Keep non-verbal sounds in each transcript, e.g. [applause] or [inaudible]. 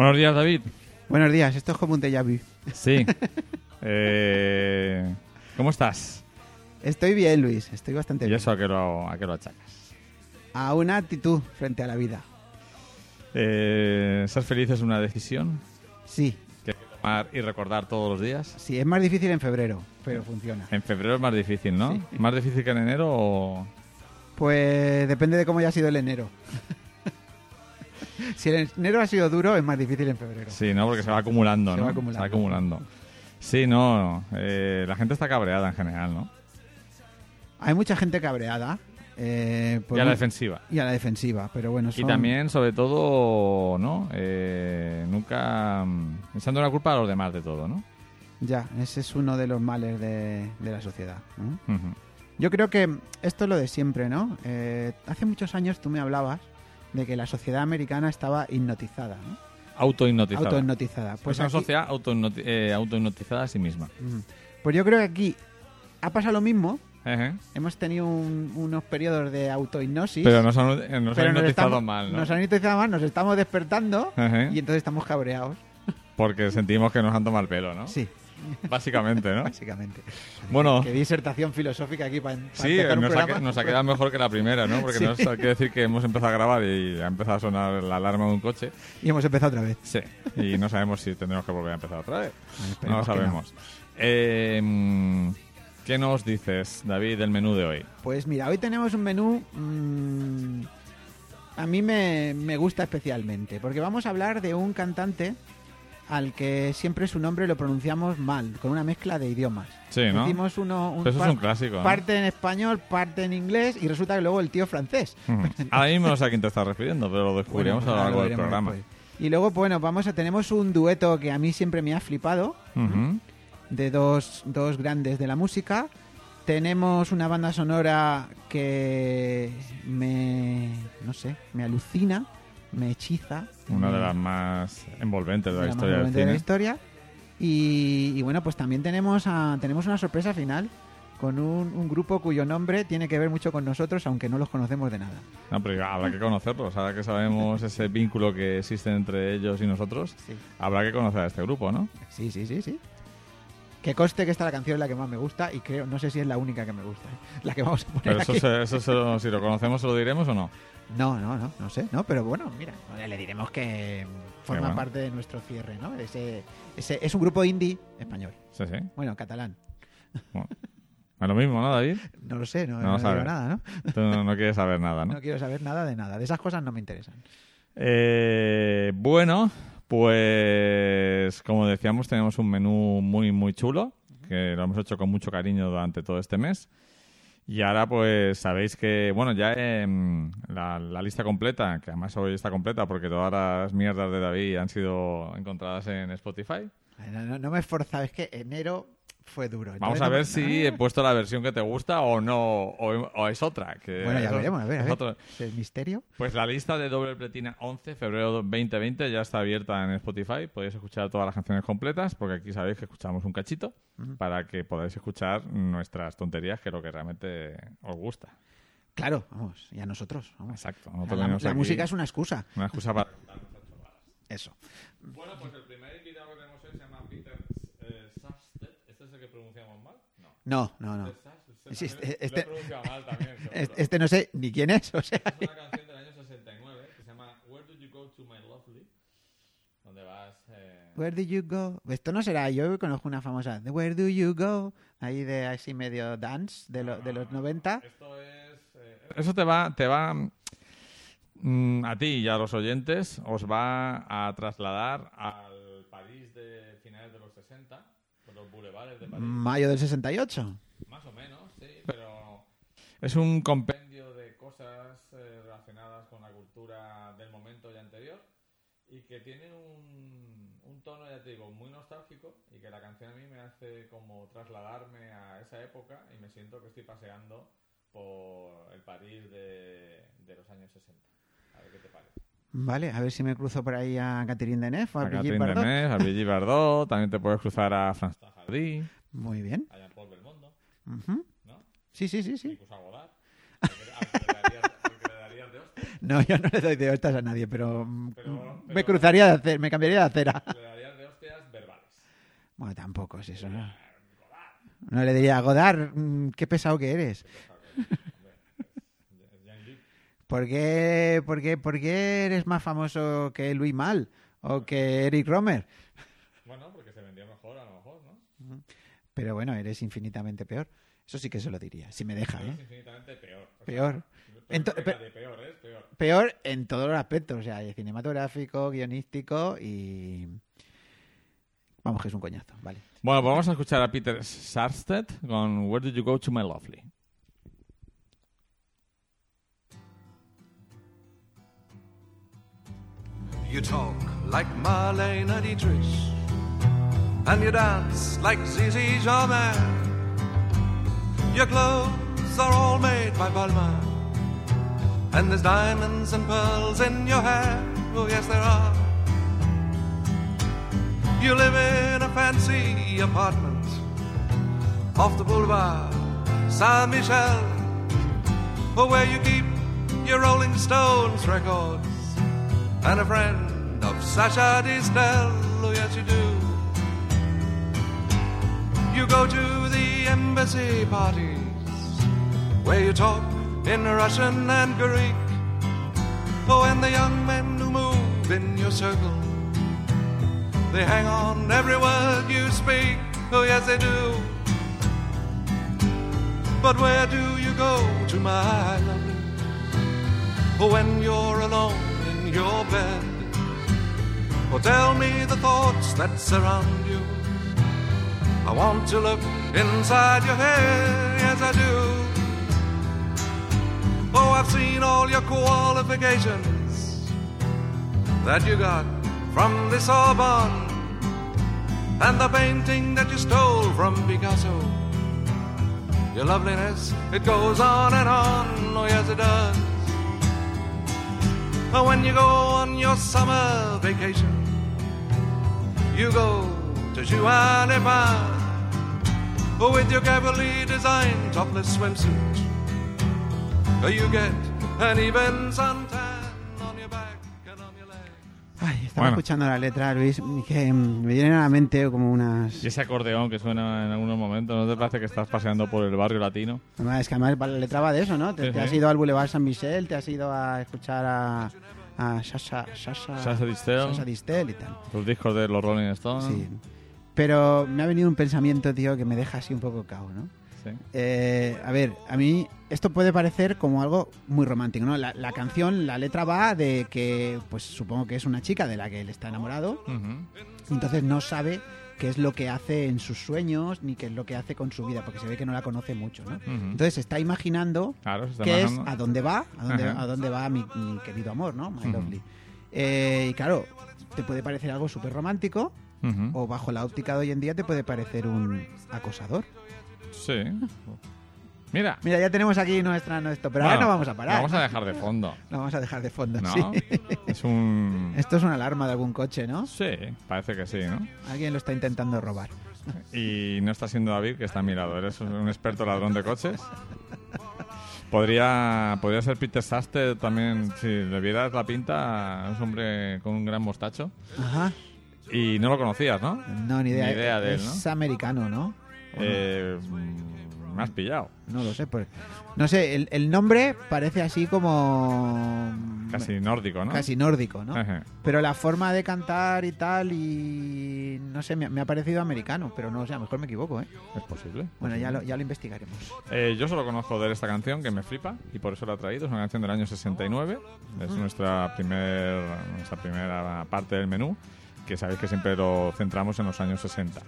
Buenos días, David. Buenos días, esto es como un déjà vu. Sí. [laughs] Eh, ¿Cómo estás? Estoy bien, Luis, estoy bastante ¿Y bien. eso a qué lo, a qué lo achacas? A una actitud frente a la vida. Eh, ¿Ser feliz es una decisión Sí, que hay que tomar y recordar todos los días? sí, es más difícil en febrero, pero funciona. En febrero es más difícil, ¿no? Sí. ¿Más difícil que en enero o...? Pues depende de cómo haya sido el enero. [laughs] si el enero ha sido duro, es más difícil en febrero. Sí, ¿no? Porque se va acumulando, Se ¿no? va acumulando. Se va acumulando. Sí, no. eh, la gente está cabreada en general, ¿no? Hay mucha gente cabreada. eh, por y a la defensiva. y a la defensiva, pero bueno, Y son- también, sobre todo, ¿no? Eh, nunca mm, echando la culpa a los demás de todo, ¿no? Ya, ese es uno de los males de, de la sociedad. ¿no? Yo creo que esto es lo de siempre, ¿no? Eh, hace muchos años tú me hablabas de que la sociedad americana estaba hipnotizada, ¿no? Autohipnotizada. Autohipnotizada. Pues Pues una aquí- sociedad eh, autohipnotizada a sí misma. Ujú. Pues yo creo que aquí ha pasado lo mismo. Ejé. Hemos tenido un- unos periodos de autohipnosis. Pero nos han, eh, nos han pero nos hipnotizado estamos- mal, ¿no? Nos han hipnotizado mal, nos estamos despertando y entonces estamos cabreados. Porque sentimos que nos han tomado el pelo, ¿no? Sí, [laughs] Básicamente, ¿no? básicamente. Bueno, Qué disertación filosófica aquí para, sí, empezar un nos ha, nos ha quedado mejor que la primera, ¿no? Porque [laughs] Sí. nos hay que decir que hemos empezado a grabar y ha empezado a sonar la alarma de un coche. Y hemos empezado otra vez. Sí. Y no sabemos si tendremos que volver a empezar otra vez. Bueno, No lo sabemos. Eh, mm, ¿Qué nos dices, David, del menú de hoy? Pues mira, hoy tenemos un menú. mm, a mí me, me gusta especialmente, porque vamos a hablar de un cantante al que siempre su nombre lo pronunciamos mal, con una mezcla de idiomas. Sí, ¿no? Decimos uno, un Eso es un clásico. ¿no? parte en español, parte en inglés, y resulta que luego el tío francés. Ujú. Ahora mismo no sé a quién te estás refiriendo, pero lo descubriremos Bueno, a lo largo del programa. después. Y luego, bueno, vamos a tenemos un dueto que a mí siempre me ha flipado, de dos, dos grandes de la música. Tenemos una banda sonora que me, no sé, me alucina, me hechiza. Una de me- las más envolventes de la de las más historia del envolventes de la cine. historia. Y, y bueno, pues también tenemos, a- tenemos una sorpresa final con un, un grupo cuyo nombre tiene que ver mucho con nosotros, aunque no los conocemos de nada. No, pero habrá que conocerlos. Ahora que sabemos ese vínculo que existe entre ellos y nosotros, Sí, habrá que conocer a este grupo, ¿no? sí, sí, sí. sí. Que coste que esta la canción es la que más me gusta y creo, no sé si es la única que me gusta, ¿eh? la que vamos a poner Pero eso, aquí. se- eso se- si lo conocemos, ¿se lo diremos o no? No, no, no, no sé, no, pero bueno, mira, le diremos que forma bueno. parte de nuestro cierre, ¿no? Ese, ese, es un grupo indie español, Sí, sí. bueno, catalán, Bueno. Es lo mismo, ¿no, David? no lo sé, no, No digo nada, ¿no? Tú no, no quieres saber nada, ¿no? No quiero saber nada de nada, de esas cosas no me interesan. Eh, bueno, pues como decíamos, tenemos un menú muy, muy chulo, que lo hemos hecho con mucho cariño durante todo este mes. Y ahora pues sabéis que, bueno, ya la, lista completa, que además hoy está completa porque todas las mierdas de David han sido encontradas en Spotify. No me he esforzado, es que enero fue duro. Vamos a ver si he puesto la versión que te gusta o no, o, o es otra. Que Bueno, ya veremos, a ver, a ¿El misterio? Pues la lista de Doble Pletina 11, febrero 2020, ya está abierta en Spotify. Podéis escuchar todas las canciones completas, porque aquí sabéis que escuchamos un cachito, para que podáis escuchar nuestras tonterías, que es lo que realmente os gusta. Claro, vamos, y a nosotros. Vamos. Exacto. Nosotros la- la música es una excusa, una excusa para... eso. Bueno, pues el primer invitado que tenemos hoy se llama Peter eh, Sasted. ¿Este es el que pronunciamos mal? No. No, no, no. Sí, Este, este- este- mal también. [laughs] Este, no sé ni quién es, o sea... Es una canción del año 69 que se llama Where Do You Go to My Lovely? Donde vas. Eh... Where do you go? Esto no será, yo conozco una famosa. de Where do you go? Ahí de así medio dance de, lo- de los 90. Esto es. eh, Eso te va. Te va mm, a ti y a los oyentes os va a trasladar al París de finales de los 60, por los bulevares de París. Mayo del 68. Más o menos, sí, pero es un compendio de cosas eh, relacionadas con la cultura del momento y anterior y que tiene un, un tono, ya te digo, muy nostálgico y que la canción a mí me hace como trasladarme a esa época y me siento que estoy paseando por el París de, de los años 60. A ver qué te parece. Vale, a ver si me cruzo por ahí a Catherine Deneuve a A Brigitte Bardot. Deneuve, a Brigitte Bardot, también te puedes cruzar a François Hardy, Muy bien. a Jean-Paul Belmondo, Ujú. ¿no? Sí, sí, sí, sí. Incluso a Godard. que- que que. [laughs] No, yo no le doy de hostias a nadie, pero, mm, Pero- me pero- cruzaría de hacer, me cambiaría de acera. Le darías de hostias verbales. Bueno, tampoco es eso, ¿no? No le diría, Godard, mm, qué pesado que eres. ¿Por qué, por, qué, ¿Por qué eres más famoso que Louis Mal o que Eric Romer? Bueno, porque se vendió mejor a lo mejor, ¿no? Pero bueno, eres infinitamente peor. Eso sí que se lo diría, si me deja, Pero ¿eh? infinitamente peor. O sea, Peor. pero Ento- que pe- de peor, ¿eh? Peor. Peor en todos los aspectos, o sea, cinematográfico, guionístico y... Vamos, que es un coñazo, vale. Bueno, pues vamos a escuchar a Peter Sarsted con Where Did You Go to My Lovely. You talk like Marlene Dietrich, and you dance like Zizi Jamais. Your clothes are all made by Balmain, and there's diamonds and pearls in your hair. Oh, yes, there are. You live in a fancy apartment off the boulevard Saint Michel, where you keep your Rolling Stones records and a friend of Sasha Distel. Oh, yes, you do. You go to the embassy parties where you talk in Russian and Greek. Oh, and the young men who move in your circle, they hang on every word you speak. Oh, yes, they do. But where do you go to, my lovely? Oh, when you're alone your bed. Or tell me the thoughts that surround you. I want to look inside your head, yes I do. Oh, I've seen all your qualifications that you got from the Sorbonne and the painting that you stole from Picasso. Your loveliness, it goes on and on, oh yes it does. When you go on your summer vacation, you go to Juan Oh, with your carefully designed topless swimsuit. You get an even suntan Ay, estaba Bueno. escuchando la letra, Luis, que mm, me vienen a la mente como unas... Y ese acordeón que suena en algunos momentos, ¿no te parece que estás paseando por el barrio latino? Además, es que además la letra va de eso, ¿no? Te, Sí, te sí. has ido al Boulevard San Michel, te has ido a escuchar a, a Sasha, Sasha, Sasha Distel. Sasha Distel y tal. Los discos de los Rolling Stones. Sí. Pero me ha venido un pensamiento, tío, que me deja así un poco cao, ¿no? Sí. Eh, a ver, a mí esto puede parecer como algo muy romántico, ¿no? La, la canción, la letra va de que, pues supongo que es una chica de la que él está enamorado, entonces no sabe qué es lo que hace en sus sueños ni qué es lo que hace con su vida, porque se ve que no la conoce mucho, ¿no? Entonces está imaginando Claro, está qué es a dónde va, a dónde, a dónde va mi, mi querido amor, ¿no? My lovely. Eh, y claro, te puede parecer algo súper romántico o bajo la óptica de hoy en día te puede parecer un acosador. Sí. Mira. Mira, ya tenemos aquí nuestra nuestro, pero ahora no vamos a parar. Vamos a dejar de fondo. [laughs] Lo vamos a dejar de fondo, ¿No? sí. Es un. Esto es una alarma de algún coche, ¿no? Sí, parece que sí, ¿no? Alguien lo está intentando robar. Y no está siendo David, que está a mi lado. Eres un experto ladrón de coches. Podría, podría ser Peter Saste también, si le vieras la pinta, es un hombre con un gran mostacho. Ajá. Y no lo conocías, ¿no? No, ni idea. Ni idea de él, es ¿no? americano, ¿no? Eh, me has pillado. No lo sé. pues- No sé, el, el nombre parece así como... Casi nórdico, ¿no? Casi nórdico, ¿no? Pero la forma de cantar y tal y... No sé, me, me ha parecido americano, pero no sé, a lo mejor me equivoco, ¿eh? Es posible. Bueno, ya lo, ya lo investigaremos. Eh, yo solo conozco de esta canción que me flipa y por eso la he traído. Es una canción del año 69. Es nuestra, primer, nuestra primera parte del menú, que sabéis que siempre lo centramos en los años 60.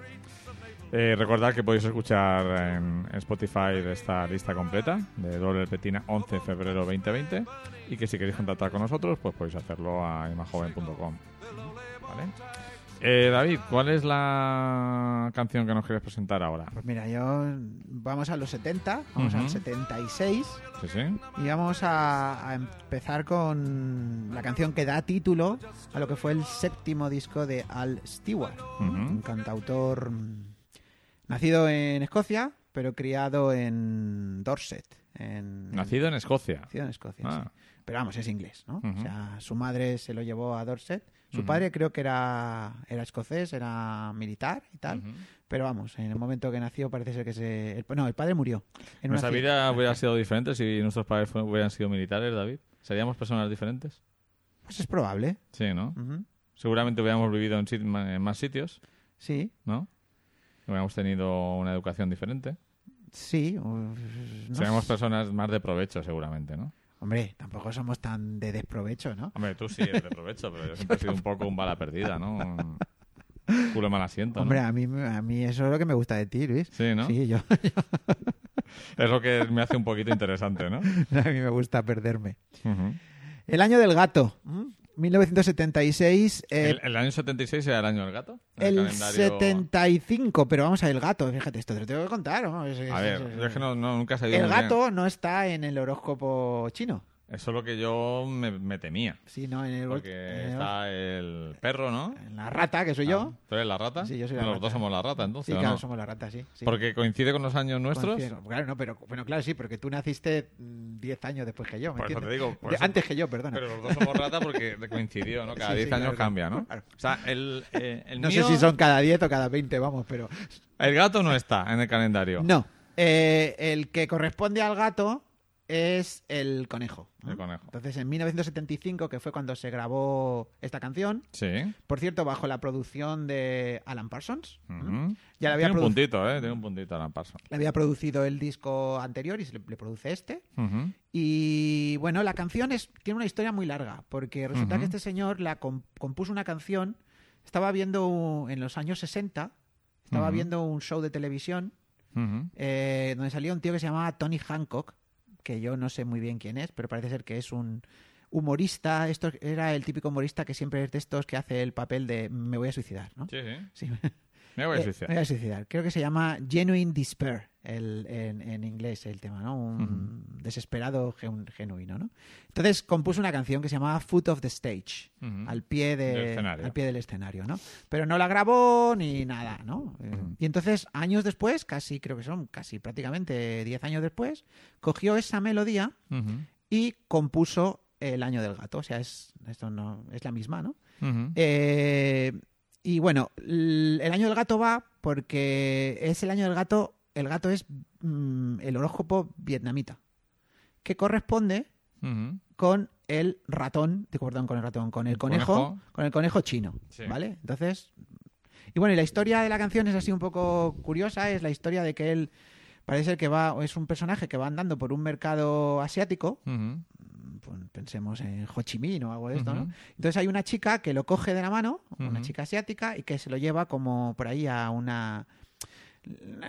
Eh, recordad que podéis escuchar en Spotify esta lista completa de Doble Petina 11 de febrero 2020 y que si queréis contactar con nosotros pues podéis hacerlo a imajoven.com. ¿Vale? Eh, David, ¿cuál es la canción que nos quieres presentar ahora? Pues mira, yo... Vamos a los 70, vamos al 76 Sí, sí. y vamos a, a empezar con la canción que da título a lo que fue el séptimo disco de Al Stewart, un cantautor mm, nacido en Escocia, pero criado en Dorset. En, Nacido en Escocia. nacido en Escocia, Ah. sí. Pero vamos, es inglés, ¿no? O sea, su madre se lo llevó a Dorset. Su padre creo que era, era escocés, era militar y tal. Pero vamos, en el momento que nació parece ser que se... el- no, el padre murió. En Nuestra vida hubiera sido diferente si nuestros padres fue- hubieran sido militares, David. ¿Seríamos personas diferentes? Pues es probable. Sí, ¿no? Seguramente hubiéramos vivido en, sit- en más sitios, Sí, ¿no? Hubiéramos tenido una educación diferente. sí. uh, no Seríamos personas más de provecho, seguramente, ¿no? Hombre, tampoco somos tan de desprovecho, ¿no? Hombre, tú sí eres de provecho, pero yo siempre he sido un poco un bala perdida, ¿no? Culo mal asiento, ¿no? Hombre, a mí, a mí eso es lo que me gusta de ti, Luis. Sí, ¿no? Sí, yo, Es lo que me hace un poquito interesante, ¿no? [laughs] a mí me gusta perderme. El año del gato. ¿m? 1976. eh, ¿El, el año 76 era el año del gato? El calendario- 75, pero vamos a ver, el gato, fíjate, esto te lo tengo que contar. ¿no? Es- es- A ver, es- yo es que no, no- nunca he el muy bien. gato no está en el horóscopo chino. Eso es lo que yo me, me temía. Sí, no, en el, Porque en el- está el perro, ¿no? en la rata, que soy yo. Ah, ¿Tú eres la rata? Sí, yo soy la Los rata. dos somos la rata, entonces. Sí, ¿o claro, no? somos la rata, sí. sí. Porque coincide con los años nuestros. Claro, no, pero bueno, claro, sí, porque tú naciste mm, 10 años después que yo, ¿me Por eso te digo, por De- eso- Antes que yo, perdona. Pero los dos somos rata porque [laughs] coincidió, ¿no? Cada Sí, 10 sí, años claro, cambia, ¿no? claro. O sea, el, eh, el no mío- sé si son cada 10 o cada 20, vamos, pero... El gato no está en el calendario. No, eh, el que corresponde al gato es el conejo. El conejo. Entonces, en 1975, que fue cuando se grabó esta canción, Sí. por cierto, bajo la producción de Alan Parsons. Ya la había, Tiene un puntito, ¿eh? Tiene un puntito Alan Parsons. le había producido el disco anterior y se le, le produce este. Y bueno, la canción es, tiene una historia muy larga, porque resulta que este señor la com- compuso una canción, estaba viendo en los años 60, estaba viendo un show de televisión eh, donde salía un tío que se llamaba Tony Hancock, que yo no sé muy bien quién es, pero parece ser que es un humorista. Esto era el típico humorista que siempre es de estos que hace el papel de me voy a suicidar, ¿no? Sí, sí. Sí. [laughs] Me voy a Eh, suicidar. me voy a suicidar. Creo que se llama Genuine Despair el, en, en inglés el tema, ¿no? Un desesperado gen- genuino, ¿no? Entonces compuso una canción que se llamaba Foot of the Stage, al, pie de- Del escenario. al pie del escenario, ¿no? Pero no la grabó ni nada, ¿no? Eh. Y entonces, años después, casi creo que son casi prácticamente 10 años después, cogió esa melodía y compuso El año del gato. O sea, es, esto no, es la misma, ¿no? Eh, y bueno, el año del gato va porque es el año del gato. El gato es mm, el horóscopo vietnamita, que corresponde con el ratón, de- perdón, con el ratón, con el El conejo, conejo. con el conejo chino, Sí. ¿vale? Entonces, y bueno, y la historia de la canción es así un poco curiosa, es la historia de que él parece ser que va, es un personaje que va andando por un mercado asiático, pues, pensemos en Ho Chi Minh o algo de esto, ¿no? Entonces hay una chica que lo coge de la mano, una chica asiática, y que se lo lleva como por ahí a una,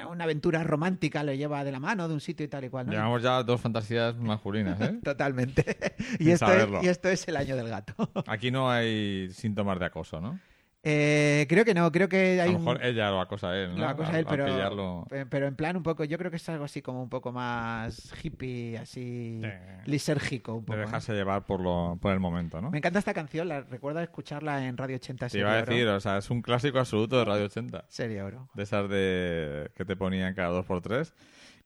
una aventura romántica, lo lleva de la mano de un sitio y tal y cual, ¿no? Llevamos ya dos fantasías masculinas, ¿eh? [laughs] Totalmente. y, esto es, y esto es el año del gato. Aquí no hay síntomas de acoso, ¿no? Eh, creo que no, creo que A hay lo un- mejor ella lo acosa a él, ¿no? la cosa Al- él, pero, pillarlo. pe- pero en plan un poco, yo creo que es algo así como un poco más hippie, así Sí. lisérgico un De poco. ¿no? dejarse llevar por, lo, por el momento, ¿no? Me encanta esta canción, la recuerdo escucharla en Radio 80 Te iba a Serie Oro. decir, o sea, es un clásico absoluto de Radio 80. Serie Oro. De esas de que te ponían cada dos por tres.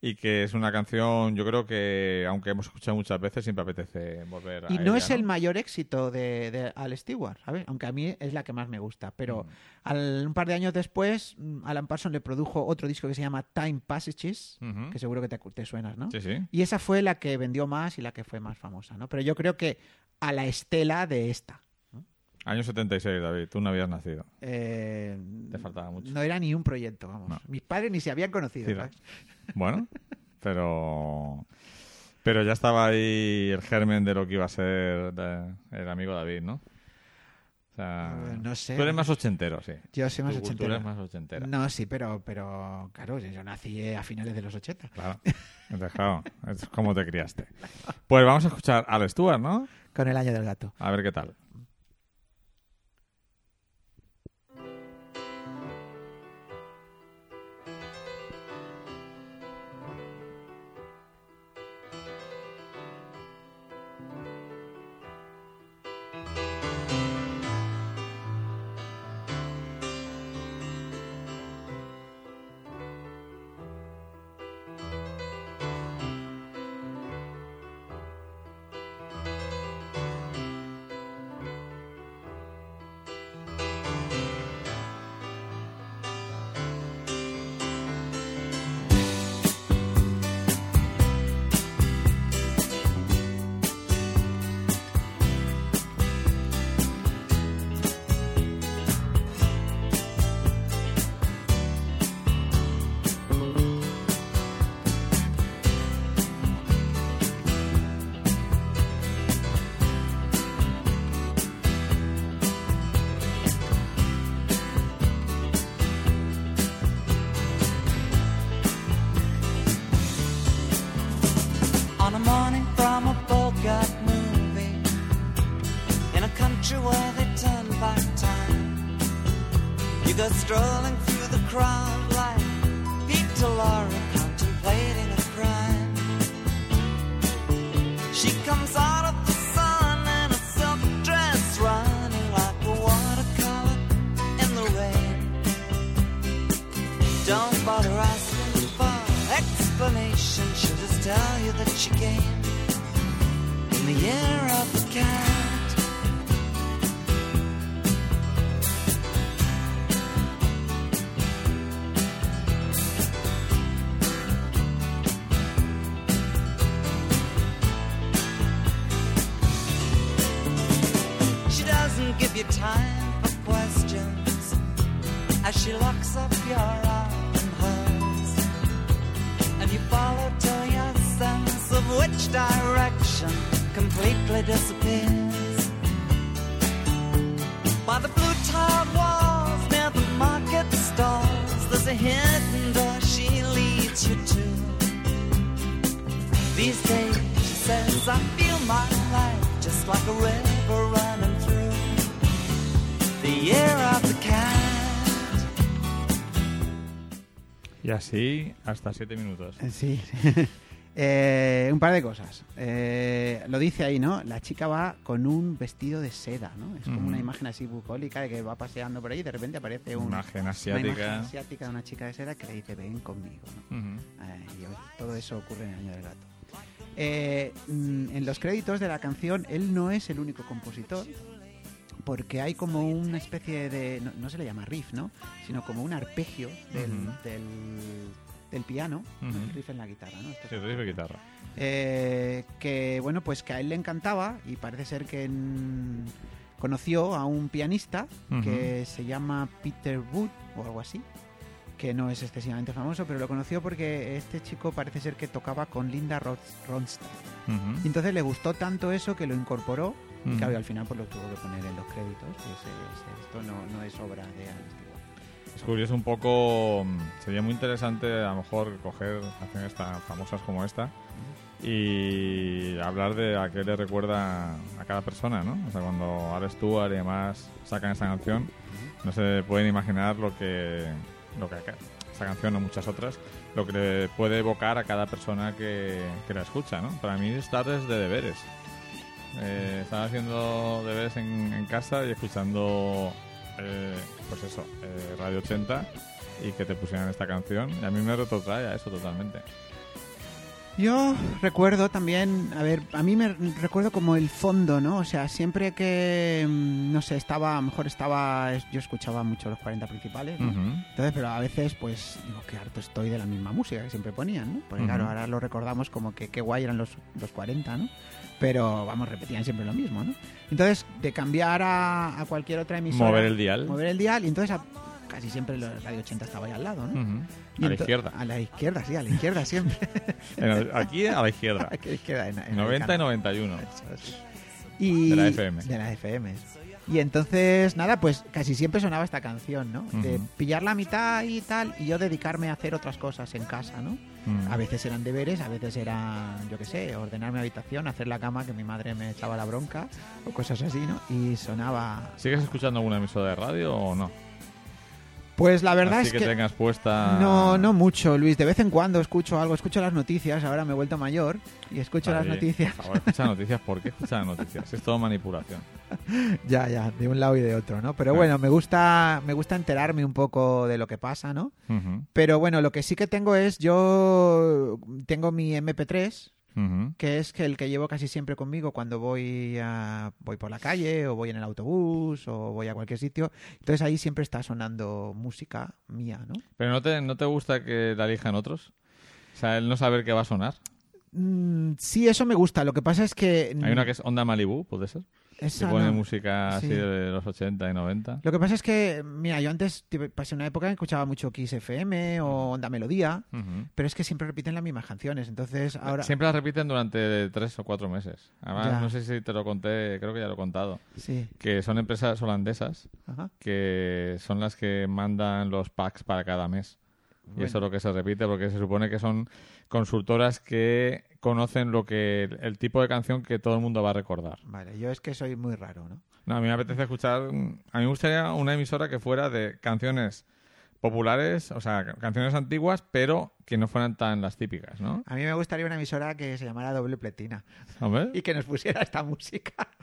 Y que es una canción, yo creo que, aunque hemos escuchado muchas veces, siempre apetece volver a Y no ella, es el mayor éxito de, de Al Stewart, ¿sabes? Aunque a mí es la que más me gusta. Pero Mm. al, un par de años después, mm, Alan Parsons le produjo otro disco que se llama Time Passages, que seguro que te, te suenas, ¿no? Sí, sí. Y esa fue la que vendió más y la que fue más famosa, ¿no? Pero yo creo que a la estela de esta. Año 76, David. Tú no habías nacido. Eh, Te faltaba mucho. No era ni un proyecto, vamos. No. Mis padres ni se habían conocido. Sí. ¿sabes? Bueno, pero... Pero ya estaba ahí el germen de lo que iba a ser de- el amigo David, ¿no? O sea, Eh, no sé. Tú eres más ochentero, sí. Yo soy más tu ochentero. es más ochentera. No, sí, pero, pero claro, yo nací a finales de los 80. Claro. Entonces, claro, es como te criaste. Pues vamos a escuchar al Stuart, ¿no? Con el año del gato. A ver qué tal. Y así hasta siete minutos. Sí. [laughs] Eh, un par de cosas. Eh, lo dice ahí, ¿no? La chica va con un vestido de seda, ¿no? Es como una imagen así bucólica de que va paseando por ahí y de repente aparece un- Imagen una imagen asiática de una chica de seda que le dice, ven conmigo, ¿no? Eh, y todo eso ocurre en el año del gato. Eh, mm, en los créditos de la canción, él no es el único compositor, porque hay como una especie de. No, no se le llama riff, ¿no? Sino como un arpegio del, del, del piano. El riff en la guitarra, ¿no? Esto Sí, es- riff de guitarra. eh, que bueno pues que a él le encantaba y parece ser que en- conoció a un pianista que se llama Peter Wood o algo así que no es excesivamente famoso pero lo conoció porque este chico parece ser que tocaba con Linda Ronstadt entonces le gustó tanto eso que lo incorporó y Ujú. claro, y al final pues lo tuvo que poner en los créditos ese- esto no, no es obra de Stewart. Es curioso un poco. mm, Sería muy interesante a lo mejor coger canciones tan famosas como esta y hablar de a qué le recuerda a cada persona, ¿no? O sea, cuando Alex Stewart y demás sacan esta canción, no se pueden imaginar lo que. lo que esta canción o muchas otras, lo que le puede evocar a cada persona que, que la escucha, ¿no? Para mí es tardes de deberes. Eh, estaba haciendo deberes en, en casa y escuchando, eh, pues eso, eh, Radio 80 y que te pusieran esta canción. Y a mí me retrotrae a eso totalmente. Yo recuerdo también, a ver, a mí me recuerdo como el fondo, ¿no? O sea, siempre que, mm, no sé, estaba, a lo mejor estaba, es- yo escuchaba mucho los 40 principales, ¿no? Entonces, pero a veces, pues, digo, qué harto estoy de la misma música que siempre ponían, ¿no? Porque claro, ahora lo recordamos como que qué guay eran los, los 40, ¿no? Pero, vamos, repetían siempre lo mismo, ¿no? Entonces, de cambiar a, a cualquier otra emisora... Mover el dial. Mover el dial, y entonces a- casi siempre la Radio 80 estaba ahí al lado, ¿no? Y A la izquierda. A la izquierda, sí, a la izquierda siempre. [laughs] El- Aquí a la izquierda. [laughs] Aquí a la izquierda, en- en el 90 y canal. 91. Eso, sí. Y, De la FM. De la FM. Y entonces, nada, pues casi siempre sonaba esta canción, ¿no? De pillar la mitad y tal, y yo dedicarme a hacer otras cosas en casa, ¿no? A veces eran deberes, a veces eran, yo qué sé, ordenar mi habitación, hacer la cama, que mi madre me echaba la bronca, o cosas así, ¿no? Y sonaba... ¿Sigues escuchando alguna emisora de radio o no? Pues la verdad Así es que, que... tengas puesta. No, no mucho, Luis. De vez en cuando escucho algo, escucho las noticias. Ahora me he vuelto mayor y escucho las noticias. Por favor, escucha noticias. ¿Por qué escucha las noticias? Es todo manipulación. [laughs] Ya, ya, de un lado y de otro, ¿no? Pero Claro. bueno, me gusta, me gusta enterarme un poco de lo que pasa, ¿no? Pero bueno, lo que sí que tengo es, yo tengo mi MP3, que es que el que llevo casi siempre conmigo cuando voy a, voy por la calle o voy en el autobús o voy a cualquier sitio. Entonces ahí siempre está sonando música mía, ¿no? Pero ¿no te, ¿no te gusta que la elijan otros? O sea, el no saber qué va a sonar. Mm, sí, eso me gusta. Lo que pasa es que... Hay una que es Onda Malibu, ¿puede ser? Que pone no. música así Sí. de los 80 y 90. Lo que pasa es que, mira, yo antes pasé una época en que escuchaba mucho Kiss FM o Onda Melodía, pero es que siempre repiten las mismas canciones. Entonces ahora... Siempre las repiten durante tres o cuatro meses. Además, Ya. no sé si te lo conté, creo que ya lo he contado, Sí. que son empresas holandesas Ajá. que son las que mandan los packs para cada mes. Y eso es lo que se repite porque se supone que son consultoras que conocen lo que el tipo de canción que todo el mundo va a recordar. Vale, yo es que soy muy raro, ¿no? No, a mí me apetece escuchar. A mí me gustaría una emisora que fuera de canciones populares, o sea, canciones antiguas, pero que no fueran tan las típicas, ¿no? A mí me gustaría una emisora que se llamara Doble Pletina Hombre. y que nos pusiera esta música. [laughs]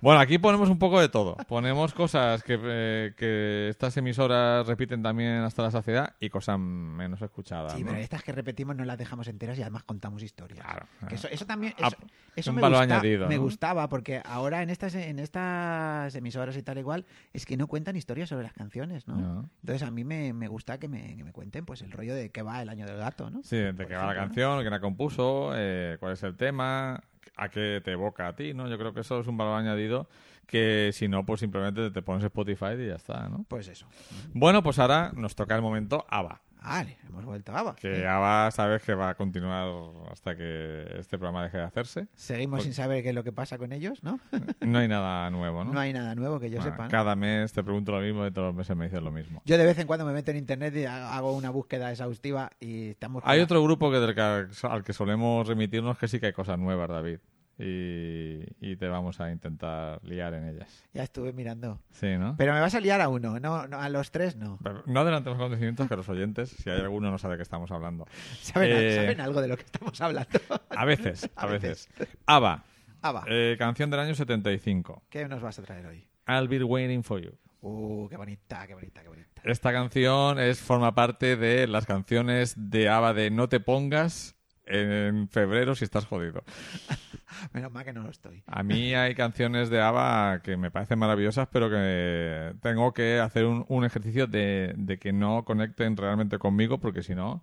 Bueno, aquí ponemos un poco de todo. Ponemos cosas que, eh, que estas emisoras repiten también hasta la saciedad y cosas menos escuchadas. Sí, ¿no? pero estas que repetimos no las dejamos enteras y además contamos historias. Claro, Que eso, eso también Ah, eso, eso un me, valor gusta- añadido, me ¿no? gustaba porque ahora en estas en estas emisoras y tal igual es que no cuentan historias sobre las canciones, ¿no? No. Entonces a mí me, me gusta que me, que me cuenten pues el rollo de qué va el año del gato, ¿no? Sí, de qué va la canción, quién la compuso, eh, cuál es el tema, a qué te evoca a ti, ¿no? Yo creo que eso es un valor añadido que si no, pues simplemente te pones Spotify y ya está, ¿no? Pues eso. Bueno, pues ahora nos toca el momento ABBA. Vale, hemos vuelto a ABBA. Que Eh, ABBA sabes que va a continuar hasta que este programa deje de hacerse. Seguimos Pues- sin saber qué es lo que pasa con ellos, ¿no? [laughs] No hay nada nuevo, ¿no? No hay nada nuevo que yo Bueno, sepa. ¿no? Cada mes te pregunto lo mismo y todos los meses me dices lo mismo. Yo de vez en cuando me meto en internet y ha- hago una búsqueda exhaustiva y estamos... Hay otro grupo que del que, al que solemos remitirnos que sí que hay cosas nuevas, David. Y, y te vamos a intentar liar en ellas. Ya estuve mirando. Sí, ¿no? Pero me vas a liar a uno, no, no a los tres no. Pero No adelantemos acontecimientos que los oyentes, si hay alguno, no sabe de qué estamos hablando. [laughs] ¿Saben, Eh, saben algo de lo que estamos hablando? [laughs] A veces, [laughs] a, A veces. veces. ABBA, ABBA, eh, canción del año 75. ¿qué nos vas a traer hoy? I'll be waiting for you. Uh, qué bonita, qué bonita, qué bonita. Esta canción es forma parte de las canciones de ABBA de No te pongas en febrero si estás jodido. [laughs] Menos mal que no lo estoy. A mí hay canciones de ABBA que me parecen maravillosas, pero que tengo que hacer un, un ejercicio de, de que no conecten realmente conmigo, porque si no,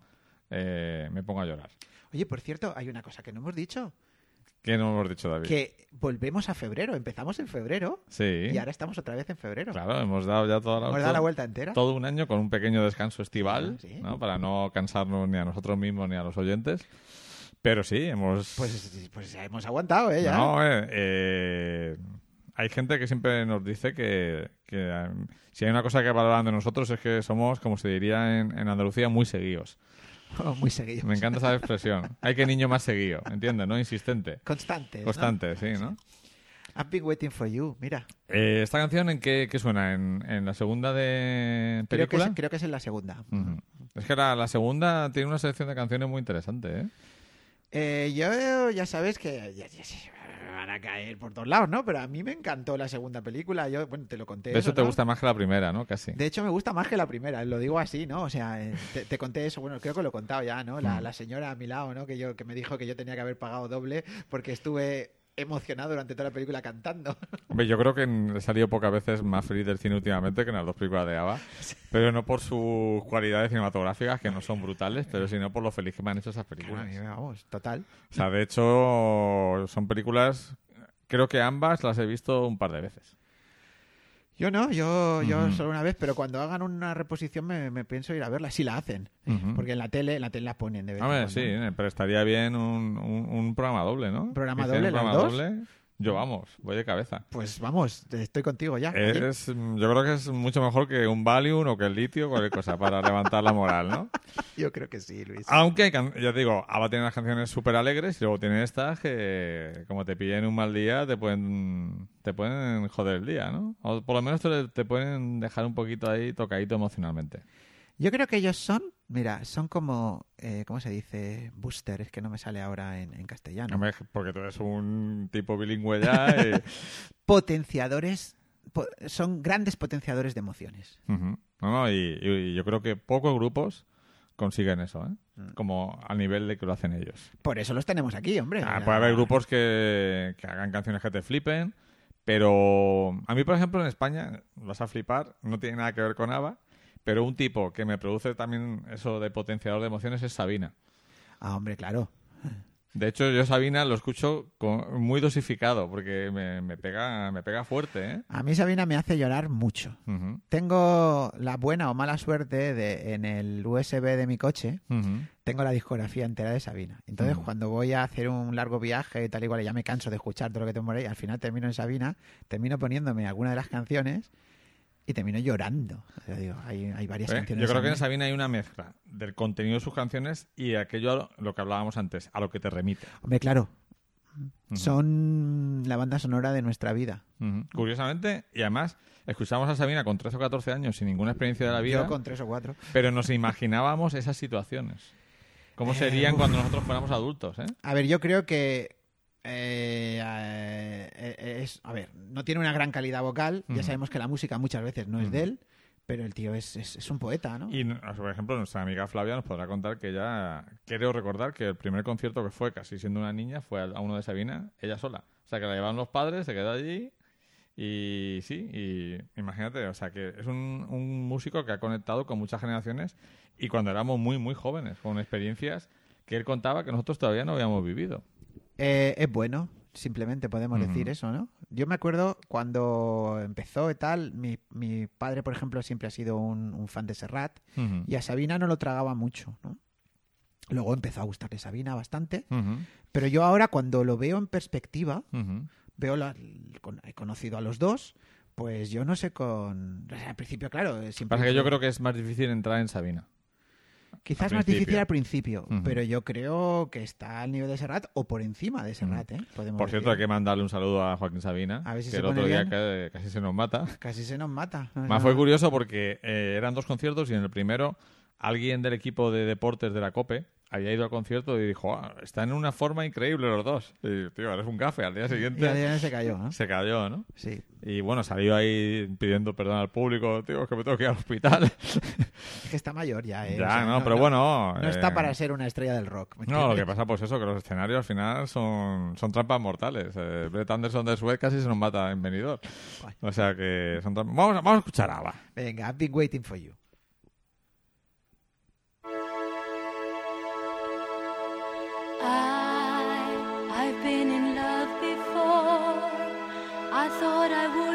eh, me pongo a llorar. Oye, por cierto, hay una cosa que no hemos dicho. ¿Qué no hemos dicho, David? Que volvemos a febrero. Empezamos en febrero Sí. y ahora estamos otra vez en febrero. Claro, hemos dado ya toda la, Hemos dado la vuelta entera. todo un año con un pequeño descanso estival, sí. ¿no? Para no cansarnos ni a nosotros mismos ni a los oyentes. Pero sí, hemos... Pues, pues hemos aguantado, ¿eh? Ya. No, eh, eh, hay gente que siempre nos dice que, que, eh, si hay una cosa que valoran de nosotros es que somos, como se diría en, en Andalucía, muy seguidos. [laughs] Muy seguido. Me encanta esa expresión. Hay que niño más seguido, ¿entiendes? ¿No? Insistente. Constante. ¿no? Constante, sí, ¿no? I've been waiting for you. Mira. Eh, ¿Esta canción en qué, qué suena? ¿En, en la segunda de Creo que, película? es, creo que es en la segunda. Es que la, la segunda tiene una selección de canciones muy interesante, ¿eh? Eh, yo ya sabes que ya- ya- ya me van a caer por todos lados, ¿no? Pero a mí me encantó la segunda película. Yo, bueno, te lo conté. De eso te ¿no? gusta más que la primera, ¿no? Casi. De hecho, me gusta más que la primera, lo digo así, ¿no? O sea, eh, te, te conté eso, bueno, creo que lo he contado ya, ¿no? La, Mm. la señora a mi lado, ¿no? Que, yo, que me dijo que yo tenía que haber pagado doble porque estuve emocionado durante toda la película cantando. [laughs] Hombre, yo creo que he salido pocas veces más feliz del cine últimamente que en las dos películas de ABBA. [laughs] Pero no por sus cualidades cinematográficas, que no son brutales, pero sino por lo feliz que me han hecho esas películas. Vamos, total. O sea, de hecho, son películas... Creo que ambas las he visto un par de veces. Yo no, yo, yo solo una vez, pero cuando hagan una reposición me, me pienso ir a verla, si la hacen. Porque en la tele, en la tele la ponen de vez en Hombre, cuando. sí, pero estaría bien un, un- un programa doble, ¿no? ¿Un programa doble, un las dos? Yo vamos, voy de cabeza. Pues vamos, estoy contigo ya. Es, yo creo que es mucho mejor que un Valium o que el litio, cualquier cosa, para [laughs] levantar la moral, ¿no? Yo creo que sí, Luis. Aunque, ya te digo, ABBA tiene las canciones súper alegres y luego tiene estas que, como te pillen un mal día, te pueden, te pueden joder el día, ¿no? O por lo menos te, te pueden dejar un poquito ahí tocadito emocionalmente. Yo creo que ellos son, mira, son como, eh, ¿cómo se dice? Booster, es que no me sale ahora en, en castellano. Porque tú eres un tipo bilingüe ya y... [laughs] Potenciadores, po- son grandes potenciadores de emociones. No, no, y, y yo creo que pocos grupos consiguen eso, ¿eh? Mm. Como al nivel de que lo hacen ellos. Por eso los tenemos aquí, hombre. Ah, puede haber grupos que, que hagan canciones que te flipen, pero a mí, por ejemplo, en España, vas a flipar, no tiene nada que ver con ABBA, pero un tipo que me produce también eso de potenciador de emociones es Sabina. Ah, hombre, claro. De hecho, yo Sabina lo escucho con- muy dosificado, porque me, me pega, me pega fuerte, ¿eh? A mí Sabina me hace llorar mucho. Tengo la buena o mala suerte de en el USB de mi coche tengo la discografía entera de Sabina. Entonces, cuando voy a hacer un largo viaje y tal igual, y ya me canso de escuchar todo lo que tengo por ahí, al final termino en Sabina, termino poniéndome alguna de las canciones y terminó llorando. O sea, digo, hay, hay varias Eh, canciones. Yo creo que en Sabina. Hay una mezcla del contenido de sus canciones y aquello, lo que hablábamos antes, a lo que te remite. Hombre, claro, son la banda sonora de nuestra vida. Curiosamente, y además, escuchamos a Sabina con 13 o 14 años sin ninguna experiencia de la vida, Yo con tres o cuatro. pero nos imaginábamos esas situaciones. ¿Cómo serían cuando nosotros fuéramos adultos? ¿eh? A ver, yo creo que. Eh, eh, es, a ver, no tiene una gran calidad vocal. Ya sabemos que la música muchas veces no es de él, pero el tío es, es, es un poeta, ¿no? Y, por ejemplo, nuestra amiga Flavia nos podrá contar que ella, creo recordar que el primer concierto que fue, casi siendo una niña, fue a a uno de Sabina, ella sola. O sea, que la llevaban los padres, se quedó allí y sí, y imagínate, o sea, que es un, un músico que ha conectado con muchas generaciones y cuando éramos muy, muy jóvenes, con experiencias que él contaba que nosotros todavía no habíamos vivido. Eh, es bueno, simplemente podemos decir eso, ¿no? Yo me acuerdo cuando empezó y tal, mi, mi padre, por ejemplo, siempre ha sido un, un fan de Serrat y a Sabina no lo tragaba mucho, ¿no? Luego empezó a gustarle Sabina bastante, pero yo ahora cuando lo veo en perspectiva, veo la, con- he conocido a los dos, pues yo no sé con... o sea, al principio, claro, siempre... Pasa que yo creo que es más difícil entrar en Sabina. Quizás al más difícil al principio, pero yo creo que está al nivel de Serrat o por encima de Serrat, ¿eh? Podemos Por cierto, hay que mandarle un saludo a Joaquín Sabina, A ver si que el otro día bien. casi se nos mata. Casi se nos mata. Más fue curioso porque eh, eran dos conciertos y en el primero alguien del equipo de deportes de la COPE había ido al concierto y dijo, "Ah, están en una forma increíble los dos. Y, tío, eres un gafe. Al día Y siguiente al día se cayó, ¿no? se cayó, ¿no? Sí. Y bueno, salió ahí pidiendo perdón al público, tío, es que me tengo que ir al hospital. Es que está mayor ya, ¿eh? O ya, sea, no, pero bueno. No está eh, para ser una estrella del rock. ¿me No, lo que pasa pues eso, que los escenarios al final son, son trampas mortales. Eh, Brett Anderson de Suez casi se nos mata en venidor. O sea que son trampas... Vamos, a- vamos a escuchar a ABBA. Venga, I've been waiting for you. Thought I would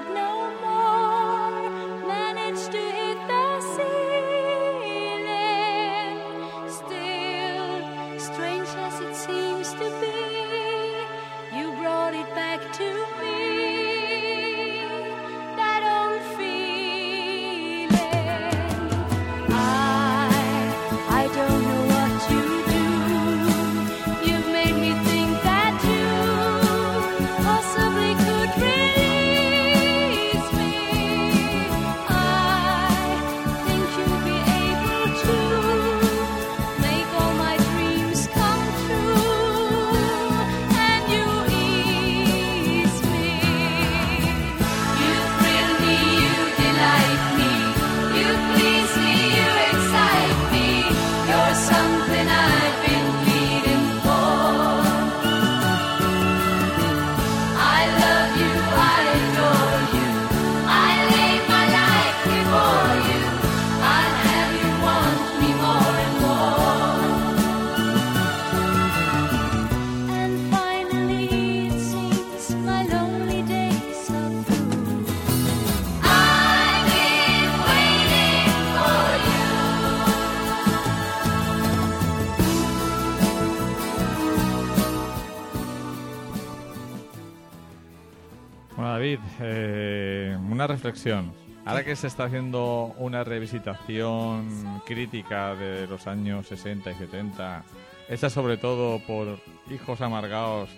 reflexión. Ahora que se está haciendo una revisitación crítica de los años 60 y 70, hecha sobre todo por hijos amargados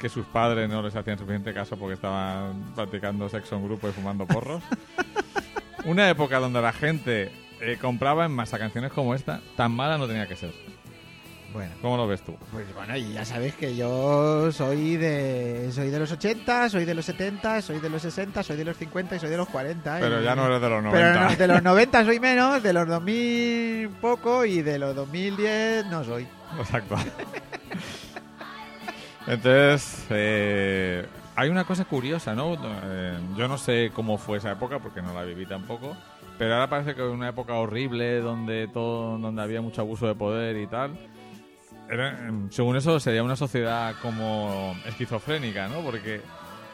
que sus padres no les hacían suficiente caso porque estaban practicando sexo en grupo y fumando porros. [laughs] una época donde la gente eh, compraba en masa canciones como esta, tan mala no tenía que ser. Bueno, ¿Cómo lo ves tú? pues bueno, y ya sabes que yo soy de soy de los 80, soy de los 70, soy de los 60, soy de los 50 y soy de los 40. Pero y- ya no eres de los 90. Pero no, de los [laughs] 90 soy menos, de los 2000 poco y de los 2010 no soy. Exacto. Entonces, eh, hay una cosa curiosa, ¿no? Eh, yo no sé cómo fue esa época porque no la viví tampoco, pero ahora parece que una época horrible donde todo, donde había mucho abuso de poder y tal. Era, em, según eso sería una sociedad como esquizofrénica, ¿no? Porque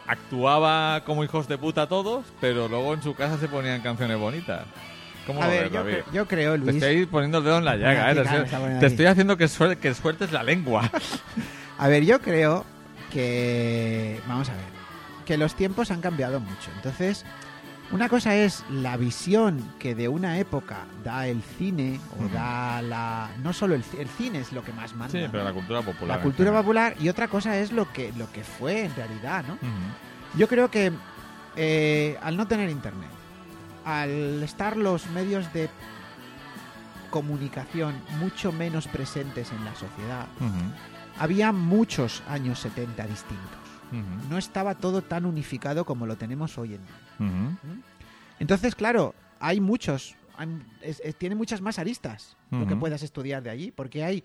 actuaba como hijos de puta todos, pero luego en su casa se ponían canciones bonitas. ¿Cómo A lo ver, ves, yo, David? cre- yo creo, Te Luis. estoy poniendo el dedo en la llaga, ¿eh? Te, estoy- te estoy haciendo que, suel- que sueltes la lengua. [laughs] [laughs] A ver, yo creo que. Vamos a ver. Que los tiempos han cambiado mucho. Entonces, Una cosa es la visión que de una época da el cine o da la... No solo el, el cine es lo que más manda. Sí, ¿no? pero la cultura popular. La cultura popular y otra cosa es lo que, lo que fue en realidad, ¿no? Yo creo que eh, al no tener internet, al estar los medios de comunicación mucho menos presentes en la sociedad, había muchos años 70 distintos. No estaba todo tan unificado como lo tenemos hoy en día. Entonces, claro, hay muchos, hay- es- es- tiene muchas más aristas lo que puedas estudiar de allí, porque hay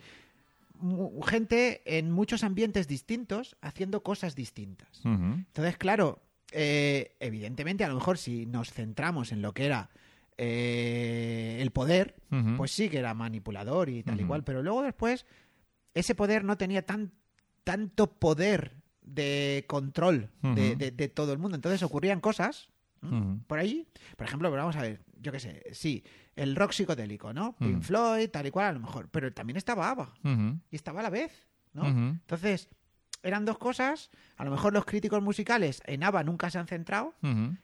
gente en muchos ambientes distintos haciendo cosas distintas. Entonces, claro, eh, evidentemente, a lo mejor si nos centramos en lo que era eh, el poder, pues sí que era manipulador y tal y Ujú. cual, pero luego después ese poder no tenía tan, tanto poder de control de, Ujú. de- de todo el mundo. Entonces ocurrían cosas ¿m? Ujú. por ahí. Por ejemplo, pero vamos a ver, yo qué sé, sí, el rock psicodélico, ¿no? Pink. Floyd, tal y cual, a lo mejor, pero también estaba ABBA y estaba a la vez, ¿no? Entonces, eran dos cosas. A lo mejor los críticos musicales en ABBA nunca se han centrado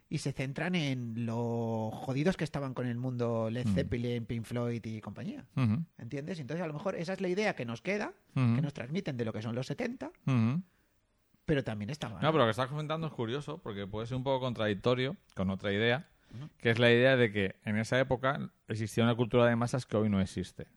y se centran en lo jodidos que estaban con el mundo Led. Zeppelin, Pink Floyd y compañía. ¿Entiendes? Entonces, a lo mejor esa es la idea que nos queda, que nos transmiten de lo que son los 70, Ujú. Pero también estaban. No, pero lo que estás comentando es curioso porque puede ser un poco contradictorio con otra idea, que es la idea de que en esa época existía una cultura de masas que hoy no existe.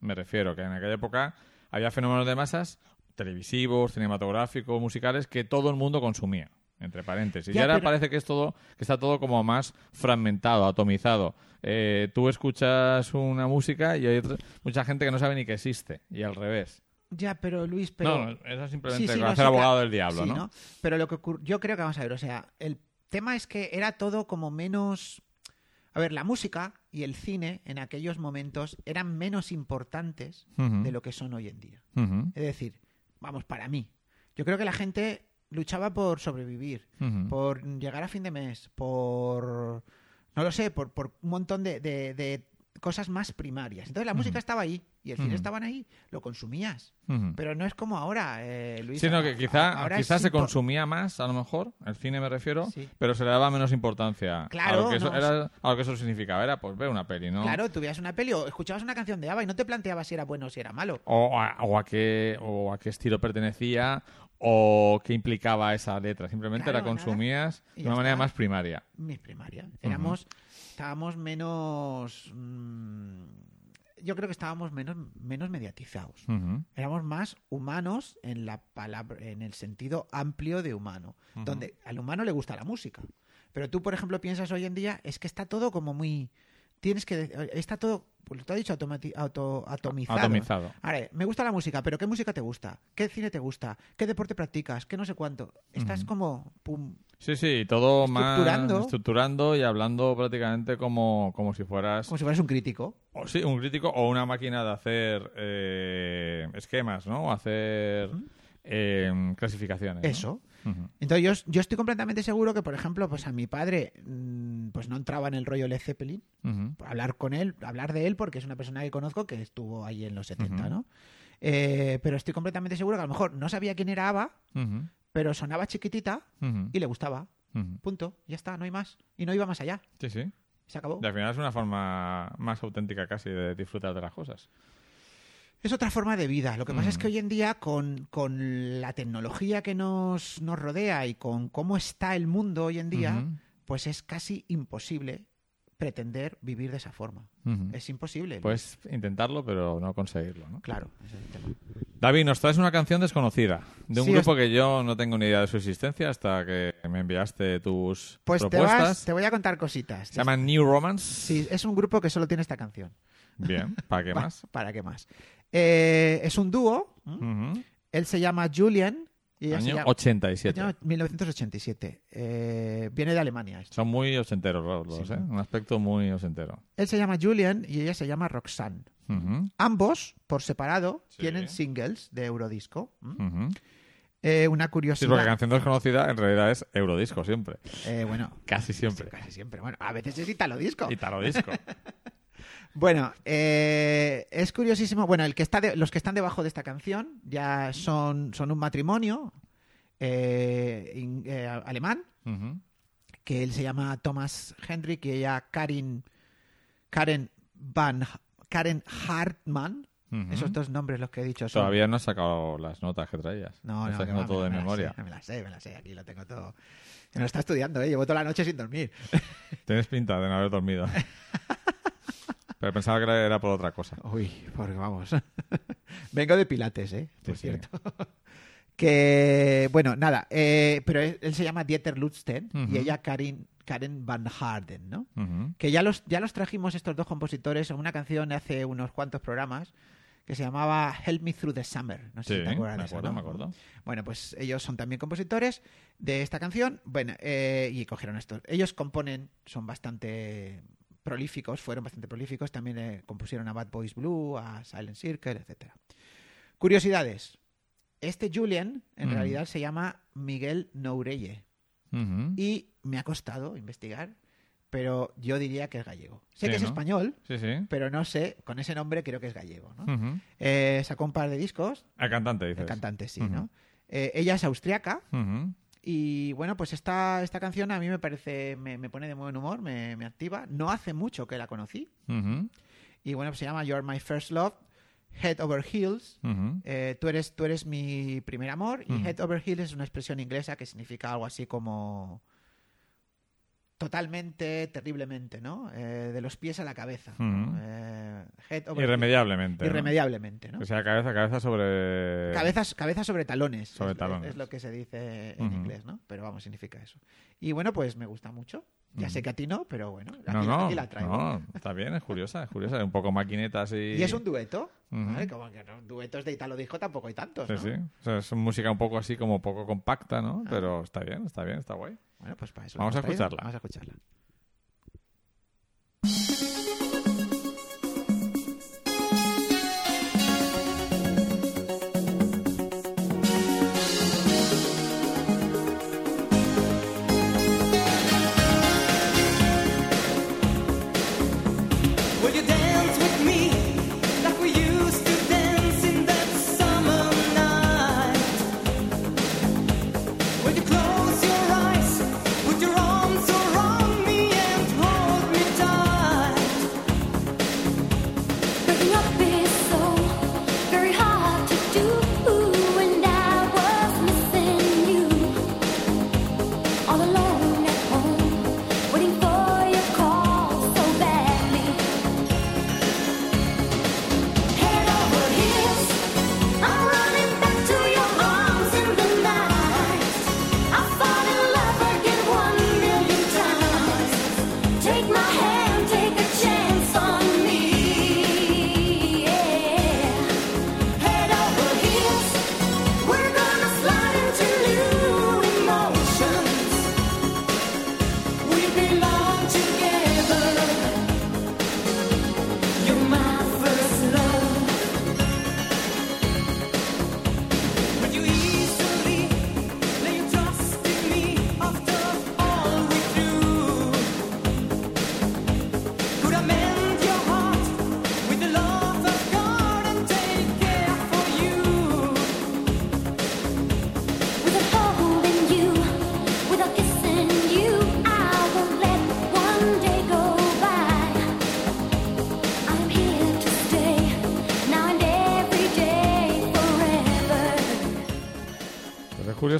Me refiero que en aquella época había fenómenos de masas televisivos, cinematográficos, musicales que todo el mundo consumía. Entre paréntesis. Ya, y ahora pero- parece que es todo, que está todo como más fragmentado, atomizado. Eh, tú escuchas una música y hay otra- mucha gente que no sabe ni que existe. Y al revés. Ya, pero Luis, pero... no, eso es simplemente Sí, sí, no, hacer sí, abogado claro. del diablo, Sí, ¿no? Pero lo que ocur- yo creo que vamos a ver, o sea, el tema es que era todo como menos... A ver, la música y el cine en aquellos momentos eran menos importantes de lo que son hoy en día. Es decir, vamos, para mí. Yo creo que la gente luchaba por sobrevivir, por llegar a fin de mes, por... No lo sé, por, por un montón de, de- de cosas más primarias. Entonces la música estaba ahí y el cine Ujú. estaban ahí, lo consumías. Pero no es como ahora, eh, Luis. Sí, no, que quizá, Ahora quizá se consumía más, a lo mejor, el cine me refiero, Sí. pero se le daba menos importancia Claro, a, lo que eso, no, era, a lo que eso significaba. Era pues ver una peli, ¿no? Claro, tú veías una peli o escuchabas una canción de ABBA y no te planteabas si era bueno o si era malo. O a, o a qué, o a qué estilo pertenecía o qué implicaba esa letra. Simplemente Claro, la consumías de una manera más primaria. Mis primaria. Éramos, estábamos menos... mm, yo creo que estábamos menos, menos mediatizados. Éramos más humanos en la palabra, en el sentido amplio de humano. Donde al humano le gusta la música. Pero tú, por ejemplo, piensas hoy en día, es que está todo como muy. Tienes que. Está todo. Pues te ha dicho automati- auto- atomizado. Atomizado. Ahora, me gusta la música, pero ¿qué música te gusta? ¿Qué cine te gusta? ¿Qué deporte practicas? ¿Qué no sé cuánto? Estás como. Pum. Sí, sí, todo más Estructurando. y hablando prácticamente como, como si fueras Como si fueras un crítico. o sí, un crítico o una máquina de hacer eh, esquemas, ¿no? O hacer eh, clasificaciones. ¿no? Eso. Entonces yo, yo estoy completamente seguro que, por ejemplo, pues a mi padre mm, pues no entraba en el rollo Led Zeppelin. Ujú. hablar con él, hablar de él, porque es una persona que conozco que estuvo ahí en los 70, Ujú. ¿no? Eh, pero estoy completamente seguro que a lo mejor no sabía quién era ABBA. Pero sonaba chiquitita y le gustaba. Punto. Ya está, no hay más. Y no iba más allá. Sí, sí. Se acabó. Y al final es una forma más auténtica casi de disfrutar de las cosas. Es otra forma de vida. Lo que pasa es que hoy en día, con, con la tecnología que nos, nos rodea y con cómo está el mundo hoy en día, pues es casi imposible pretender vivir de esa forma. Es imposible. Puedes intentarlo, pero no conseguirlo, ¿no? Claro. ese es el tema. David, nos traes una canción desconocida de un Sí, grupo que yo no tengo ni idea de su existencia hasta que me enviaste tus Pues te, propuestas. vas, te voy a contar cositas. Se llama New Romance. Sí, es un grupo que solo tiene esta canción. Bien, ¿para qué [laughs] más? ¿Para qué más? Eh, es un dúo. Él se llama Julian y Año llama... 87. año 1987. Eh, viene de Alemania. esto. Son muy ochenteros los dos, Sí. ¿eh? Un aspecto muy ochentero. Él se llama Julian y ella se llama Roxanne. Ambos, por separado, Sí. tienen singles de Eurodisco. Eh, una Sí, curiosidad. porque canción desconocida en realidad es Eurodisco siempre. Eh, bueno, Casi siempre. casi siempre. Bueno, a veces es Italo Disco. Italo disco. [laughs] Bueno, eh, es curiosísimo. Bueno, el que está de- los que están debajo de esta canción ya son, son un matrimonio eh, in- eh, alemán que él se llama Thomas Hendrick y ella Karin, Karen Van, Karen Hartman. Ujú. Esos dos nombres los que he dicho son... Todavía no has sacado las notas que traías. No, Estás no, haciendo no, todo me- de me memoria. sé, me la sé, me la sé, aquí lo tengo todo. Me lo está estudiando, ¿eh? Llevo toda la noche sin dormir. [laughs] Tienes pinta de no haber dormido. [laughs] Pero pensaba que era- por otra cosa. Uy, porque vamos. [laughs] Vengo de Pilates, ¿eh? Por Sí, sí. cierto. [laughs] que, bueno, nada. eh, pero él, él se llama Dieter Lutsten Ujú. y ella Karin, Karen Van Harden, ¿no? Que ya los, ya los trajimos estos dos compositores en una canción hace unos cuantos programas que se llamaba Help Me Through the Summer. No sé Sí, si te acuerdas me de esa, acuerdo, ¿no? me acuerdo. Bueno, pues ellos son también compositores de esta canción. Bueno, eh, y cogieron esto. Ellos componen, son bastante prolíficos, fueron bastante prolíficos. También eh, compusieron a Bad Boys Blue, a Silent Circle, etcétera. Curiosidades. Este Julian, en Mm. realidad, se llama Miguel Nourelle. Y me ha costado investigar, pero yo diría que es gallego. Sé Sí, que es ¿no? español, Sí, sí. pero no sé, con ese nombre creo que es gallego. Eh, sacó un par de discos, El cantante, dices. el cantante sí. ¿no? Eh, ella es austriaca. Y bueno, pues esta, esta canción a mí me parece, me, me pone de buen humor, me, me activa. No hace mucho que la conocí y bueno, pues se llama You're My First Love, Head Over Heels. Eh, tú, eres, tú eres mi primer amor y. Head Over Heels es una expresión inglesa que significa algo así como totalmente, terriblemente, ¿no? Eh, de los pies a la cabeza. Eh, head Irremediablemente. Irremediablemente, ¿no? O sea, cabeza, cabeza sobre. Cabezas, cabeza sobre talones. Sobre es, talones. es lo que se dice en inglés, ¿no? Pero vamos, significa eso. Y bueno, pues me gusta mucho. Ya sé que a ti no, pero bueno, aquí, No, no, aquí la traigo. no, está bien, es curiosa, es curiosa, es un poco maquineta así. Y es un dueto. ¿vale? Como que duetos de Italo Disco tampoco hay tantos, Sí, sí. O sea, es música un poco así como poco compacta, ¿no? Ah. Pero está bien, está bien, está guay. Bueno, pues para eso. Vamos a escucharla. Vamos a escucharla. Will you dance with me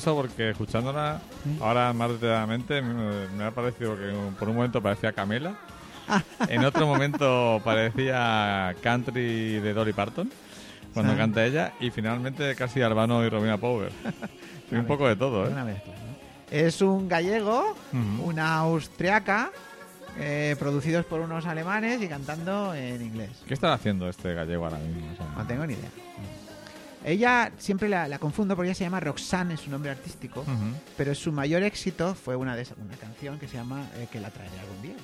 curioso porque escuchándola ahora más detalladamente me, me ha parecido que por un momento parecía Camela, [laughs] en otro momento parecía country de Dolly Parton cuando canta ella y finalmente casi Albano y Romina Power. [laughs] Un poco de todo, Es ¿eh? una mezcla, ¿no? Es un gallego, una austriaca, eh, producidos por unos alemanes y cantando en inglés. ¿Qué está haciendo este gallego ahora mismo? O sea, No tengo ni idea. Ella siempre la, la confundo porque ella se llama Roxanne, es su nombre artístico, pero su mayor éxito fue una de una canción que se llama eh, que la traeré algún día.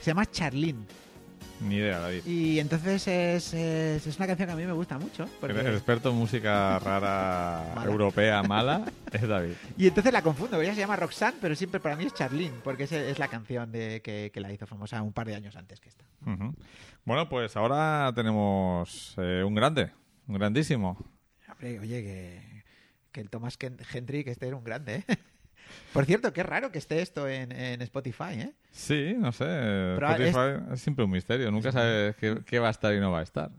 Se llama Charlene. Ni idea, David. Y entonces es, es, es una canción que a mí me gusta mucho. porque- El experto en música rara [laughs] Mala. europea mala es David. Y entonces la confundo, porque ella se llama Roxanne, pero siempre para mí es Charlene, porque es, es la canción de, que, que la hizo famosa un par de años antes que esta. Bueno, pues ahora tenemos eh, un grande, grandísimo. Hombre, oye, que, que el Thomas Hendrick este era un grande, ¿eh? [laughs] Por cierto, qué raro que esté esto en, en Spotify, ¿eh? Sí, no sé. Pero Spotify es... siempre un misterio. Nunca sabes qué, qué va a estar y no va a estar.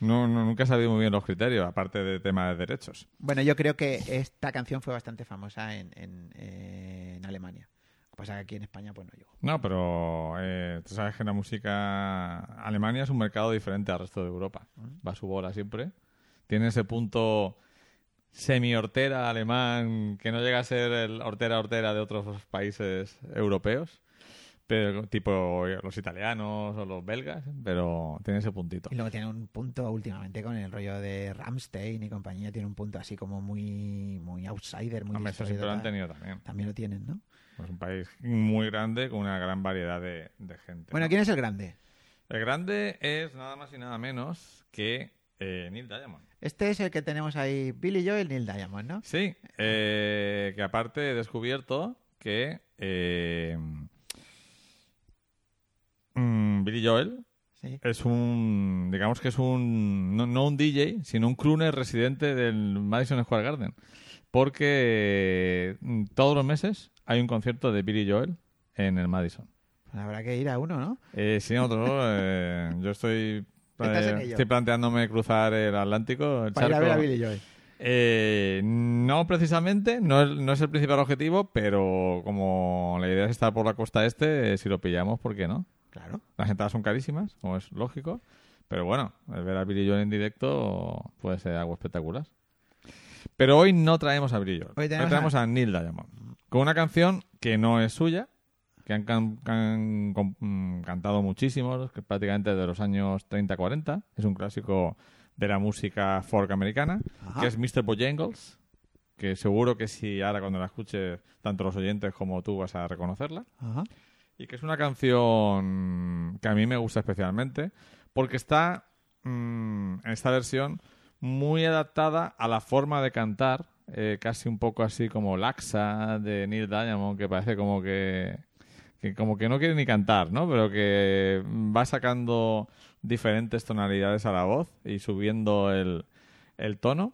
No, no, nunca he sabido muy bien los criterios, aparte de tema de derechos. Bueno, yo creo que esta canción fue bastante famosa en, en, en Alemania. Pasa que aquí en España, pues no llegó. No, pero eh, tú sabes que la música... Alemania es un mercado diferente al resto de Europa. Va a su bola siempre. Tiene ese punto semi-hortera alemán que no llega a ser el hortera-hortera de otros países europeos. Pero tipo los italianos o los belgas, pero tiene ese puntito. Y luego tiene un punto últimamente con el rollo de Ramstein y compañía, tiene un punto así como muy, muy outsider, muy Hombre, eso siempre lo han tenido también. También lo tienen, ¿no? Es un país muy grande con una gran variedad de, de gente. Bueno, ¿no? ¿quién es el grande? El grande es nada más y nada menos que eh, Neil Diamond. Este es el que tenemos ahí, Billy Joel, Neil Diamond, ¿no? Sí, eh, que aparte he descubierto que eh, mm, Billy Joel Sí. es un, digamos que es un, no, no un DJ, sino un crooner residente del Madison Square Garden. Porque mm, todos los meses hay un concierto de Billy Joel en el Madison. Pues habrá que ir a uno, ¿no? Eh, sí, nosotros, eh, yo estoy, [laughs] eh, estoy planteándome cruzar el Atlántico, el Para ir a ver a. Billy Joel. Eh, no precisamente, no es, no es el principal objetivo, pero como la idea es estar por la costa este, eh, si lo pillamos, ¿por qué no? Claro. Las entradas son carísimas, como es lógico, pero bueno, el ver a Billy Joel en directo puede ser algo espectacular. Pero hoy no traemos a Billy Joel, Hoy hoy traemos a... Neil Diamond, con una canción que no es suya, que han, can- mm, cantado muchísimos, que prácticamente de los años 30-40, es un clásico de la música folk americana, Ajá. que es Mr. Bojangles, que seguro que si ahora cuando la escuches tanto los oyentes como tú vas a reconocerla, Ajá. y que es una canción que a mí me gusta especialmente, porque está mm, en esta versión muy adaptada a la forma de cantar, eh, casi un poco así como laxa de Neil Diamond, que parece como que, que como que no quiere ni cantar, ¿no? Pero que va sacando diferentes tonalidades a la voz y subiendo el, el tono.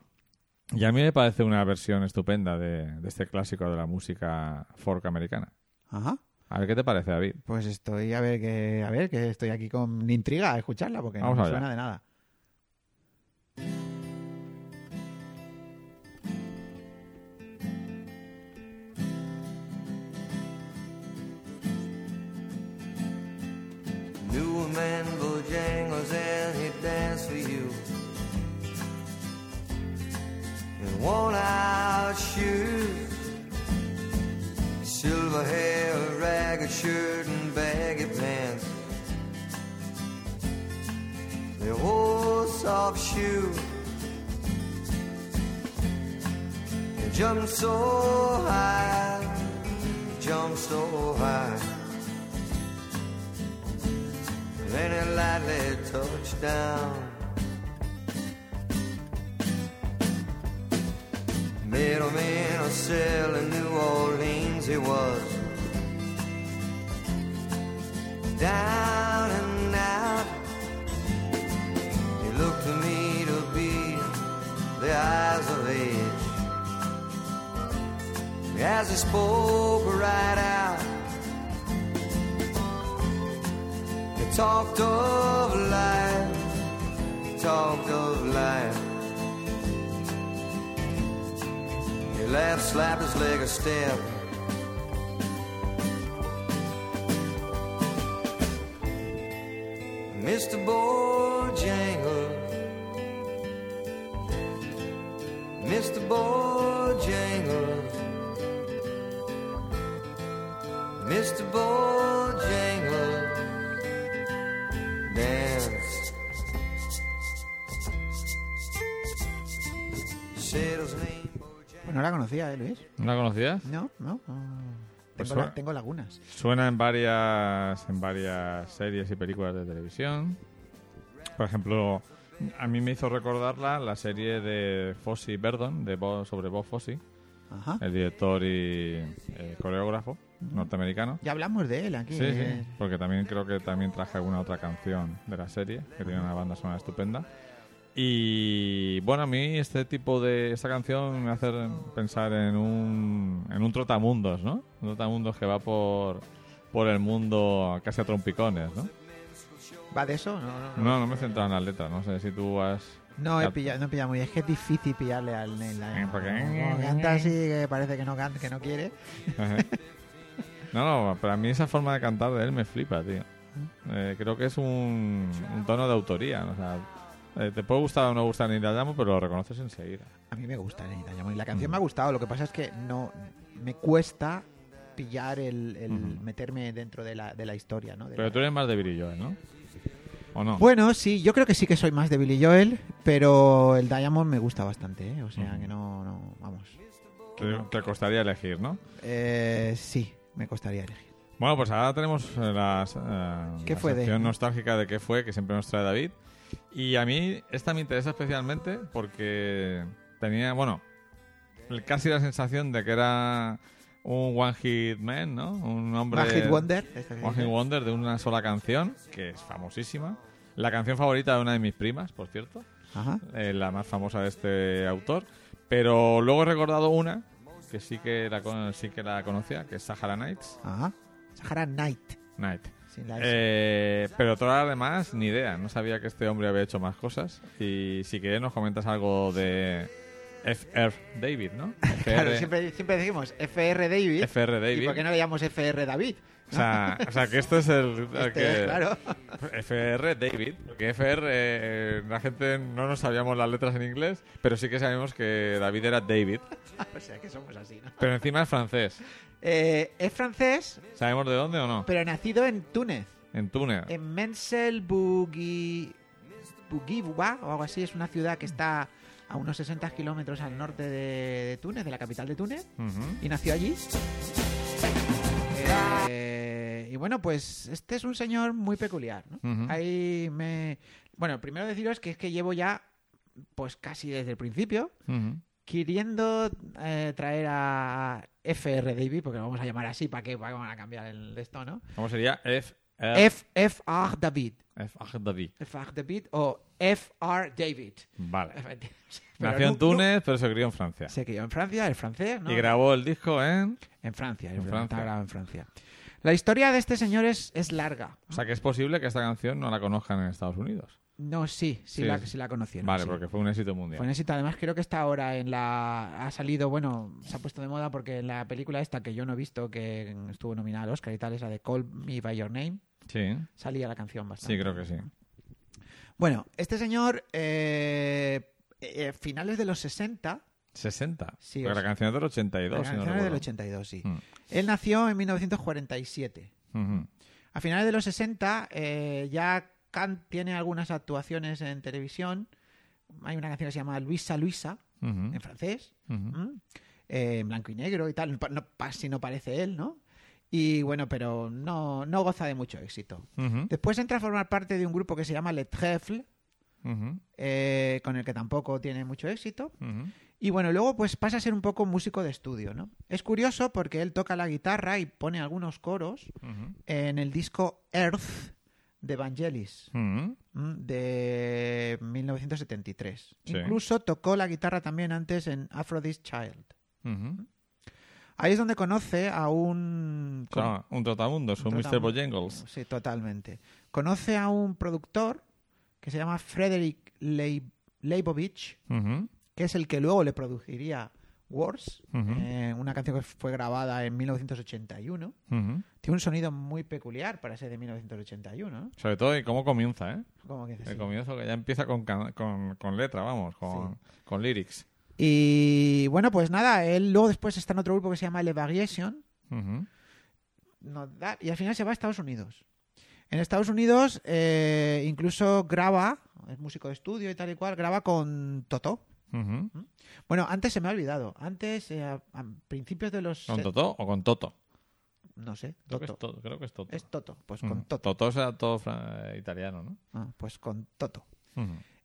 Y a mí me parece una versión estupenda de, de este clásico de la música folk americana. Ajá. A ver qué te parece, David. Pues estoy a ver que a ver que estoy aquí con intriga a escucharla porque Vamos no me suena de nada. Man Bojangles and he'd dance for you. In worn out shoes Silver hair, ragged shirt and baggy pants. They wore soft shoes. They jumped so high Jumped so high then it lightly touched down. Middleman a cell in New Orleans he was. Down and out. He looked to me to be the eyes of age. As he spoke right out. Talked of life, talked of life. He laughed, slapped his leg a step. Mr. Bojangles, Mr. Bojangles, Mr. Bojangles no la conocía, ¿eh, Luis? ¿No la conocías? No, no. no. Pues Tengo, la- suena- tengo lagunas. Suena en varias, en varias series y películas de televisión. Por ejemplo, a mí me hizo recordarla la serie de Fosse Verdon, de Bob- sobre Bob Fosse, Ajá. el director y eh, coreógrafo norteamericano. Ya hablamos de él aquí. Sí, sí, eh. porque también creo que también traje alguna otra canción de la serie, que tiene una banda sonora estupenda. Y bueno, a mí este tipo de. Esta canción me hace pensar en un. En un trotamundos, ¿no? Un trotamundos que va por. Por el mundo casi a trompicones, ¿no? ¿Va de eso? No, no, no. No, no me he centrado en las letras. No sé si tú has. No he pillado, no he pillado muy bien. Es que es difícil pillarle al Neil Diamond. Canta [laughs] así que parece que no canta, que no quiere. No, no, pero a mí esa forma de cantar de él me flipa, tío. Eh, creo que es un, un tono de autoría. O sea, eh, te puede gustar o no gustar ni Diamond, pero lo reconoces enseguida. A mí me gusta Diamond y la Mm. canción me ha gustado. Lo que pasa es que no me cuesta pillar el, meterme dentro de la, de la historia, ¿no? De Pero la- tú eres más de Billy Joel, ¿no? ¿O no? Bueno, sí, yo creo que sí que soy más de Billy Joel, pero el Diamond me gusta bastante, ¿eh? O sea que no, no, vamos. te, te costaría elegir, ¿no? Eh, sí, me costaría elegir. Bueno, pues ahora tenemos eh, las, eh, ¿Qué la fue de? nostálgica de qué fue, que siempre nos trae David. Y a mí esta me interesa especialmente porque tenía, bueno, casi la sensación de que era un One Hit Man, ¿no? Un hombre... One Hit Wonder. One Hit. Wonder de una sola canción, que es famosísima. La canción favorita de una de mis primas, por cierto. Ajá. eh, la más famosa de este autor. Pero luego he recordado una que sí que la, sí que la conocía, que es Sahara Nights. Ajá. Sahara Night. Night. La. Eh, pero todas las demás, ni idea. No sabía que este hombre había hecho más cosas. Y si quieres nos comentas algo de F.R. David, ¿no? [laughs] Claro, siempre, siempre decimos FR David. FR ¿Y David. por qué no le llamamos FR David? o, sea, o sea, que esto es el... [laughs] Este que- claro. FR David, porque FR, eh, la gente no nos sabíamos las letras en inglés, pero sí que sabemos que David era David, [laughs] o sea que somos así, ¿no? pero encima es francés. Eh, es francés, ¿Sabemos de dónde o no? pero nacido en Túnez. En Túnez. En Mensel Bugui... O algo así. Es una ciudad que está a unos 60 kilómetros al norte de, de Túnez, de la capital de Túnez. Y nació allí. Eh, y bueno, pues este es un señor muy peculiar. ¿no? Ahí me. Bueno, primero deciros que es que llevo ya, pues casi desde el principio. Queriendo eh, traer a FR David, porque lo vamos a llamar así, ¿para qué? ¿Para qué van a cambiar el de esto, no? ¿Cómo sería? F R F FR David. F David. FR David o FR David. Vale. [laughs] Nació en Túnez, pero se crió en Francia. Se crió en Francia, el francés, ¿no? Y grabó el disco en... En Francia, En Francia. grabado en Francia. La historia de este señor es, es larga. O sea, que es posible que esta canción no la conozcan en Estados Unidos. No, sí, sí, Sí. la, sí la conocieron. Vale, sí. porque fue un éxito mundial. Fue un éxito. Además, creo que está ahora en la. Ha salido, bueno, se ha puesto de moda porque en la película esta que yo no he visto, que estuvo nominada al Oscar y tal, esa de Call Me By Your Name, Sí, salía la canción bastante. sí, creo que sí. Bueno, este señor, eh, eh, finales de los 60, 60. Sí, porque o la sea, canción es del 82, la si no canción es del recuerdo. 82, sí. Mm. Él nació en 1947. Ujú. A finales de los 60 eh, ya Kant tiene algunas actuaciones en televisión. Hay una canción que se llama Luisa Luisa, en francés. Eh, en blanco y negro y tal. No, casi no parece él, ¿no? Y bueno, pero no, no goza de mucho éxito. Después entra a formar parte de un grupo que se llama Le Trèfle, eh, con el que tampoco tiene mucho éxito. Y bueno, luego pues pasa a ser un poco músico de estudio, ¿no? Es curioso porque él toca la guitarra y pone algunos coros en el disco Earth de Vangelis Ujú. ¿m? de 1973. Sí. Incluso tocó la guitarra también antes en Aphrodite's Child. Ujú. Ahí es donde conoce a un... O sea, un trotamundos, un Un Mr. Bojangles. Sí, totalmente. Conoce a un productor que se llama Frederick Leib- Leibovich, que es el que luego le produciría Wars, eh, una canción que fue grabada en 1981. Ujú. Tiene un sonido muy peculiar para ser de 1981, ¿no? Sobre todo, y cómo comienza, ¿eh? Como que El sí. comienzo que ya empieza con, can- con, con letra, vamos, con, con lyrics. Y bueno, pues nada, él luego después está en otro grupo que se llama Le Variation, Ujú. no da- y al final se va a Estados Unidos. En Estados Unidos eh, incluso graba, es músico de estudio y tal y cual, graba con Toto. Ujú. Bueno, antes se me ha olvidado. Antes, eh, a, a principios de los... ¿Con Toto o con Toto? No sé, Creo que es Toto. Toto. Creo que es Toto. Es Toto, pues con Toto. Toto sea todo italiano, ¿no? Ah, pues con Toto.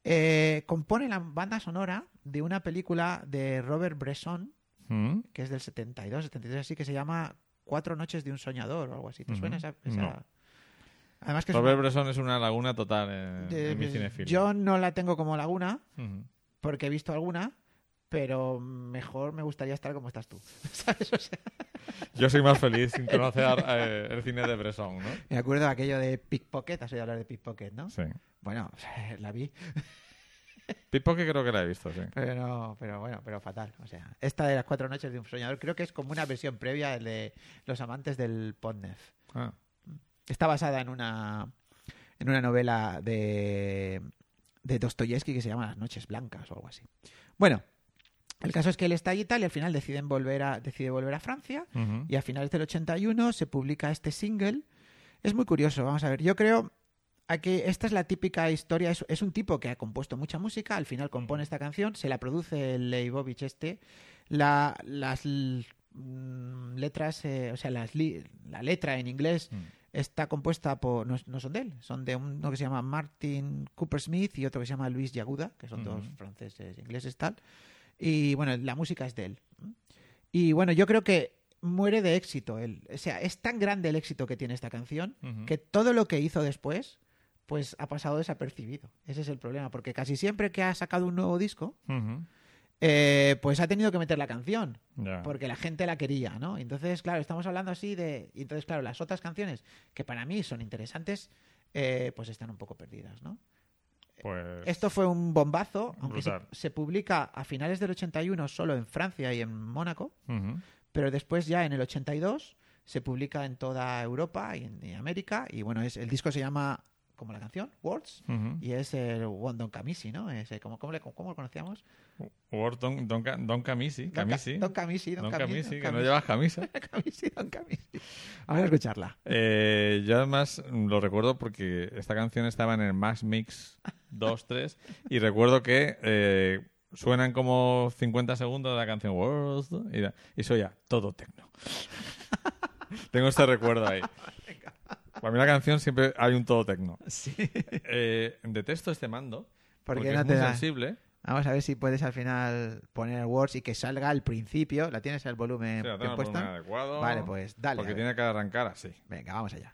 Eh, compone la banda sonora de una película de Robert Bresson, que es del 72, 73, así que se llama Cuatro noches de un soñador o algo así. ¿Te suena esa, esa- No. Además que es Robert una- Bresson es una laguna total en, de- en mi yo no la tengo como laguna. Porque he visto alguna, pero mejor me gustaría estar como estás tú. [laughs] ¿Sabes? O sea, Yo soy más feliz sin conocer eh, el cine de Bresson, ¿no? me acuerdo de aquello de Pickpocket, has oído hablar de Pickpocket, ¿no? Sí. Bueno, [laughs] la vi, Pickpocket creo que la he visto, sí. pero no, pero bueno, pero fatal. O sea, esta de las cuatro noches de un soñador creo que es como una versión previa de Los amantes del Podnef. Ah, Está basada en una en una novela de de Dostoyevsky que se llama Las noches blancas o algo así. Bueno, el caso es que él está allí y tal y al final deciden volver a decide volver a Francia y a finales del 81 se publica este single. Es muy curioso, vamos a ver. Yo creo que esta es la típica historia. Es, es un tipo que ha compuesto mucha música, al final compone esta canción, se la produce el Leibovich este. La, las mm, letras, eh, o sea, las li- la letra en inglés Mm. Está compuesta por. No, no son de él, son de uno que se llama Martin Cooper Smith y otro que se llama Luis Yaguda, que son dos franceses, ingleses, tal. Y bueno, la música es de él. Y bueno, yo creo que muere de éxito él. O sea, es tan grande el éxito que tiene esta canción que todo lo que hizo después, pues ha pasado desapercibido. Ese es el problema, porque casi siempre que ha sacado un nuevo disco. Eh, pues ha tenido que meter la canción, porque la gente la quería, ¿no? Entonces, claro, estamos hablando así de... Entonces, claro, las otras canciones que para mí son interesantes, eh, pues están un poco perdidas, ¿no? Pues... Esto fue un bombazo, aunque se, publica a finales del 81 solo en Francia y en Mónaco, pero después ya en el 82 se publica en toda Europa y en y América y bueno, es el disco se llama como la canción, Words, Ujú. y es el Wondon Camisi, ¿no? Es, eh, ¿cómo, cómo, le- cómo lo conocíamos? Word Don, Don, Don Camisi. Don Ca- Camisi. Don Camisi, Don, Don Camisi, Camisi, Don que no llevas camisa. [laughs] Camisi, Don Camisi. Vamos a escucharla. Eh, yo además lo recuerdo porque esta canción estaba en el Max Mix 2-3 y recuerdo que eh, suenan como 50 segundos de la canción Words y, da- y soy ya todo tecno. [laughs] Tengo este recuerdo ahí. Para mí la canción siempre hay un todo tecno. [laughs] Sí. Eh, detesto este mando ¿Por porque no es te muy da? sensible. Vamos a ver si puedes al final poner Words y que salga al principio. ¿La tienes el volumen Sí, la bien tengo el volumen adecuado, Vale, pues dale. Porque a ver. tiene que arrancar así. Venga, vamos allá.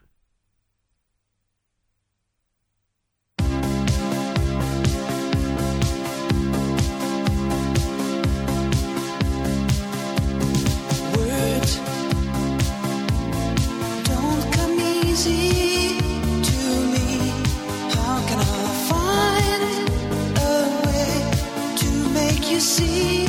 心。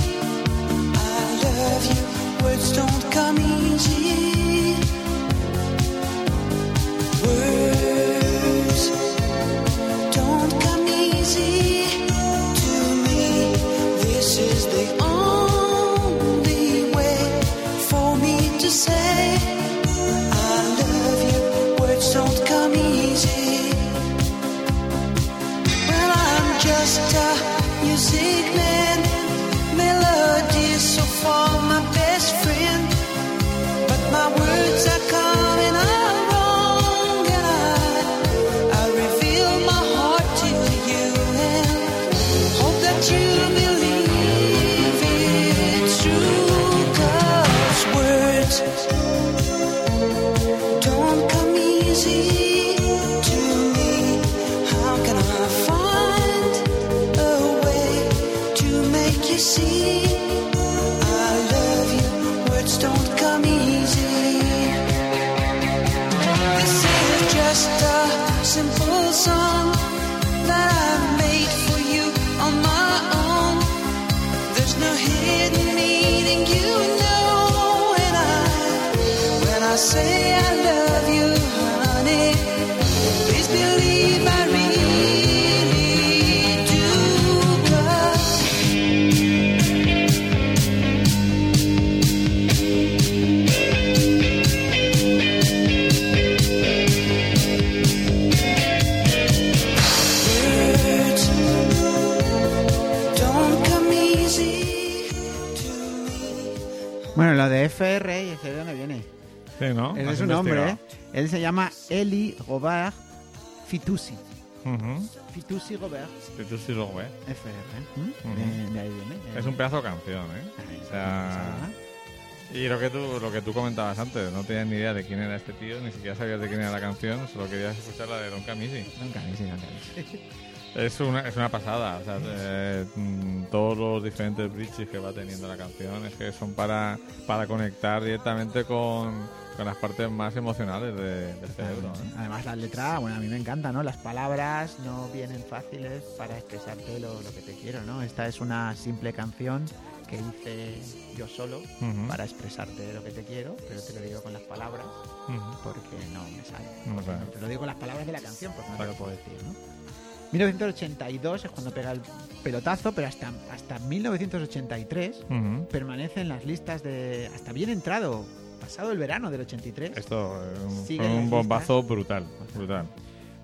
Song Bueno, de FR, ¿y ese de dónde viene? Sí, ¿no? Ese Has es su nombre, ¿eh? Él se llama Eli Robert Fitoussi. Ujú. Fitoussi Robert Y tú sí lo ves. FR. Ujú. De- de ahí viene. Es un pedazo de canción, ¿eh? Ahí O sea. Y lo que tú lo que tú comentabas antes, no tenías ni idea de quién era este tío, ni siquiera sabías de quién era la canción, solo querías escuchar la de Don Camisi. Sí, nunca. [laughs] Es una, es una pasada, o sea, eh, mm, todos los diferentes bridges que va teniendo la canción es que son para, para conectar directamente con, con las partes más emocionales de- del cerebro. ¿eh? Además, la letra, bueno, a mí me encanta, ¿no? Las palabras no vienen fáciles para expresarte lo, lo que te quiero, ¿no? Esta es una simple canción que hice yo solo para expresarte lo que te quiero, pero te lo digo con las palabras porque no me sale. No. Te lo digo con las palabras de la canción porque no te lo puedo decir, ¿no? 1982 es cuando pega el pelotazo, pero hasta, hasta 1983 Ujú. permanece en las listas de... Hasta bien entrado, pasado el verano del 83. Esto eh, fue las un bombazo brutal, brutal.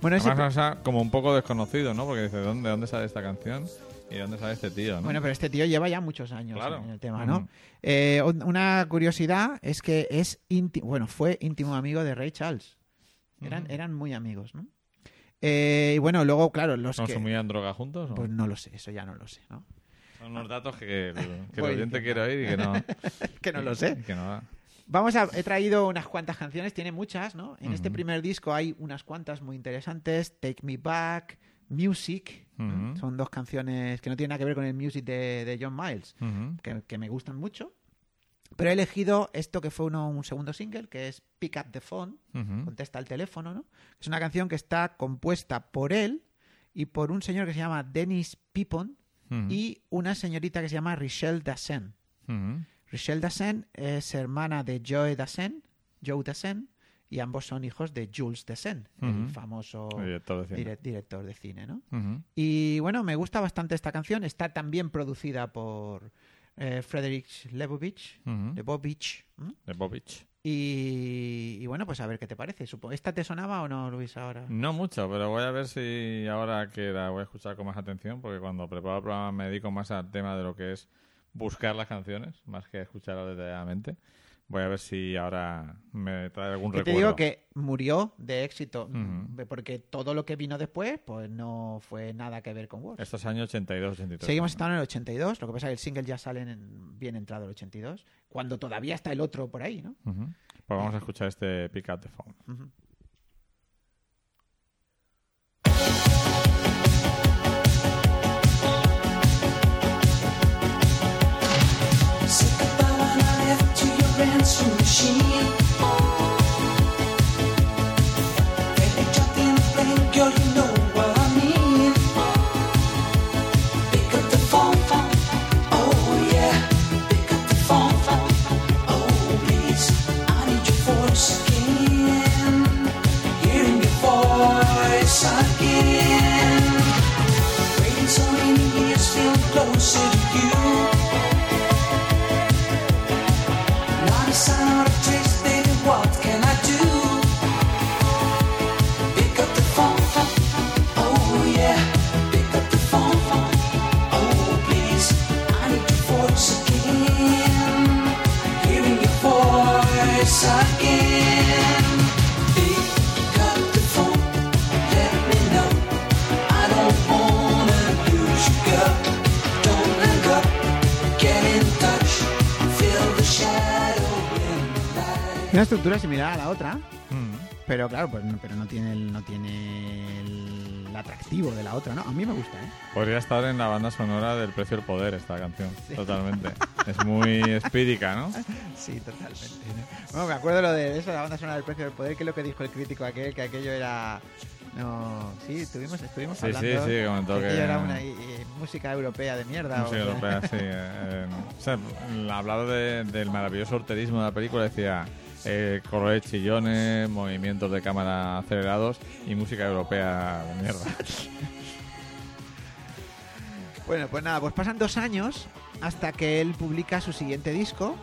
Bueno, ese Además, o sea, como un poco desconocido, ¿no? Porque dice, ¿dónde, ¿dónde sale esta canción? ¿Y dónde sale este tío, no? Bueno, pero este tío lleva ya muchos años Claro. en el tema, ¿no? Eh, un- una curiosidad es que es íntimo, bueno, fue íntimo amigo de Ray Charles. Eran, eran muy amigos, ¿no? Eh, y bueno, luego, claro, los que... ¿Consumían droga juntos? o? Pues no lo sé, eso ya no lo sé, ¿no? Son unos datos que, el- que [laughs] oyente quiere oír y que no, [laughs] que no lo sé. que no. Vamos a, he traído unas cuantas canciones, tiene muchas, ¿no? En este primer disco hay unas cuantas muy interesantes. Take Me Back, Music, son dos canciones que no tienen nada que ver con el music de, de John Miles, que, que me gustan mucho. Pero he elegido esto que fue uno, un segundo single, que es Pick Up the Phone, contesta el teléfono, ¿no? Es una canción que está compuesta por él y por un señor que se llama Dennis Pipon Ujú. y una señorita que se llama Richelle Dassin. Ujú. Richelle Dassin es hermana de Joe Dassin, Joe Dassin, y ambos son hijos de Jules el Ujú. famoso El director de cine. dire- director de cine, ¿no? Y bueno, me gusta bastante esta canción. Está también producida por eh, Frederick Lebovich. De Bobich. y, y bueno, pues a ver qué te parece. ¿Esta te sonaba o no, Luis, ahora? No mucho, pero voy a ver si ahora que la voy a escuchar con más atención, porque cuando preparo el programa me dedico más al tema de lo que es buscar las canciones, más que escucharlas detalladamente. Voy a ver si ahora me trae algún te recuerdo. digo que murió de éxito, mm, porque todo lo que vino después, pues no fue nada que ver con Wars. Estos años 82, 83. Seguimos estando en el 82, lo que pasa es que el single ya sale en- bien entrado el 82, cuando todavía está el otro por ahí, ¿no? Pues vamos a escuchar este Pick Up the Phone. Say she Una estructura similar a la otra, Ujú. pero claro, pues, no- pero no tiene el, no tiene atractivo de la otra, ¿no? A mí me gusta, ¿eh? Podría estar en la banda sonora del Precio del Poder esta canción, totalmente. [laughs] Es muy espírica, ¿no? Sí, totalmente. ¿no? Bueno, me acuerdo lo de eso, la banda sonora del precio del poder, que es lo que dijo el crítico aquel, que aquello era... No, sí, estuvimos, estuvimos Sí, hablando sí, sí, comentó que aquello que- era una eh, música europea de mierda. Música o- europea, sí. eh, eh, o sea, hablado de- del maravilloso horterismo de la película, decía eh, colores chillones, movimientos de cámara acelerados y música europea de mierda. [laughs] Bueno, pues nada, pues pasan dos años hasta que él publica su siguiente disco,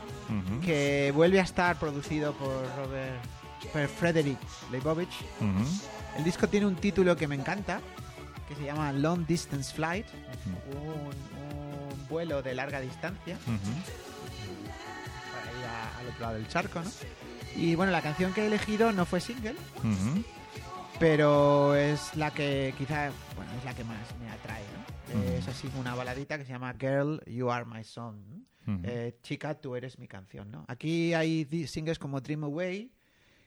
que vuelve a estar producido por Robert por Frederick Leibovich. El disco tiene un título que me encanta, que se llama Long Distance Flight, un, un vuelo de larga distancia para ir a- al otro lado del charco, ¿no? Y bueno, la canción que he elegido no fue single, pero es la que quizá, bueno, es la que más me atrae, ¿no? Ujú. Es así una baladita que se llama Girl, You Are My Song. eh, Chica, tú eres mi canción, ¿no? Aquí hay singles como Dream Away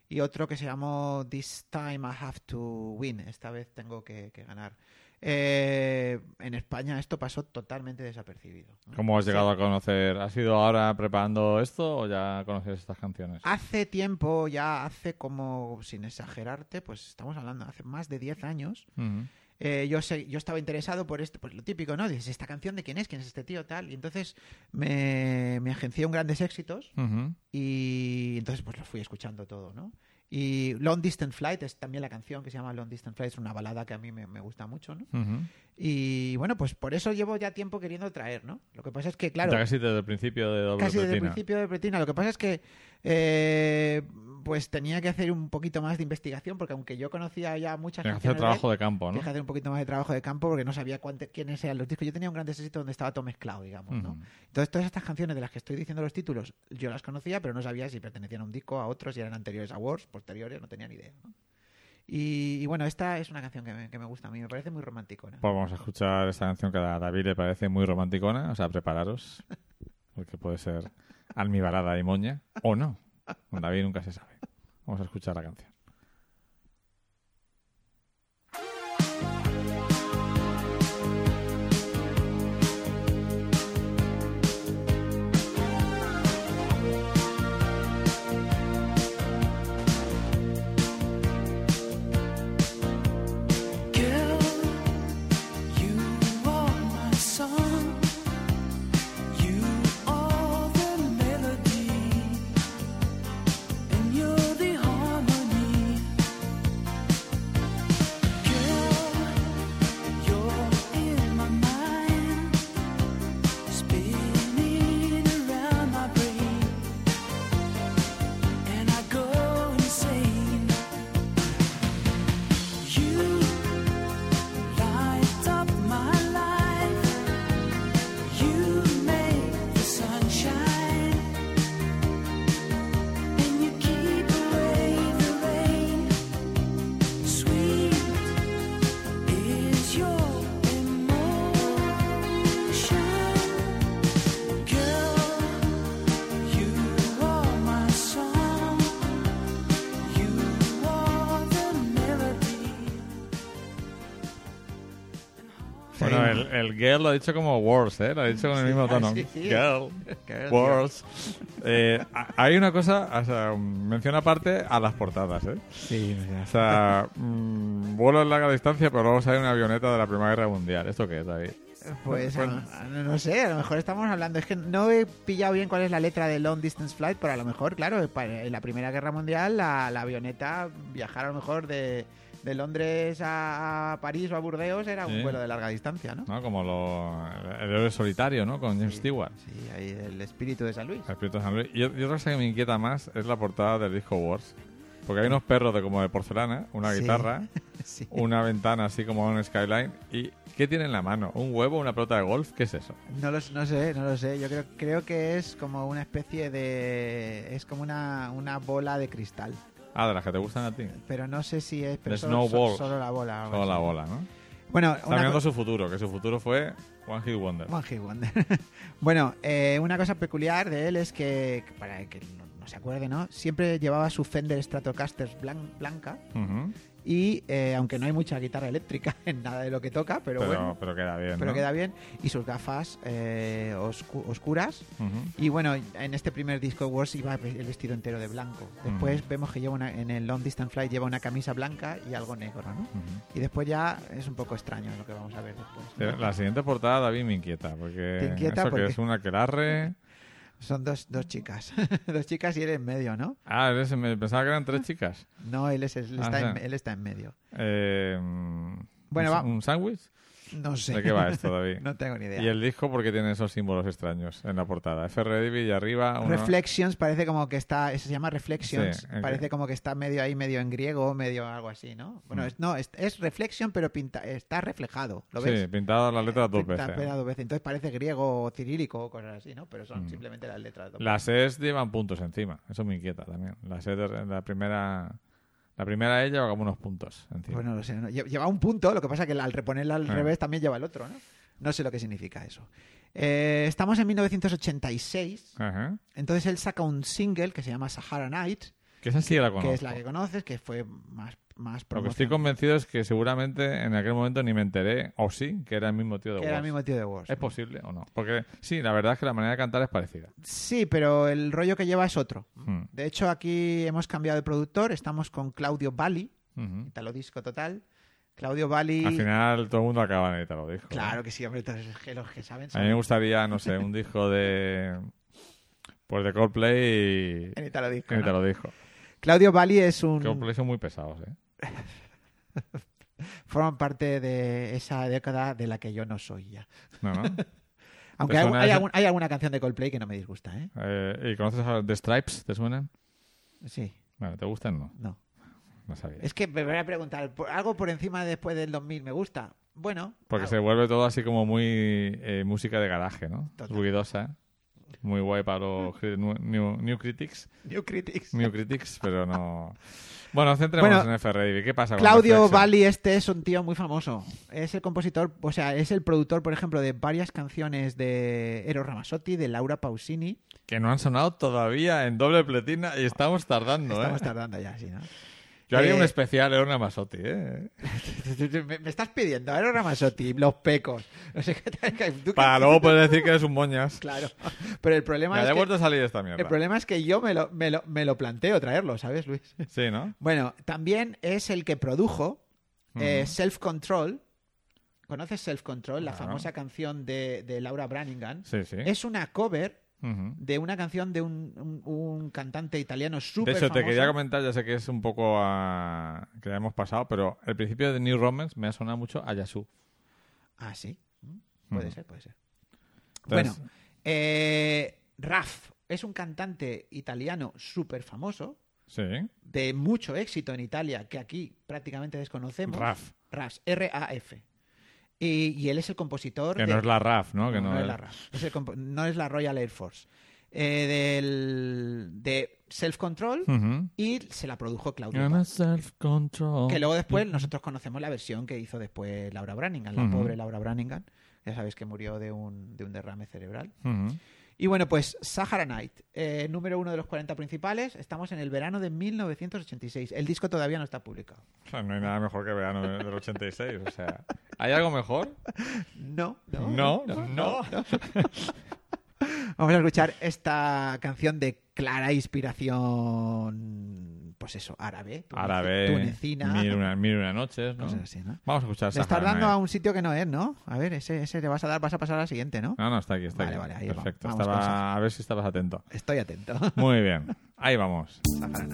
y otro que se llamó This Time I Have to Win. Esta vez tengo que, que ganar. Eh, en España esto pasó totalmente desapercibido. ¿no? ¿Cómo has llegado a conocer? ¿Has ido ahora preparando esto o ya conoces estas canciones? Hace tiempo, ya hace como, sin exagerarte, pues estamos hablando, hace más de 10 años, eh, yo, sé, yo estaba interesado por esto, pues lo típico, ¿no? Dices, ¿esta canción de quién es? ¿Quién es este tío? Tal. Y entonces me, me agencié un grandes éxitos y entonces pues lo fui escuchando todo, ¿no? Y Long Distance Flight es también la canción que se llama Long Distance Flight, es una balada que a mí me, me gusta mucho, ¿no? Y bueno, pues por eso llevo ya tiempo queriendo traer, ¿no? Lo que pasa es que, claro, Ya casi desde el principio de doble casi desde el principio de Pretina. Lo que pasa es que eh, pues tenía que hacer un poquito más de investigación porque aunque yo conocía ya muchas Tienes que hacer de trabajo él, de campo, ¿no? tenía que hacer un poquito más de trabajo de campo porque no sabía cuánto- quiénes eran los discos. Yo tenía un gran éxito donde estaba todo mezclado, digamos, ¿no? Entonces todas estas canciones de las que estoy diciendo los títulos yo las conocía, pero no sabía si pertenecían a un disco, a otros, si eran anteriores a Wars, posteriores, no tenía ni idea. ¿no? Y, y bueno, esta es una canción que me, que me gusta a mí, me parece muy romántico. ¿no? Pues vamos a escuchar esta canción que a David le parece muy romanticona, o sea, prepararos, [laughs] porque puede ser almibarada y moña, o no. Con David nunca se sabe. Vamos a escuchar la canción. El, girl lo ha dicho como words, ¿eh? Lo ha dicho con el mismo tono. sí, sí. Girl, Girl, words. Eh, hay una cosa, o sea, menciona aparte a las portadas, ¿eh? Sí, O sea, mm, vuelo en larga distancia, pero luego sale una avioneta de la Primera Guerra Mundial. ¿Esto qué es, David? Pues Bueno. no, no sé, a lo mejor estamos hablando. Es que no he pillado bien cuál es la letra de Long Distance Flight, pero a lo mejor, claro, en la Primera Guerra Mundial la, la avioneta viajar a lo mejor de, de Londres a, París o a Burdeos era un vuelo de larga distancia, ¿no? ¿No? Como lo, el héroe solitario, ¿no? Con James Sí. Stewart. Sí, ahí el espíritu de San Luis. El Espíritu de San Luis. Y, y otra cosa que me inquieta más es la portada del disco Wars. Porque hay unos perros de como de porcelana, una Sí. guitarra, [laughs] una ventana así como un skyline. ¿Y qué tiene en la mano? ¿Un huevo? ¿Una pelota de golf? ¿Qué es eso? No, lo, no sé, no lo sé. Yo creo, creo que es como una especie de... Es como una, una bola de cristal. Ah, de las que te gustan a ti. Pero no sé si es... Pero solo, solo la bola. Solo la bola, ¿no? Bueno, Está mirando su futuro, que su futuro fue One Hit Wonder. One Hit Wonder. [laughs] bueno, eh, una cosa peculiar de él es que, para que no, no se acuerde, ¿no? Siempre llevaba su Fender Stratocaster blan- blanca. Y, eh, aunque no hay mucha guitarra eléctrica [laughs] en nada de lo que toca, pero, Pero, bueno, pero queda bien, pero ¿no? queda bien, y sus gafas eh, oscu- oscuras. Y bueno, en este primer disco Wars iba el vestido entero de blanco. Después Mm. vemos que lleva una, en el Long Distance Flight lleva una camisa blanca y algo negro, ¿no? Y después ya es un poco extraño lo que vamos a ver después. ¿no? La siguiente portada, David, me inquieta. Porque inquieta eso porque- que es una aquelarre. Son dos, dos chicas. [laughs] dos chicas y él en medio, ¿no? Ah, eres- me pensaba que eran tres chicas. No, él, es, él, Ah, está, sí. en, él está en medio. Eh, mm, Bueno, ¿un, va- ¿Un sándwich? No sé. ¿De qué va esto, David? [laughs] no tengo ni idea. ¿Y el disco por qué tiene esos símbolos extraños en la portada? F. Reddy y arriba... uno- Reflections parece como que está, se llama Reflections, Sí, parece como que está medio ahí, medio en griego, medio algo así, ¿no? Bueno, Mm. es, no, es, es Reflection, pero pinta, está reflejado, ¿lo Sí, pintado las letras dos veces. pinta dos veces. Entonces parece griego o cirílico o cosas así, ¿no? Pero son Mm. simplemente las letras. dos Las S llevan puntos encima. Eso me inquieta también. Las S de la primera... La primera E lleva como unos puntos encima. Pues no lo sé. ¿no? Lle- Lleva un punto, lo que pasa que al reponerla al Ah. revés también lleva el otro, ¿no? No sé lo que significa eso. Eh, estamos en 1986. Ajá. Entonces él saca un single que se llama Sahara Night, Que esa sí la conozco. que es la que conoces, que fue más, más Lo que estoy convencido es que seguramente en aquel momento ni me enteré, o sí, que era el mismo tío de que era el mismo tío de Wars. ¿Es posible o no? Porque sí, la verdad es que la manera de cantar es parecida. Sí, pero el rollo que lleva es otro. Hmm. De hecho, aquí hemos cambiado de productor. Estamos con Claudio Bali, Ujú. Italo Disco Total. Claudio Bali. Al final todo el mundo acaba en te lo dijo. Claro que sí, hombre, todos los que- saben. A mí me gustaría, no sé, un disco de. Pues de Coldplay y. [laughs] En Italo Disco. y ¿no? te lo dijo. Claudio Bali es un. Coldplay son muy pesados, ¿eh? [laughs] Forman parte de esa década de la que yo no soy ya. No, no. [laughs] Aunque ¿Te hay, suena hay esa? algún- hay alguna canción de Coldplay que no me disgusta, ¿eh? Eh, ¿Y conoces a The Stripes? ¿Te suenan? Sí, Bueno, ¿te gustan? No, no. no sabía. Es que me voy a preguntar, ¿por- ¿algo por encima después del 2000 me gusta? Bueno. Porque algo. se vuelve todo así como muy eh, música de garaje, ¿no? Total. Ruidosa. Muy guay para los new, new Critics. New Critics. New Critics, pero no. Bueno, centrémonos Bueno, en FRD. ¿Qué pasa con Claudio? Bali este es un tío muy famoso. Es el compositor, o sea, es el productor, por ejemplo, de varias canciones de Eros Ramazzotti, de Laura Pausini. Que no han sonado todavía en doble pletina y estamos tardando, Estamos ¿eh? tardando ya, sí, ¿no? Yo haría Eh, un especial en una Masotti, ¿eh? [laughs] me, me estás pidiendo Eros Ramazzotti, los pecos. No sé qué tal- ¿tú qué- Para luego poder decir que eres un moñas. Claro. Pero el problema Me es haya que, vuelto a salir esta mierda. el problema es que yo me lo, me, lo, me lo planteo traerlo, ¿sabes, Luis? Sí, ¿no? Bueno, también es el que produjo eh. Self Control. ¿Conoces Self Control? La Claro. famosa canción de, de Laura Branigan. Sí, sí. Es una cover De una canción de un, un- un cantante italiano De súper hecho, te quería comentar, ya sé que es un poco a... que ya hemos pasado, pero el principio de New Romance me ha sonado mucho a Yasu. Ah, sí. Mm, Puede ser, puede ser. Entonces, Bueno, eh, Raf es un cantante italiano súper famoso, Sí. de mucho éxito en Italia, que aquí prácticamente desconocemos. Raf. Raf, R-A-F. Y, y él es el compositor. Que de- no es la RAF, ¿no? Que no, no, no es es- la RAF. Es el compo- no es la Royal Air Force. Eh, del, de Self Control y se la produjo Claudio. Que luego después nosotros conocemos la versión que hizo después Laura Branigan, la pobre Laura Branigan. Ya sabéis que murió de un, de un derrame cerebral. Ujú. Y bueno, pues Sahara Night, eh, número uno de los 40 principales. Estamos en el verano de 1986. El disco todavía no está publicado. O sea, no hay nada mejor que verano del 86. O sea, ¿hay algo mejor? No, No, no. Vamos a escuchar esta canción de clara inspiración, pues eso, árabe, tuneci- Árabe, tunecina, mil una, mil una noches, ¿no? cosas así, ¿no? Vamos a escuchar Le estás dando Night. a un sitio que no es, ¿no? A ver, ese, ese le vas a dar, vas a pasar a la siguiente, ¿no? No, no, está aquí, está Vale, aquí. vale, ahí. Perfecto. Vamos. A ver si estabas atento. Estoy atento. Muy [laughs] bien. Ahí vamos. Sahara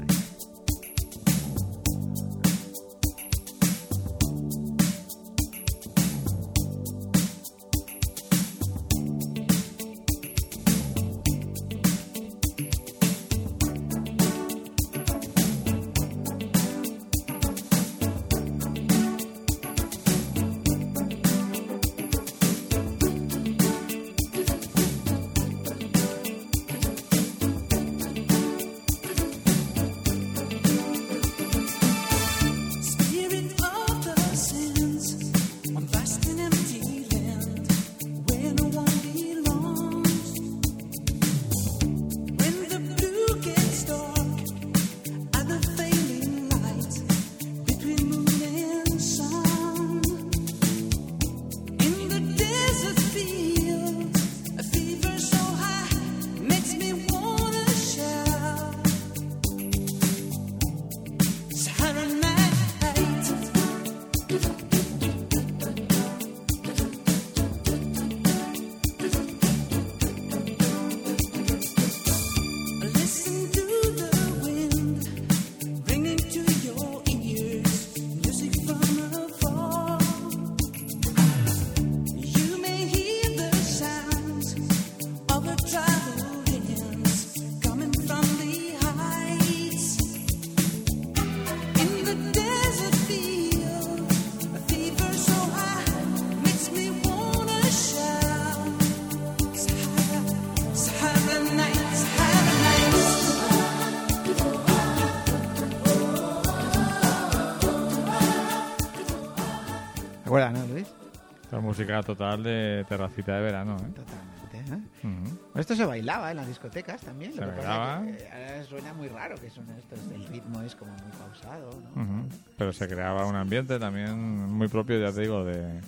Música total de terracita de verano, ¿eh? Totalmente. ¿eh? Ujú. Esto se bailaba en las discotecas también. Se lo que pasa bailaba. que, eh, ahora suena muy raro que son estos. El ritmo es como muy pausado, ¿no? Ujú. Pero se creaba un ambiente también muy propio, ya te digo, de,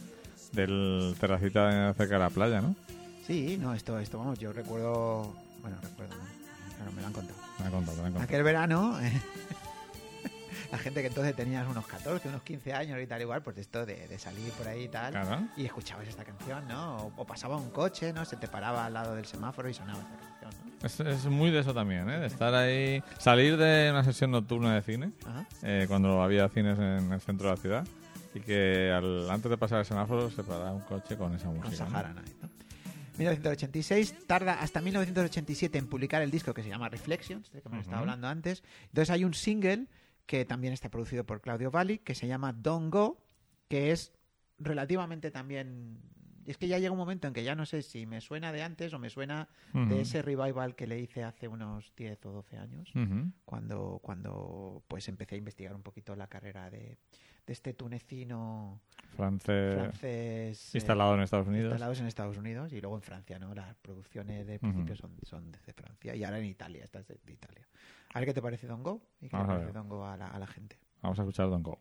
del terracita cerca de la playa, ¿no? Sí, no, esto, esto, vamos, yo recuerdo. Bueno, recuerdo, ¿no? Claro, me lo han contado. Me han contado, me han contado. Aquel verano, eh, la gente que entonces tenías unos 14, unos 15 años y tal, igual, pues esto de, de salir por ahí y tal. Claro. Y escuchabas esta canción, ¿no? O, o pasaba un coche, ¿no? Se te paraba al lado del semáforo y sonaba esta canción, ¿no? Es, es muy de eso también, ¿eh? De estar ahí, salir de una sesión nocturna de cine, eh, cuando había cines en el centro de la ciudad, y que al- antes de pasar el semáforo se paraba un coche con esa Con música. ¿no? Sahara Night, ¿no? 1986, tarda hasta 1987 en publicar el disco que se llama Reflections, de que me Ujú. estaba hablando antes. Entonces hay un single que también está producido por Claudio Valli, que se llama Don't Go, que es relativamente también... Es que ya llega un momento en que ya no sé si me suena de antes o me suena de ese revival que le hice hace unos 10 o 12 años, cuando, cuando pues empecé a investigar un poquito la carrera de, de este tunecino Francés, francés... eh, instalado en Estados Unidos. instalados en Estados Unidos y luego en Francia, ¿no? Las producciones de principio son, son desde Francia y ahora en Italia, esta es de, Italia. A ver qué te parece Don Go y qué Vamos le parece. Don Go a la, a la gente. Vamos a escuchar Don't Go.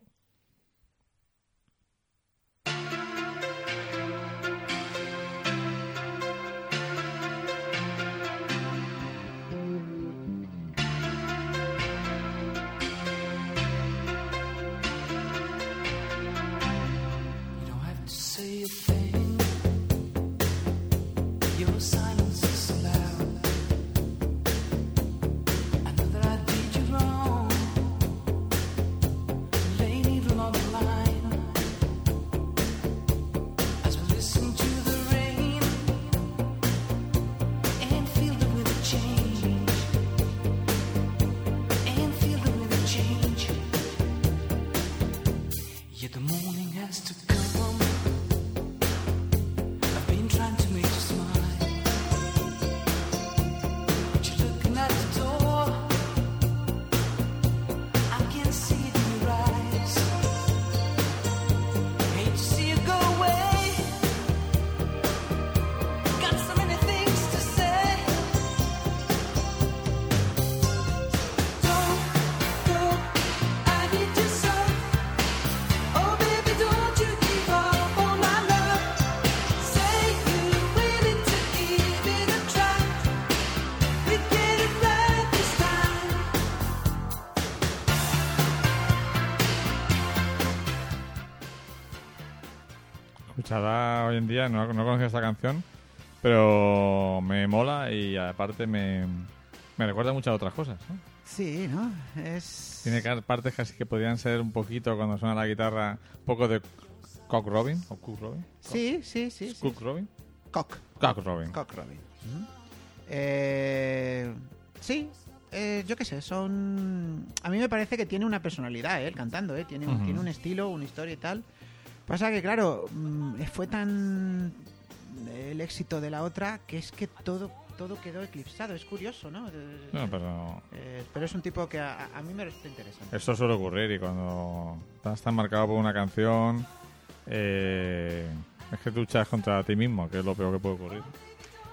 No, no conocía esta canción, pero me mola y aparte me, me recuerda muchas otras cosas. ¿no? Sí, ¿no? Es... Tiene partes casi que podrían ser un poquito, cuando suena la guitarra, un poco de Cock Robin. ¿O Cook Robin? Sí, sí, sí. sí. ¿Cook Robin? Cock. Cock Robin. Cock Robin. Ujú. Eh, sí, eh, yo qué sé, son... A mí me parece que tiene una personalidad, ¿eh? El cantando, ¿eh? Tiene un, tiene un estilo, una historia y tal. Pasa que, claro, mm, fue tan el éxito de la otra que es que todo todo quedó eclipsado. Es curioso, ¿no? Eh, No, pero eh, pero es un tipo que a, a mí me resulta interesante. eso suele ocurrir y cuando estás tan marcado por una canción, eh, es que tú luchas contra ti mismo, que es lo peor que puede ocurrir.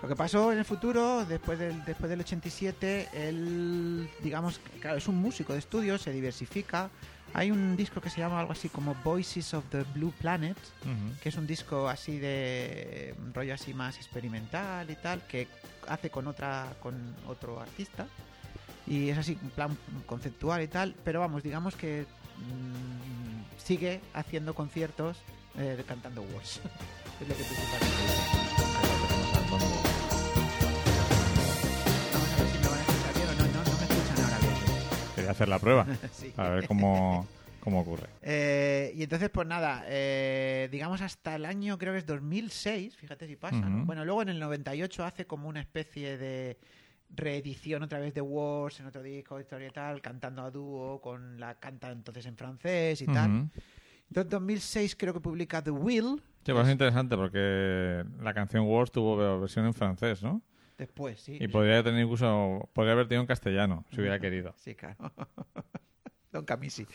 Lo que pasó en el futuro, después del, después del 87, él, digamos, claro, es un músico de estudio, se diversifica. Hay un disco que se llama algo así como Voices of the Blue Planet, que es un disco así de un rollo así más experimental y tal, que hace con otra con otro artista. Y es así un plan conceptual y tal, pero vamos, digamos que mm, sigue haciendo conciertos eh, cantando Wars. [laughs] es lo que principalmente Quería hacer la prueba, [laughs] Sí. a ver cómo, cómo ocurre. Eh, y entonces, pues nada, eh, digamos hasta el año, creo que es 2006, fíjate si pasa, ¿no? Ujú. Bueno, luego en el 98 hace como una especie de reedición otra vez de Wars en otro disco, historia y tal, cantando a dúo, con la canta entonces en francés y tal. Ujú. Entonces, 2006 creo que publica The Will, Sí, pues es interesante porque la canción Wars tuvo versión en francés, ¿no? Después, sí. Y podría tener incluso, podría haber tenido en castellano, si hubiera querido. Sí, claro. [laughs] Don Camisi.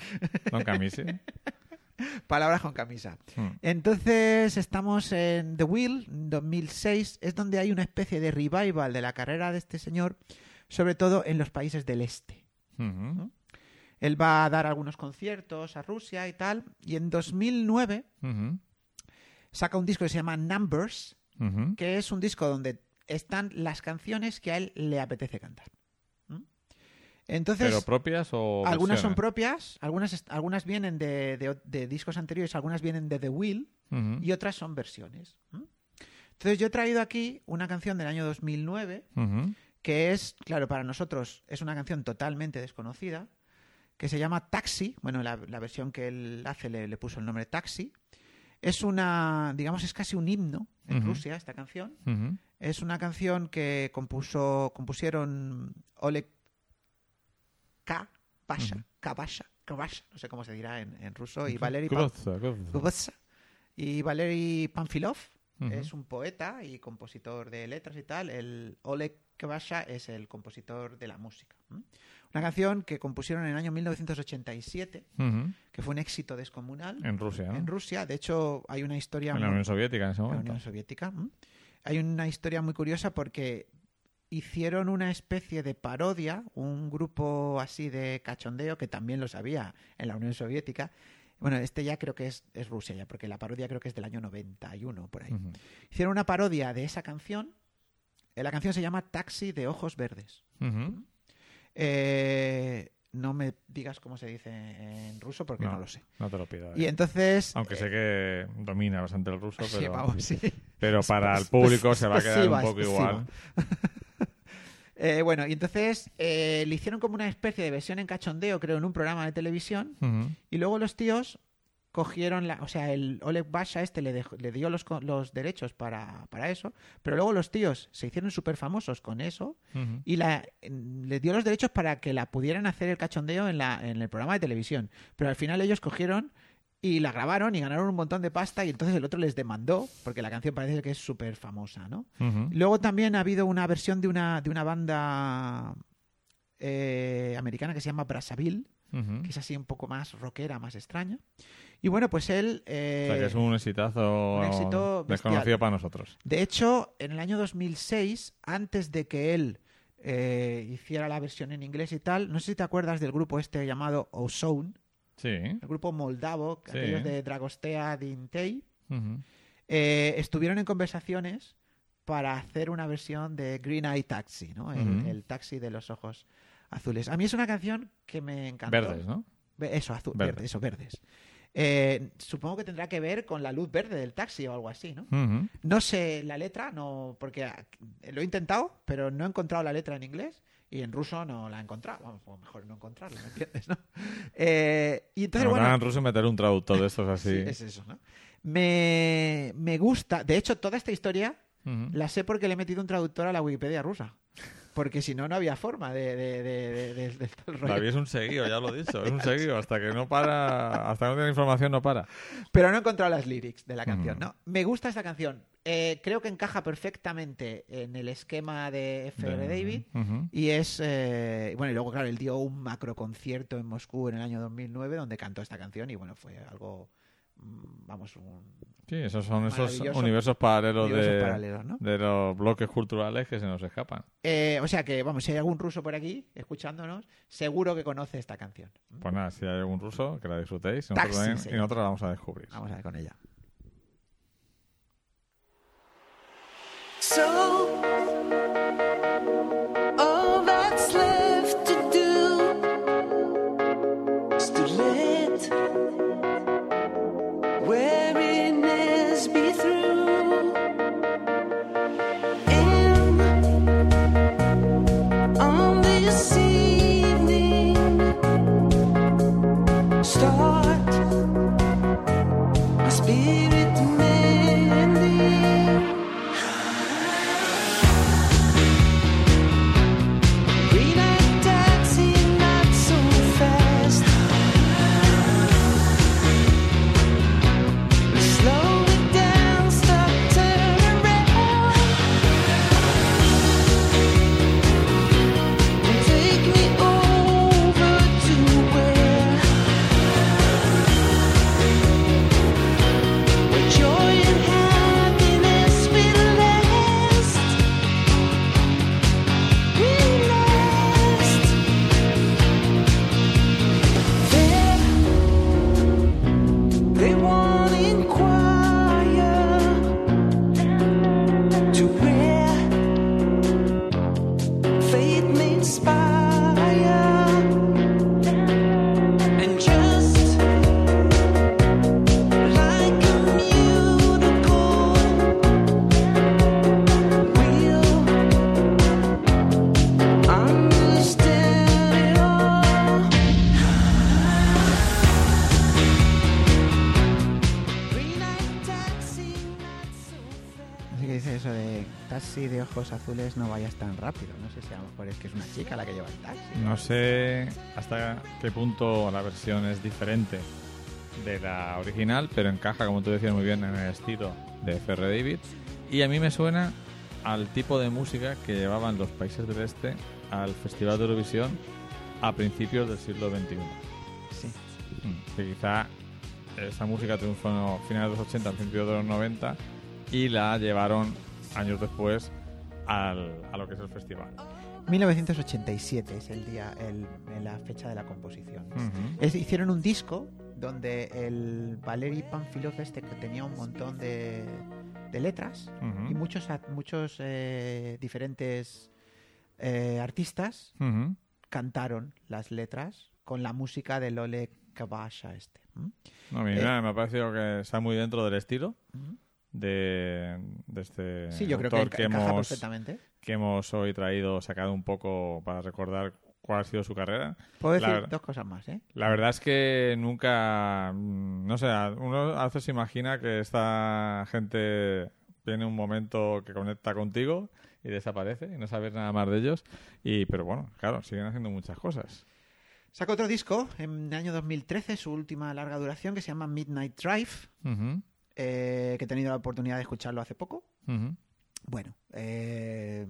Don Camisi. [laughs] Palabras con camisa. Mm. Entonces estamos en The Wheel, 2006, es donde hay una especie de revival de la carrera de este señor, sobre todo en los países del este. Él va a dar algunos conciertos a Rusia y tal, y en 2009 Ujú. saca un disco que se llama Numbers, que es un disco donde están las canciones que a él le apetece cantar. ¿Mm? Entonces, ¿Pero propias o algunas son propias, algunas, algunas vienen de, de- de discos anteriores, algunas vienen de The Ujú. y otras son versiones. ¿Mm? Entonces yo he traído aquí una canción del año 2009 Ujú. que es, claro, para nosotros es una canción totalmente desconocida, que se llama Taxi. Bueno, la, la versión que él hace le, le puso el nombre Taxi. Es una, digamos, es casi un himno en. Rusia esta canción. Es una canción que compuso, compusieron Oleg K. Basha, Ujú. Kabasha, Kabasha, no sé cómo se dirá en, en ruso, y Valery y Valery Panfilov es un poeta y compositor de letras y tal. El Oleg Kabasha es el compositor de la música. Una canción que compusieron en el año 1987, Ujú. que fue un éxito descomunal En Rusia, ¿no? en Rusia. De hecho, hay una historia En la Unión Soviética en ese en la momento. Unión Soviética. ¿m? Hay una historia muy curiosa porque hicieron una especie de parodia, un grupo así de cachondeo que también lo sabía en la Unión Soviética. Bueno, este ya creo que es, es Rusia ya, porque la parodia creo que es del año 91, por ahí. Hicieron una parodia de esa canción. Eh, La canción se llama Taxi de Ojos Verdes. Eh, no me digas cómo se dice en ruso porque no, No. lo sé. No te lo pido. Y eh. entonces... Aunque sé eh, que domina bastante el ruso, [laughs] sí, pero, vamos, sí. pero [laughs] para el público se va a quedar un poco igual. [laughs] Eh, bueno, y entonces le hicieron como una especie de versión en cachondeo, creo, en un programa de televisión. Y luego los tíos cogieron la. O sea, el Oleg Basha este le, dejó- le dio los, los derechos para, para eso. Pero luego los tíos se hicieron súper famosos con eso. Y la, les dio los derechos para que la pudieran hacer el cachondeo en, la, en el programa de televisión. Pero al final ellos cogieron y la grabaron y ganaron un montón de pasta. Y entonces el otro les demandó, porque la canción parece que es súper famosa, ¿no? Luego también ha habido una versión de una, de una banda eh, americana que se llama Brazzaville, que es así un poco más rockera, más extraña. Y bueno, pues él... eh, O sea, que es un exitazo, un éxito desconocido para nosotros. De hecho, en el año 2006, antes de que él eh, hiciera la versión en inglés y tal, no sé si te acuerdas del grupo este llamado Ozone, Sí. el grupo moldavo, Sí. aquellos de Dragostea Dintei, eh, estuvieron en conversaciones para hacer una versión de Green Eye Taxi, ¿no? El, taxi de los ojos azules. A mí es una canción que me encantó. Verdes, ¿no? Eso, azul, Verde. verde, eso, verdes. Eh, supongo que tendrá que ver con la luz verde del taxi o algo así, ¿no? No sé la letra, no, porque ah, lo he intentado, pero no he encontrado la letra en inglés y en ruso no la he encontrado. Vamos, pues mejor no encontrarla, ¿me entiendes? no? [laughs] Eh, y entonces, bueno, en ruso meter un traductor de estos así. [laughs] sí, es eso, ¿no? Me, me gusta. De hecho, toda esta historia la sé porque le he metido un traductor a la Wikipedia rusa. Porque si no, no había forma de, de, de, de- de- todo el rollo. David es un seguido, ya lo he dicho. Es un seguido. Hasta que no para, hasta que no tiene información, no para. Pero no he encontrado las lyrics de la canción, Mm. ¿no? Me gusta esta canción. Eh, creo que encaja perfectamente en el esquema de F.R. David. Y es. eh, bueno, y luego, claro, él dio un macro concierto en Moscú en el año 2009 donde cantó esta canción y bueno, fue algo. Mm, Vamos, un. Sí, esos son esos universos paralelos de, paralelo, ¿no? de los bloques culturales que se nos escapan. Eh, o sea que, vamos, si hay algún ruso por aquí escuchándonos, seguro que conoce esta canción. Pues nada, si hay algún ruso, que la disfrutéis. y también- nosotros la vamos a descubrir. Vamos a ver con ella. So, de ojos azules no vayas tan rápido. No sé si a lo mejor es que es una chica la que lleva el taxi. No sé hasta qué punto la versión es diferente de la original, pero encaja, como tú decías muy bien, en el estilo de Ferre David. Y a mí me suena al tipo de música que llevaban los países del este al Festival de Eurovisión a principios del siglo XXI. Sí. Mm, Que quizá esa música triunfó a finales de los 80, al principio de los 90 y la llevaron años después al- a lo que es el festival. 1987 es el día, el, la fecha de la composición. Ujú. Es- hicieron un disco donde el Valery Panfilov este que tenía un montón de, de letras Ujú. y muchos muchos eh, diferentes eh, artistas Ujú. cantaron las letras con la música del Oleg Kabasha este. ¿m? No, a mí Eh, me ha parecido que está muy dentro del estilo. De, de este Sí, yo creo que, hemos, perfectamente. que hemos hoy traído, sacado un poco para recordar cuál ha sido su carrera. Puedo decir dos cosas más, ¿eh? La verdad es que nunca, mm, no sé, uno a veces se imagina que esta gente tiene un momento que conecta contigo y desaparece y no sabes nada más de ellos. Y, pero bueno, claro, siguen haciendo muchas cosas. Sacó otro disco en el año 2013, su última larga duración, que se llama Midnight Drive, Ujú, eh, que he tenido la oportunidad de escucharlo hace poco. Bueno, eh,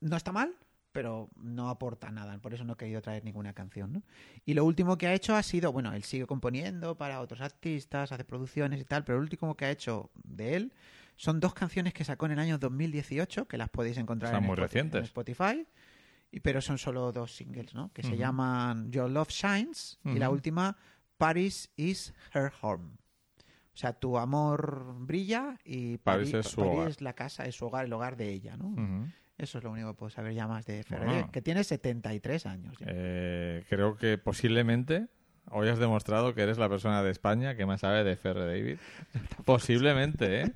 no está mal, pero no aporta nada, por eso no he querido traer ninguna canción. ¿no? Y lo último que ha hecho ha sido, bueno, él sigue componiendo para otros artistas, hace producciones y tal, pero lo último que ha hecho de él son dos canciones que sacó en el año 2018, que las podéis encontrar en, muy Spotify- recientes. en Spotify, y, pero son solo dos singles, ¿no? Que se llaman Your Love Shines y la última Paris is Her Home. O sea, tu amor brilla y París París, es París la casa, es su hogar, el hogar de ella, ¿no? Eso es lo único que puedo saber ya más de Ferrer, Bueno. que tiene 73 años. Eh, creo que posiblemente hoy has demostrado que eres la persona de España que más sabe de Ferre David. [laughs] Posiblemente, ¿eh?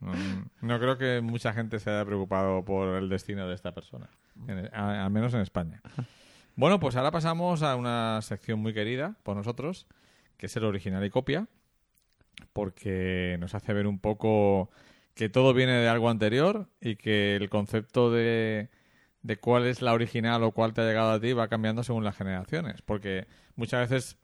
Mm, No creo que mucha gente se haya preocupado por el destino de esta persona, en- a- al menos en España. Bueno, pues ahora pasamos a una sección muy querida por nosotros, que es el original y copia, porque nos hace ver un poco que todo viene de algo anterior y que el concepto de, de cuál es la original o cuál te ha llegado a ti va cambiando según las generaciones. Porque muchas veces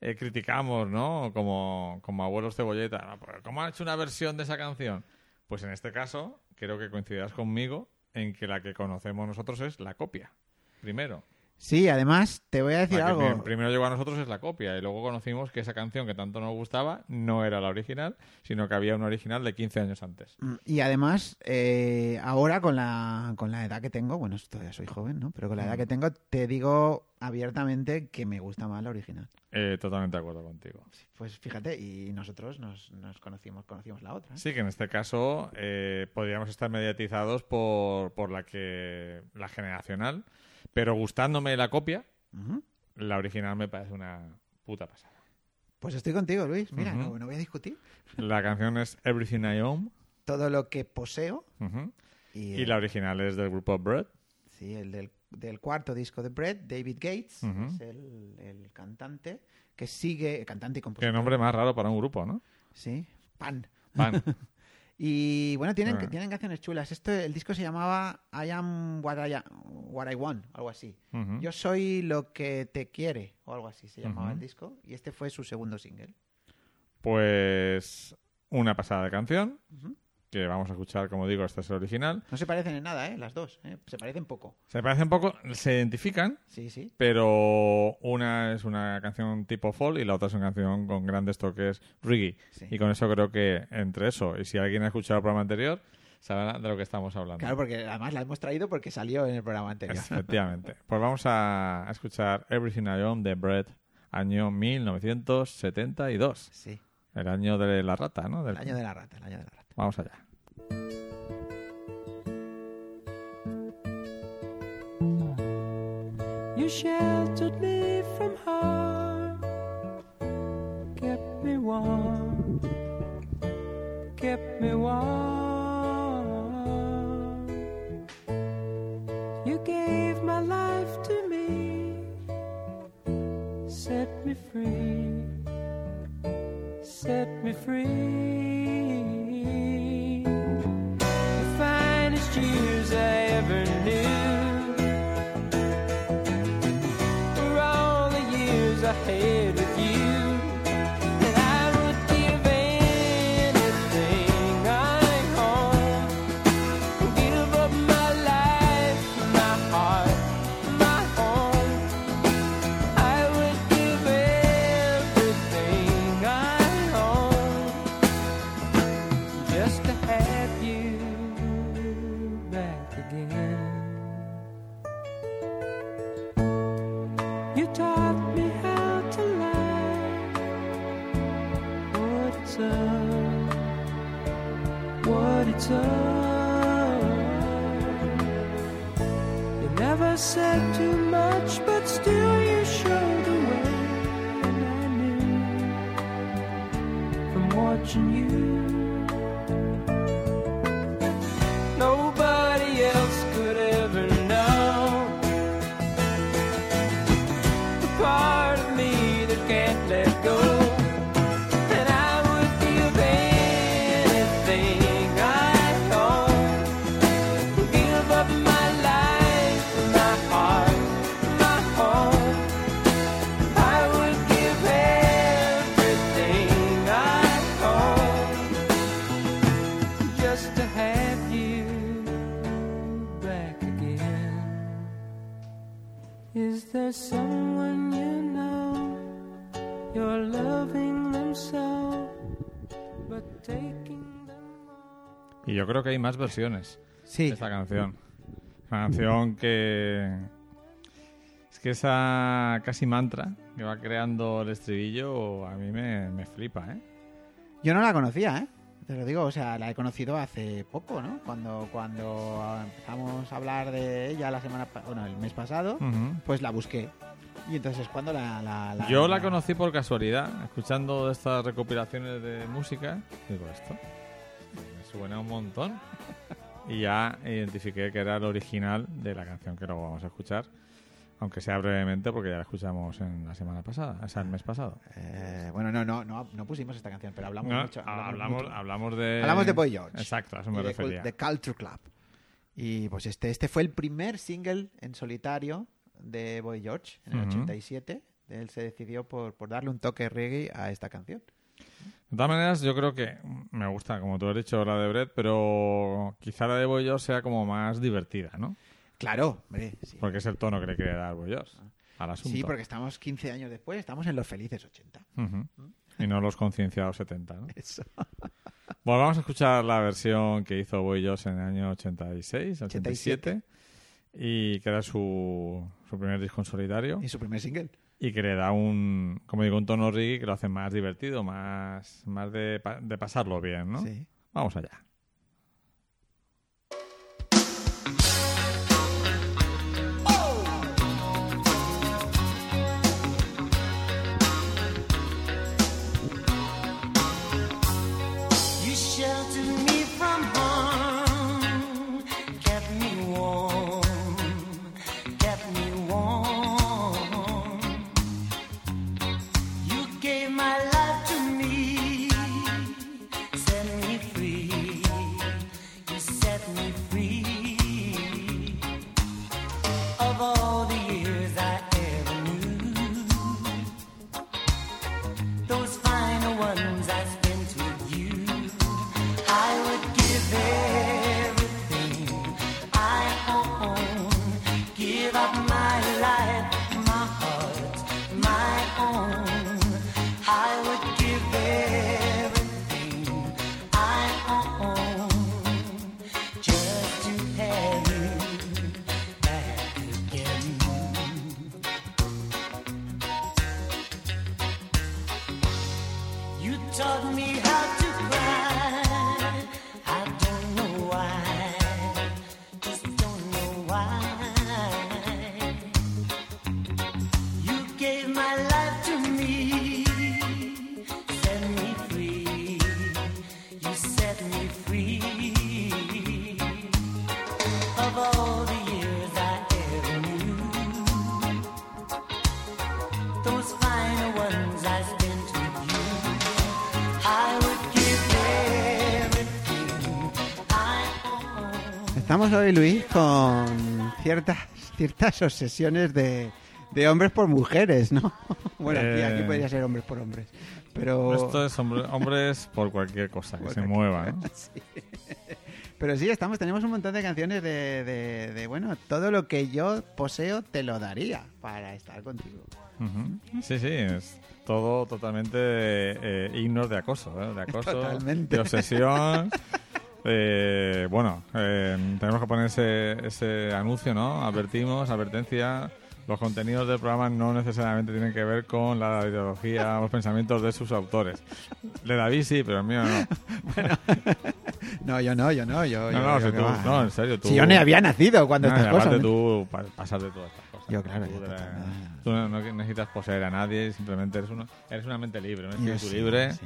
eh, criticamos, ¿no? Como, como abuelos cebolleta, "No, pero ¿cómo han hecho una versión de esa canción? Pues en este caso, creo que coincidirás conmigo en que la que conocemos nosotros es la copia. Primero. Sí, además, te voy a decir algo. prim- primero llegó a nosotros es la copia y luego conocimos que esa canción que tanto nos gustaba no era la original, sino que había una original de 15 años antes. Mm, Y además, eh, ahora con la, con la edad que tengo, bueno, todavía soy joven, ¿no? Pero con la edad Mm. que tengo, te digo abiertamente que me gusta más la original. Eh, totalmente de acuerdo contigo. Pues fíjate, y nosotros nos, nos conocimos, conocimos la otra. ¿eh? Sí, que en este caso eh, podríamos estar mediatizados por, por la que la generacional, pero gustándome la copia, la original me parece una puta pasada. Pues estoy contigo, Luis. Mira, no, no voy a discutir. La canción es Everything I Own Todo lo que poseo. Y, y la original es del grupo Bread. Sí, el del, del cuarto disco de Brett, David Gates, es el, el cantante que sigue, cantante y compositor. Qué nombre más raro para un grupo, ¿no? Sí, Pan. Pan. [laughs] Y bueno, tienen, Ah. tienen canciones chulas. Esto, el disco se llamaba I Am What I, What I Want, algo así. Yo soy lo que te quiere, o algo así se llamaba el disco. Y este fue su segundo single. Pues una pasada de canción Ujú. Que vamos a escuchar, como digo, esta es el original. No se parecen en nada, ¿eh? Las dos. ¿eh? Se parecen poco. Se parecen poco, se identifican, Sí, sí. pero una es una canción tipo folk y la otra es una canción con grandes toques reggae. Sí. Y con eso creo que entre eso, y si alguien ha escuchado el programa anterior, sabrá de lo que estamos hablando. Claro, porque además la hemos traído porque salió en el programa anterior. Efectivamente. Pues vamos a a escuchar Everything I Own de Brett, año 1972. Sí, El año de la rata, ¿no? Del- el año de la rata, el año de la rata. Vamos allá. You sheltered me from harm, kept me warm, kept me warm. You gave my life to me, set me free, set me free. There someone you know you're loving them so, but taking them all? Y yo creo que hay más versiones Sí, de esta canción. Una canción que. Es que esa casi mantra que va creando el estribillo a mí me, me flipa, ¿eh? yo no la conocía, ¿eh? Te lo digo, o sea, la he conocido hace poco, ¿no? Cuando, cuando empezamos a hablar de ella la semana, bueno, el mes pasado, Ujú. pues la busqué. Y entonces es cuando la... la- la- Yo la conocí por casualidad, escuchando estas recopilaciones de música. Digo, esto me suena un montón. Y ya identifiqué que era el original de la canción que luego vamos a escuchar. Aunque sea brevemente, porque ya la escuchamos en la semana pasada, o sea, el mes pasado. Eh, bueno, no, no, no, no pusimos esta canción, pero hablamos No, mucho. hablamos, mucho. hablamos de. Hablamos de Boy George. Exacto, a eso Y me de, refería. de Culture Club. Y pues este, este fue el primer single en solitario de Boy George en el Ujú. 87. Él se decidió por, por darle un toque reggae a esta canción. De todas maneras, yo creo que me gusta, como tú has dicho, la de Brett, pero quizá la de Boy George sea como más divertida, ¿no? Claro, hombre, sí. Porque es el tono que le quiere dar Boy George al asunto. Sí, porque estamos 15 años después, estamos en los felices 80. Ujú. Y no los concienciados 70, ¿no? Eso. [laughs] Bueno, vamos a escuchar la versión que hizo Boy George en el año 86, 87, y que era su, su primer disco en solitario, Y su primer single. y que le da un, como digo, un tono reggae que lo hace más divertido, más, más de, de pasarlo bien, ¿no? Sí. Vamos allá. Estamos hoy, Luis, con ciertas, ciertas obsesiones de, de hombres por mujeres, ¿no? [laughs] Bueno, aquí, Eh. aquí podría ser hombres por hombres. Pero, Esto es hombre- hombres por cualquier cosa que se mueva, ¿no? [laughs] pero sí, estamos, tenemos un montón de canciones de, de, de, bueno, todo lo que yo poseo te lo daría para estar contigo. Sí, sí, es todo totalmente eh, himnos de acoso, ¿eh? de acoso, [laughs] Totalmente. de obsesión. Eh, bueno, eh, tenemos que poner ese, ese anuncio, ¿no? Advertimos, advertencia. Los contenidos del programa no necesariamente tienen que ver con la ideología o los pensamientos de sus autores. De David sí, pero el mío no. [laughs] No, yo no, yo no, yo... No, no, yo si tú- no, en serio, tú- Si yo ni había nacido cuando No, estas cosas... ¿no? tú pa- pasas de todas estas cosas. Yo, claro, Tú, yo total, tú no, no necesitas poseer a nadie, simplemente eres, uno, eres una mente libre, un espíritu sí, libre. sí,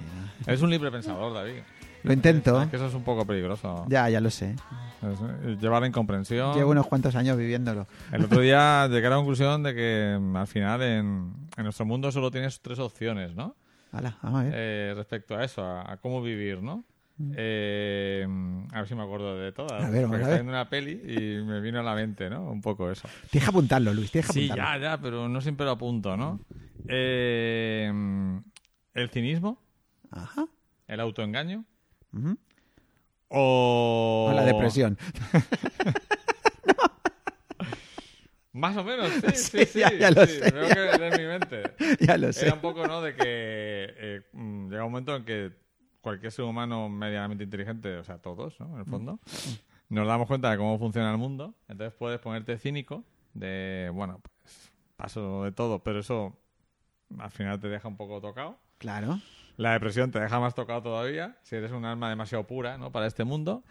Eres un libre pensador, David. Lo intento. Es que eso es un poco peligroso. Ya, ya lo sé. Es- lleva la incomprensión. Llevo unos cuantos años viviéndolo. El otro día [laughs] llegué a la conclusión de que mm, al final en, en nuestro mundo solo tienes tres opciones, ¿no? Hala, vamos a ver. Eh, respecto a eso, a, a cómo vivir, ¿no? Eh, a ver si me acuerdo de todas. Mm. A ver, porque a ver. viendo una peli y me vino a la mente, ¿no? Un poco eso. Tienes que apuntarlo, Luis, tienes que Sí, apuntarlo. ya, ya, pero no siempre lo apunto, ¿no? Eh, el cinismo, Ajá. el autoengaño O... O la depresión. [laughs] Más o menos, sí, [laughs] sí, Sí, sí. ya- ya lo sí, sé, Veo ya que lees mi mente. [laughs] ya lo sé. Era un poco, ¿no? De que eh, mm, llega un momento en que cualquier ser humano medianamente inteligente, o sea, todos, ¿no? En el fondo, nos damos cuenta de cómo funciona el mundo. Entonces puedes ponerte cínico de, bueno, pues paso de todo, pero eso al final te deja un poco tocado. Claro. La depresión te deja más tocado todavía, si eres un alma demasiado pura, ¿no? Para este mundo.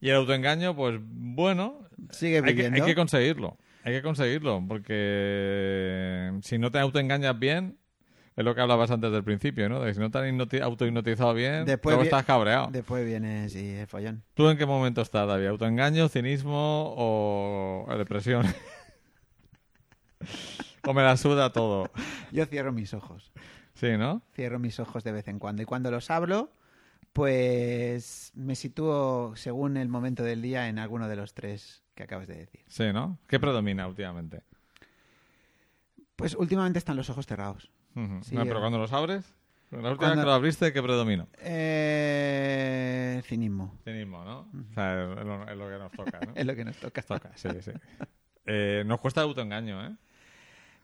Y el autoengaño, pues bueno, Sigue hay que, hay que conseguirlo. Hay que conseguirlo, porque si no te autoengañas bien, es lo que hablabas antes del principio, ¿no? De que si no te hipnoti- autohipnotizado bien, Después luego estás cabreado. Después viene, sí, el follón. ¿Tú en qué momento estás, David? ¿Autoengaño, cinismo o depresión? [laughs] o me la suda todo. Yo cierro mis ojos. Sí, ¿no? Cierro mis ojos de vez en cuando. Y cuando los abro, pues me sitúo, según el momento del día, en alguno de los tres que acabas de decir. Sí, ¿no? ¿Qué predomina últimamente? Pues últimamente están los ojos cerrados. Sí, no, pero cuando los abres, la última Cuando- vez que lo abriste, ¿qué predomina? Eh, cinismo. Cinismo, ¿no? O sea, es lo, es lo que nos toca, ¿no? [laughs] Es lo que nos toca. toca, sí, sí. Eh, nos cuesta el autoengaño, ¿eh?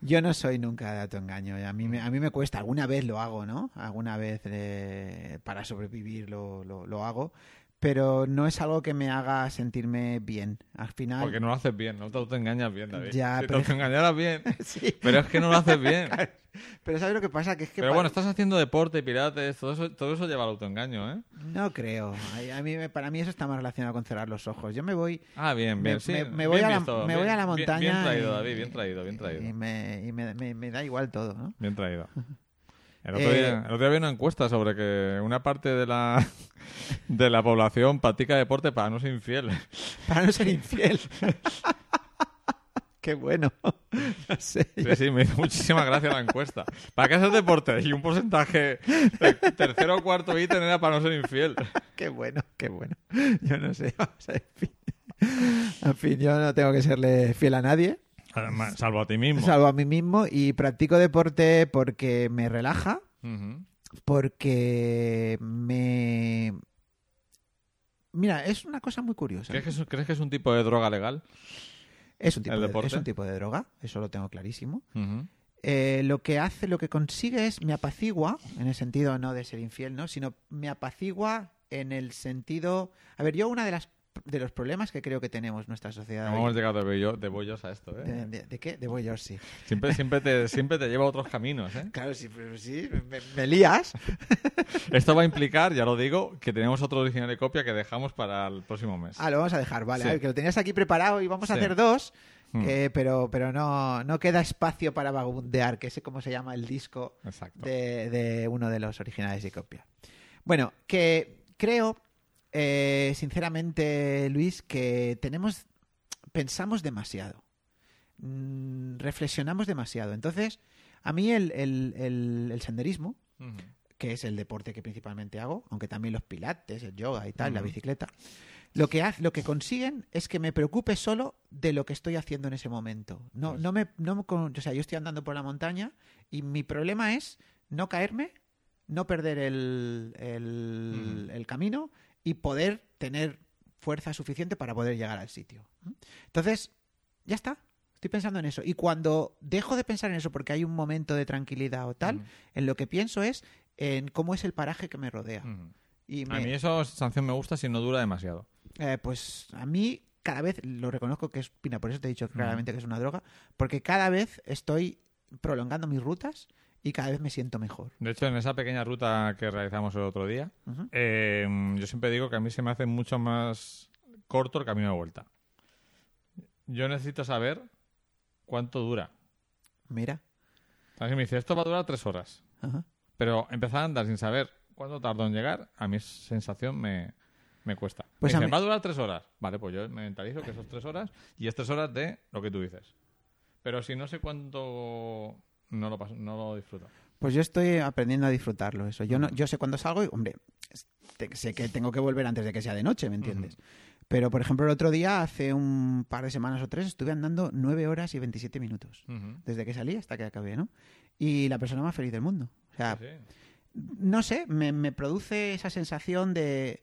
Yo no soy nunca de autoengaño. A mí me, a mí me cuesta. Alguna vez lo hago, ¿no? Alguna vez eh, para sobrevivir lo, lo, lo hago. Pero no es algo que me haga sentirme bien. Al final... Porque no lo haces bien, no te autoengañas bien, David. Ya, si te pero- autoengañaras bien, [laughs] Sí. pero es que no lo haces bien. [laughs] Pero ¿sabes lo que pasa? Que es que Pero bueno, estás haciendo deporte, pirates, todo eso, todo eso lleva al autoengaño, ¿eh? No creo. A, mí, para mí eso está más relacionado con cerrar los ojos. Yo me voy... Ah, bien, bien, Me- sí. me- me bien voy a la- visto, me bien- voy a la bien- montaña Bien, traído, y- David, bien traído, bien traído. Y, me, y me da igual todo, ¿no? Bien traído. [laughs] El otro, Eh, día, el otro día había una encuesta sobre que una parte de la, [laughs] de la población practica deporte para no ser infiel. [laughs] Para no ser infiel. [laughs] Qué bueno. No sé. Sí, sí, me hizo muchísima gracia la encuesta. ¿Para qué hacer deporte? Y un porcentaje de tercero o cuarto ítem era para no ser infiel. Qué bueno, qué bueno. Yo no sé. vamos a ver, en fin. En fin, yo no tengo que serle fiel a nadie, Además, Salvo a ti mismo. salvo a mí mismo, y practico deporte porque me relaja, porque me... Mira, es una cosa muy curiosa. ¿Crees que, es, crees que es un tipo de droga legal? Es un tipo, el de, deporte? es un tipo de droga, eso lo tengo clarísimo. Eh, lo que hace, lo que consigue es me apacigua, en el sentido no de ser infiel, ¿no? Sino me apacigua en el sentido. A ver, yo una de las de los problemas que creo que tenemos nuestra sociedad. ¿Cómo hoy- hemos llegado de, bollo- de bollos a esto? ¿eh? de, de- de qué? De Boyos, sí. Siempre, siempre, te, siempre te lleva a otros caminos. ¿eh? Claro, sí, pero sí, me, me lías. [laughs] Esto va a implicar, ya lo digo, que tenemos otro original de copia que dejamos para el próximo mes. Ah, lo vamos a dejar, vale. Sí. A ver, que lo tenías aquí preparado y vamos a hacer dos. Que- pero pero no, no queda espacio para vagabundear, que es como se llama el disco de, de uno de los originales de copia. Bueno, que creo, eh, sinceramente, Luis, que tenemos, pensamos demasiado, Mm, reflexionamos demasiado. Entonces, a mí el, el- el- el senderismo, que es el deporte que principalmente hago, aunque también los pilates, el yoga y tal, la bicicleta, lo que, haz- lo que consiguen es que me preocupe solo de lo que estoy haciendo en ese momento. No, Pues no me, no me o sea, yo estoy andando por la montaña y mi problema es no caerme, no perder el, el camino y poder tener fuerza suficiente para poder llegar al sitio. Entonces, ya está. Estoy pensando en eso. Y cuando dejo de pensar en eso porque hay un momento de tranquilidad o tal, en lo que pienso es en cómo es el paraje que me rodea. Y A mí eso sensación me gusta si no dura demasiado. eh, pues a mí cada vez lo reconozco que es pina, por eso te he dicho claramente que es una droga, porque cada vez estoy prolongando mis rutas y cada vez me siento mejor. De hecho, en esa pequeña ruta que realizamos el otro día, eh, yo siempre digo que a mí se me hace mucho más corto el camino de vuelta. Yo necesito saber cuánto dura. Mira. Si me dice, esto va a durar tres horas. Pero empezar a andar sin saber cuánto tardó en llegar, a mí esa sensación me, me cuesta. Pues me a mí- va a durar tres horas. Vale, pues yo me mentalizo que eso es tres horas y es tres horas de lo que tú dices. Pero si no sé cuánto, no lo, paso, no lo disfruto. Pues yo estoy aprendiendo a disfrutarlo eso. Yo no, yo sé cuándo salgo y, hombre, te- sé que tengo que volver antes de que sea de noche, ¿me entiendes? Pero, por ejemplo, el otro día, hace un par de semanas o tres, estuve andando nueve horas y 27 minutos. Desde que salí hasta que acabé, ¿no? Y la persona más feliz del mundo. O sea, Sí, sí. no sé, me, me produce esa sensación de...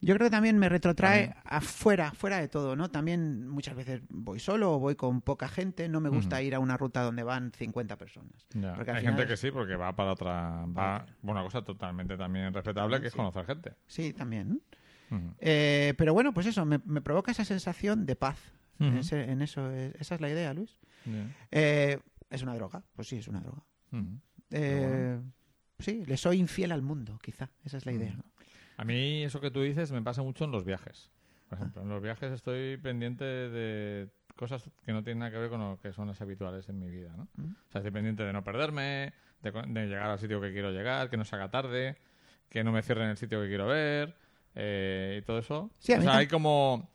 Yo creo que también me retrotrae También. afuera, fuera de todo, ¿no? También muchas veces voy solo o voy con poca gente. No me gusta ir a una ruta donde van 50 personas. Ya. Hay gente que sí, porque va para otra. Va, bueno, una cosa totalmente también respetable, que es Sí. conocer gente. Sí, también. ¿no? Eh, pero bueno, pues eso, me, me provoca esa sensación de paz. en, ese- en eso, eh, esa es la idea, Luis. Eh, es una droga, pues sí, es una droga. Eh, Sí, le soy infiel al mundo, quizá. Esa es la idea. A mí eso que tú dices me pasa mucho en los viajes. Ah. Por ejemplo, en los viajes estoy pendiente de cosas que no tienen nada que ver con lo que son las habituales en mi vida, ¿no? O sea, estoy pendiente de no perderme, de, de llegar al sitio que quiero llegar, que no se haga tarde, que no me cierren el sitio que quiero ver eh, y todo eso. Sí, o sea, hay como,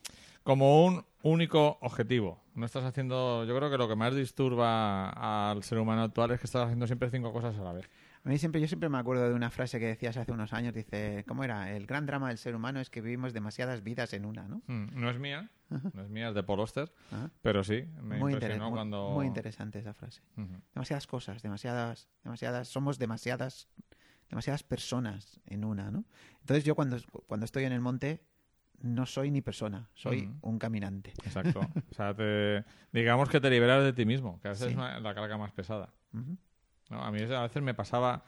como un único objetivo. No estás haciendo... Yo creo que lo que más disturba al ser humano actual es que estás haciendo siempre cinco cosas a la vez. A mí siempre, yo siempre me acuerdo de una frase que decías hace unos años. Dice, ¿cómo era? El gran drama del ser humano es que vivimos demasiadas vidas en una, ¿no? Mm, No es mía, no es mía, es de Paul Ajá. pero sí, me Muy, impresionó muy- cuando... muy interesante esa frase. Demasiadas cosas, demasiadas, demasiadas, somos demasiadas, demasiadas personas en una, ¿no? Entonces yo cuando, cuando estoy en el monte no soy ni persona, soy un caminante. Exacto. O sea, te- digamos que te liberas de ti mismo, que a veces Sí. es la carga más pesada. Ujú. ¿No? A mí a veces me pasaba,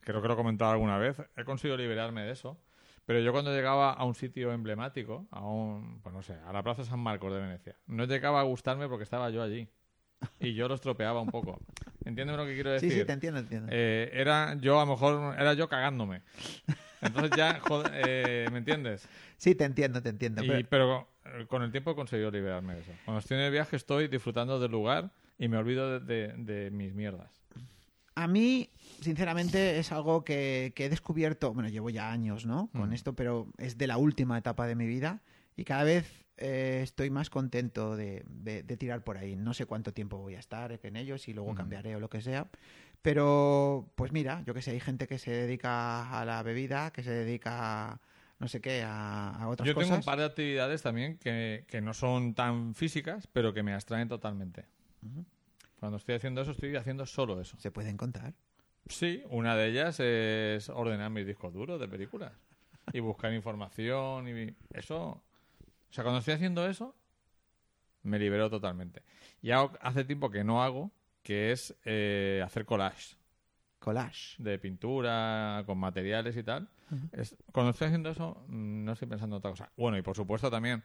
creo que lo he comentado alguna vez, he conseguido liberarme de eso, pero yo cuando llegaba a un sitio emblemático, a un, pues no sé, a la Plaza San Marcos de Venecia, no llegaba a gustarme porque estaba yo allí. Y yo lo estropeaba un poco. ¿Entiendes lo que quiero decir? Sí, sí, te entiendo, te entiendo. Eh, era yo, a lo mejor, era yo cagándome. Entonces ya, joder, eh, ¿me entiendes? sí, te entiendo, te entiendo. Y- pero- pero eh, con el tiempo he conseguido liberarme de eso. Cuando estoy en el viaje estoy disfrutando del lugar y me olvido de, de- de mis mierdas. A mí, sinceramente, es algo que, que he descubierto, bueno, llevo ya años, ¿no? Con Mm. esto, pero es de la última etapa de mi vida y cada vez eh, estoy más contento de, de- de tirar por ahí. No sé cuánto tiempo voy a estar en ellos y luego Ujú. cambiaré o lo que sea. Pero, pues mira, yo que sé, hay gente que se dedica a la bebida, que se dedica a, no sé qué, a, a otras Yo cosas. tengo un par de actividades también que, que no son tan físicas, pero que me abstraen totalmente. Cuando estoy haciendo eso, estoy haciendo solo eso. Se pueden contar. Sí, una de ellas es ordenar mis discos duros de películas y buscar información y eso. O sea, cuando estoy haciendo eso, me libero totalmente. Y hago- hace tiempo que no hago, que es eh, hacer collage Collage. de pintura con materiales y tal. Es- cuando estoy haciendo eso, mm, no estoy pensando en otra cosa. Bueno, y por supuesto también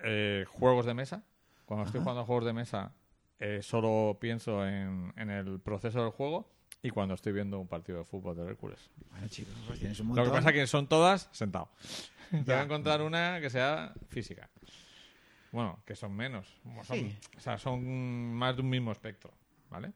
eh, juegos de mesa. Cuando estoy jugando a juegos de mesa, eh, solo pienso en, en el proceso del juego y cuando estoy viendo un partido de fútbol de Hércules. Bueno, chicos, pues tienes un Lo que pasa es que son todas sentado. [laughs] Tengo Ya. que encontrar una que sea física. Bueno, que son menos. Son- Sí. O sea, son más de un mismo espectro, ¿vale?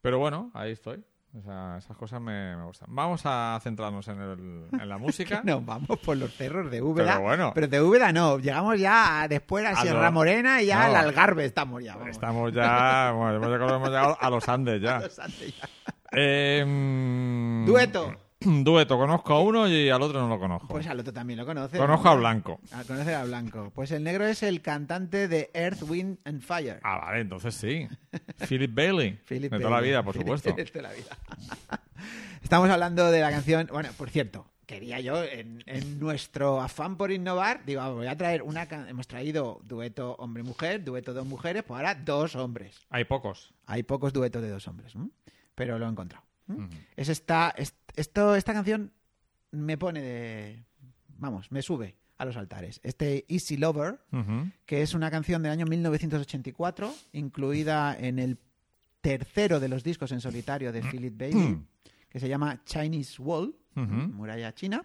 Pero bueno, ahí estoy. O sea, esas cosas me, me gustan. Vamos a centrarnos en, el- en la [laughs] música. No, vamos por los cerros de Úbeda. Pero bueno. Pero de Úbeda no, llegamos ya a- después a A Sierra lo- Morena y ya No. al Algarve estamos ya. Vamos. Estamos ya, bueno, hemos llegado, a los Andes ya. [laughs] Los Andes ya. Eh, mm, Dueto. [clears throat] Dueto, conozco a uno y al otro no lo conozco. Pues al otro también lo conoce. Conozco a Blanco. Ah, conoce a Blanco. Pues el negro es el cantante de Earth, Wind and Fire. Ah, vale, entonces sí. Philip Bailey. [laughs] Philip de toda la vida, [laughs] por supuesto. De toda la vida. [laughs] Estamos hablando de la canción. Bueno, por cierto, quería yo, en, en nuestro afán por innovar, digo, ah, voy a traer una. Hemos traído dueto hombre-mujer, dueto dos mujeres, pues ahora dos hombres. Hay pocos. Hay pocos duetos de dos hombres, pero lo he encontrado. ¿M? Es esta, es- esto, esta canción me pone de. Vamos, me sube a los altares. Este Easy Lover, que es una canción del año 1984, incluida en el tercero de los discos en solitario de Philip [clears throat] Bailey, que se llama Chinese Wall, muralla china.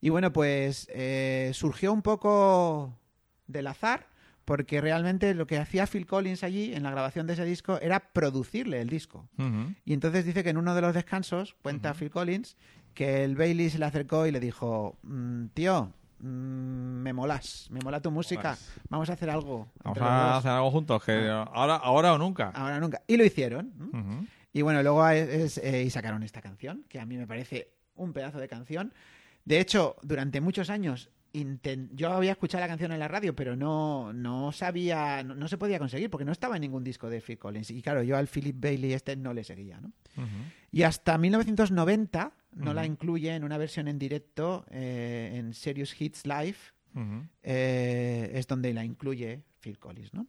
Y bueno, pues eh, surgió un poco del azar, porque realmente lo que hacía Phil Collins allí en la grabación de ese disco era producirle el disco. Y entonces dice que en uno de los descansos, cuenta Phil Collins, que el Bailey se le acercó y le dijo, "Mm, tío, mm, me molas, me mola tu música, Molas. vamos a hacer algo. Vamos a dos". hacer algo juntos, que ahora, ahora o nunca. Ahora nunca. Y lo hicieron. Y bueno, luego es- es, eh, y sacaron esta canción, que a mí me parece un pedazo de canción. De hecho, durante muchos años yo había escuchado la canción en la radio, pero no, no sabía, no, no se podía conseguir porque no estaba en ningún disco de Phil Collins. Y claro, yo al Philip Bailey este no le seguía, ¿no? Y hasta 1990 no la incluye en una versión en directo eh, en Serious Hits Live, eh, es donde la incluye Phil Collins, ¿no?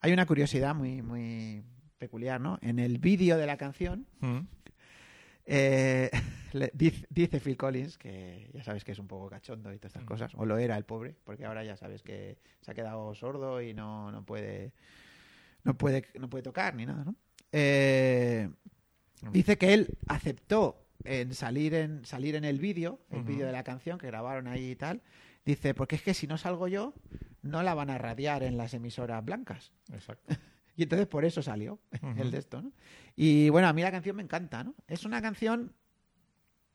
Hay una curiosidad muy, muy peculiar, ¿no? En el vídeo de la canción. Eh, [laughs] le- dice, dice Phil Collins, que ya sabes que es un poco cachondo y todas Mm. estas cosas, o lo era el pobre, porque ahora ya sabes que se ha quedado sordo y no, no puede no puede no puede tocar ni nada, ¿no? Eh, dice que él aceptó en salir en salir en el vídeo, el vídeo de la canción que grabaron ahí y tal. Dice, porque es que si no salgo yo, no la van a radiar en las emisoras blancas. Exacto. [laughs] Y entonces por eso salió [laughs] el de esto, ¿no? Y bueno, a mí la canción me encanta, ¿no? Es una canción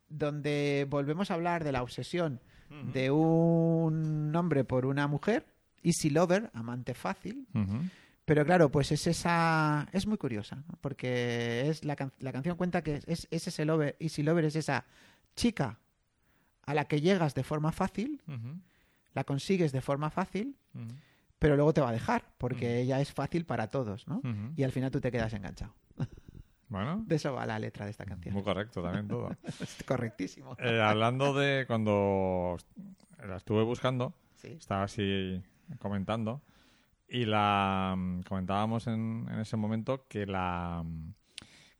donde volvemos a hablar de la obsesión de un hombre por una mujer, easy lover, amante fácil, pero claro, pues es esa... Es muy curiosa, ¿no? Porque es la, can- la canción cuenta que es, es ese lover, easy lover es esa chica a la que llegas de forma fácil, la consigues de forma fácil. Pero luego te va a dejar, porque ella es fácil para todos, ¿no? Y al final tú te quedas enganchado. [laughs] Bueno, De eso va la letra de esta canción. muy correcto también todo. [laughs] Es correctísimo. Eh, hablando de cuando la estuve buscando, Sí. estaba así comentando y la mm, comentábamos en, en ese momento que la mm,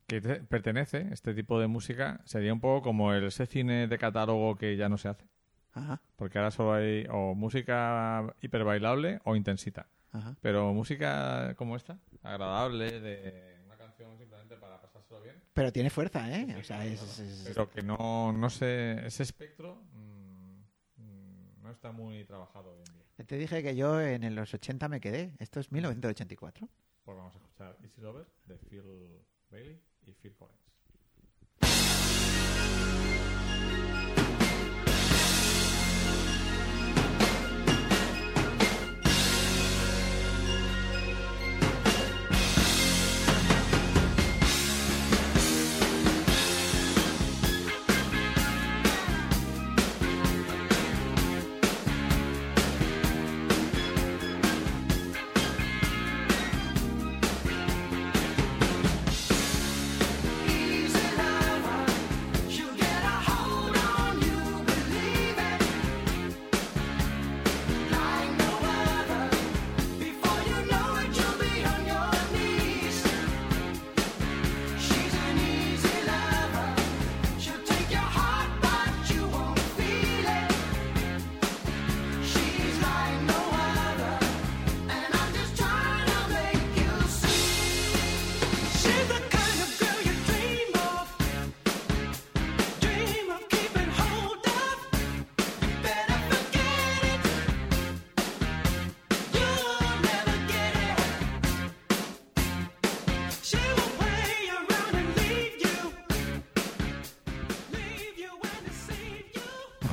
que te- pertenece este tipo de música sería un poco como el ese cine de catálogo que ya no se hace Ajá, porque ahora solo hay o música hiper bailable o intensita ajá. pero música como esta agradable de una canción simplemente para pasárselo bien Pero tiene fuerza, ¿eh? O sea, es, es- es- pero que no no sé ese espectro mm, mm, no está muy trabajado hoy en día Te dije que yo en los 80 me quedé. Esto es 1984. Pues vamos a escuchar Easy Lover de Phil Bailey y Phil Collins.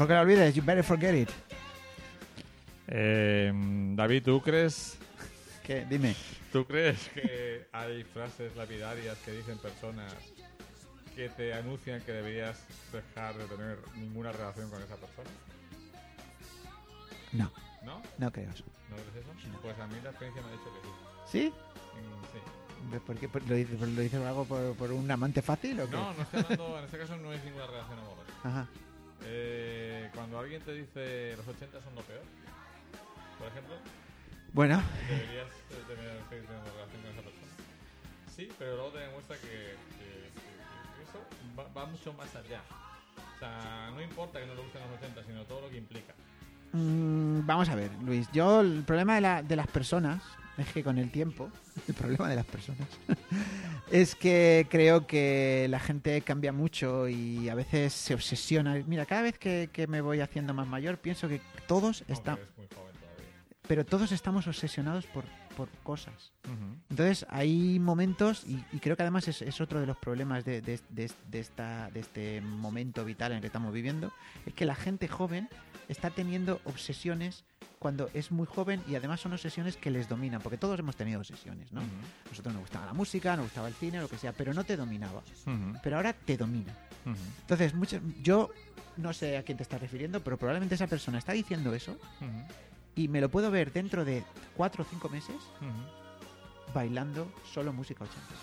Que la olvides, you better forget it. Eh, David, ¿tú crees, ¿Qué? Dime. ¿tú crees que hay frases lapidarias que dicen personas que te anuncian que deberías dejar de tener ninguna relación con esa persona? No, ¿No? no creo eso. ¿No crees eso? Pues a mí la experiencia me ha dicho que sí. ¿Sí? Mm, sí. ¿Por qué? ¿Por- ¿Lo dices, lo dices algo por, por un amante fácil o qué? No, no estoy hablando, en este caso no es ninguna relación amorosa. Ajá. Eh, cuando alguien te dice los 80 son lo peor, por ejemplo, Bueno, deberías eh, tener, seguir teniendo relación con esa persona. Sí, pero luego te demuestra que, que- que- que eso va, va mucho más allá. O sea, no importa que no le gusten los 80, sino todo lo que implica. mm, vamos a ver, Luis. Yo, el problema de, la- de las personas es que con el tiempo, [laughs] el problema de las personas [laughs] es que creo que la gente cambia mucho y a veces se obsesiona. Mira, cada vez que, que me voy haciendo más mayor, pienso que todos están, pero todos estamos obsesionados por, por cosas. Entonces hay momentos, y, y creo que además es, es otro de los problemas de, de- de- de esta, de este momento vital en el que estamos viviendo, es que la gente joven está teniendo obsesiones cuando es muy joven y además son obsesiones que les dominan, porque todos hemos tenido obsesiones, ¿no? Nosotros nos gustaba la música, nos gustaba el cine, lo que sea, pero no te dominaba. Pero ahora te domina. Entonces, mucho- yo no sé a quién te estás refiriendo, pero probablemente esa persona está diciendo eso y me lo puedo ver dentro de cuatro o cinco meses bailando solo música ochentera.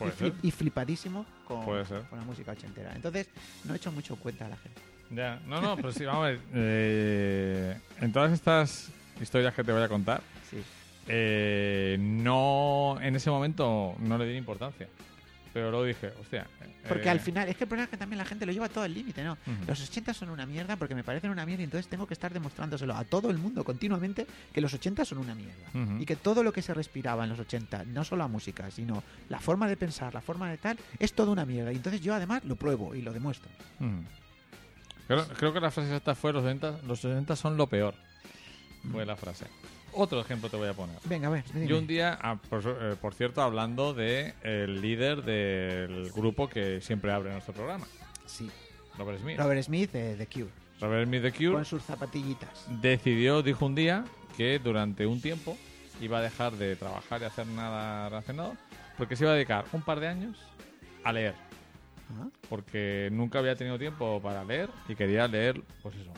Y, flip- flipadísimo con, con la música ochentera. Entonces, no he hecho mucho en cuenta a la gente. Ya, no, no, pero sí, vamos a ver. [laughs] eh, en todas estas historias que te voy a contar, Sí. eh, no, en ese momento no le di importancia. Pero luego dije, hostia. Porque eh, al final, es que el problema es que también la gente lo lleva todo al límite, ¿no? Ujú. Los 80 son una mierda porque me parecen una mierda y entonces tengo que estar demostrándoselo a todo el mundo continuamente que los 80 son una mierda. Ujú. Y que todo lo que se respiraba en los 80, no solo la música, sino la forma de pensar, la forma de tal, es toda una mierda. Y entonces yo además lo pruebo y lo demuestro. Ujú. Creo, creo que la frase exacta fue los 60, los 60 son lo peor. Fue la frase. Otro ejemplo te voy a poner. Venga, a ver. dime. Yo un día, ah, por, eh, por cierto, hablando de el líder del grupo que siempre abre nuestro programa, Sí. Robert Smith. Robert Smith, eh, The Cure. Robert Smith The Cure Con sus zapatillitas. decidió, dijo un día, que durante un tiempo iba a dejar de trabajar y hacer nada relacionado, porque se iba a dedicar un par de años a leer. Ah. Porque nunca había tenido tiempo para leer y quería leer, pues eso,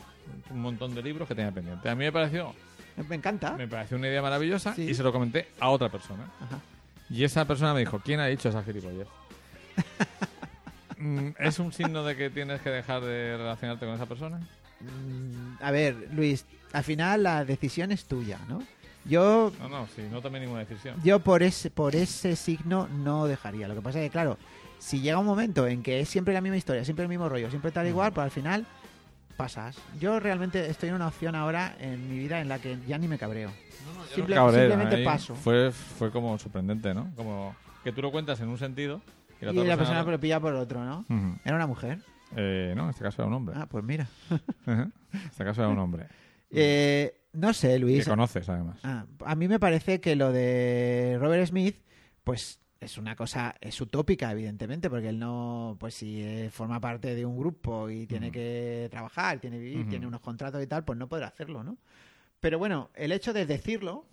un montón de libros que tenía pendiente. A mí me pareció, Me encanta. me pareció una idea maravillosa Sí. y se lo comenté a otra persona. Ajá. Y esa persona me dijo, ¿quién ha dicho esa gilipollez? [laughs] Mm, ¿Es un signo de que tienes que dejar de relacionarte con esa persona? Mm, A ver, Luis, al final la decisión es tuya, ¿no? Yo, No, no, sí, no tomé ninguna decisión. yo por ese, por ese signo no dejaría. Lo que pasa es que, claro, si llega un momento en que es siempre la misma historia, siempre el mismo rollo, siempre tal igual, pues al final pasas. Yo realmente estoy en una opción ahora en mi vida en la que ya ni me cabreo. Simple- Cabrera, simplemente ahí paso. Fue, fue como sorprendente, ¿no? Como que tú lo cuentas en un sentido y la Y otra la persona persona... lo pilla por otro, ¿no? Era una mujer. Eh, no, en este caso era un hombre. Ah, pues mira. [laughs] En este caso era un hombre. [laughs] Eh, no sé, Que Luis. conoces, además. Ah, a mí me parece que lo de Robert Smith, pues es una cosa, es utópica, evidentemente, porque él no, pues si eh, forma parte de un grupo y tiene que trabajar, tiene que vivir, tiene unos contratos y tal, pues no podrá hacerlo, ¿no? Pero bueno, el hecho de decirlo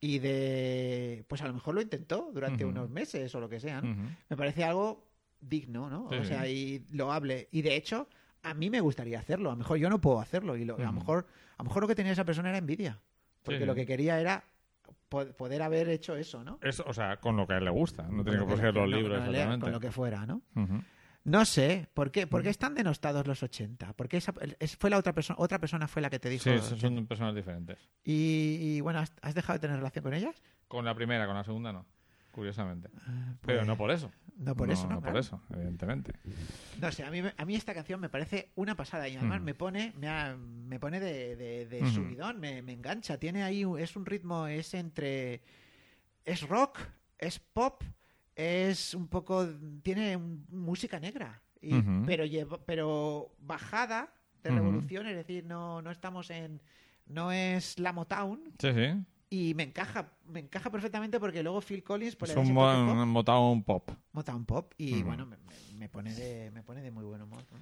y de, pues a lo mejor lo intentó durante unos meses o lo que sea, ¿no? Me parece algo digno, ¿no? Sí, o sea, y loable. Y de hecho, a mí me gustaría hacerlo. A lo mejor yo no puedo hacerlo. Y lo- a, lo mejor, a lo mejor lo que tenía esa persona era envidia. Porque Sí, lo que quería era poder haber hecho eso, ¿no? Eso, o sea, con lo que a él le gusta. No tiene que poseer los libros no, exactamente. Con lo que fuera, ¿no? No sé, ¿por qué? ¿Por qué están denostados los 80? Porque esa, es- fue la otra persona, otra persona fue la que te dijo. Sí, son- son personas diferentes. Y, y, bueno, ¿has, has dejado de tener relación con ellas? Con la primera, con la segunda no. Curiosamente. Pues, Pero no por eso. no por eso, ¿no? por Claro. eso, evidentemente. No sé, a mí, a mí esta canción me parece una pasada y además Ujú. me pone me, ha- me pone de, de- subidón, me, me engancha. Tiene ahí, es un ritmo, es entre... Es rock, es pop, es un poco... Tiene música negra, y- pero, pero bajada de revolución, es decir, no, no estamos en... No es la Motown Sí, sí. Y me encaja me encaja perfectamente porque luego Phil Collins pues, Es un, mo- pop, un Motown pop. Motown pop y Ujú. bueno me, me- pone de me pone de muy buen humor ¿no?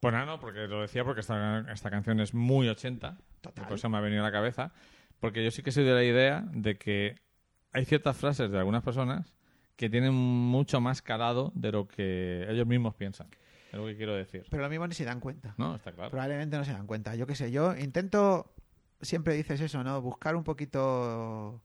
Pues nada, no, porque lo decía porque esta, esta canción es muy 80. Total. Por eso me ha venido a la cabeza. Porque yo sí que soy de la idea de que hay ciertas frases de algunas personas que tienen mucho más calado de lo que ellos mismos piensan. Es lo que quiero decir. Pero lo mismo ni se dan cuenta. No, está claro. Probablemente no se dan cuenta. Yo qué sé, yo intento, siempre dices eso, ¿no? Buscar un poquito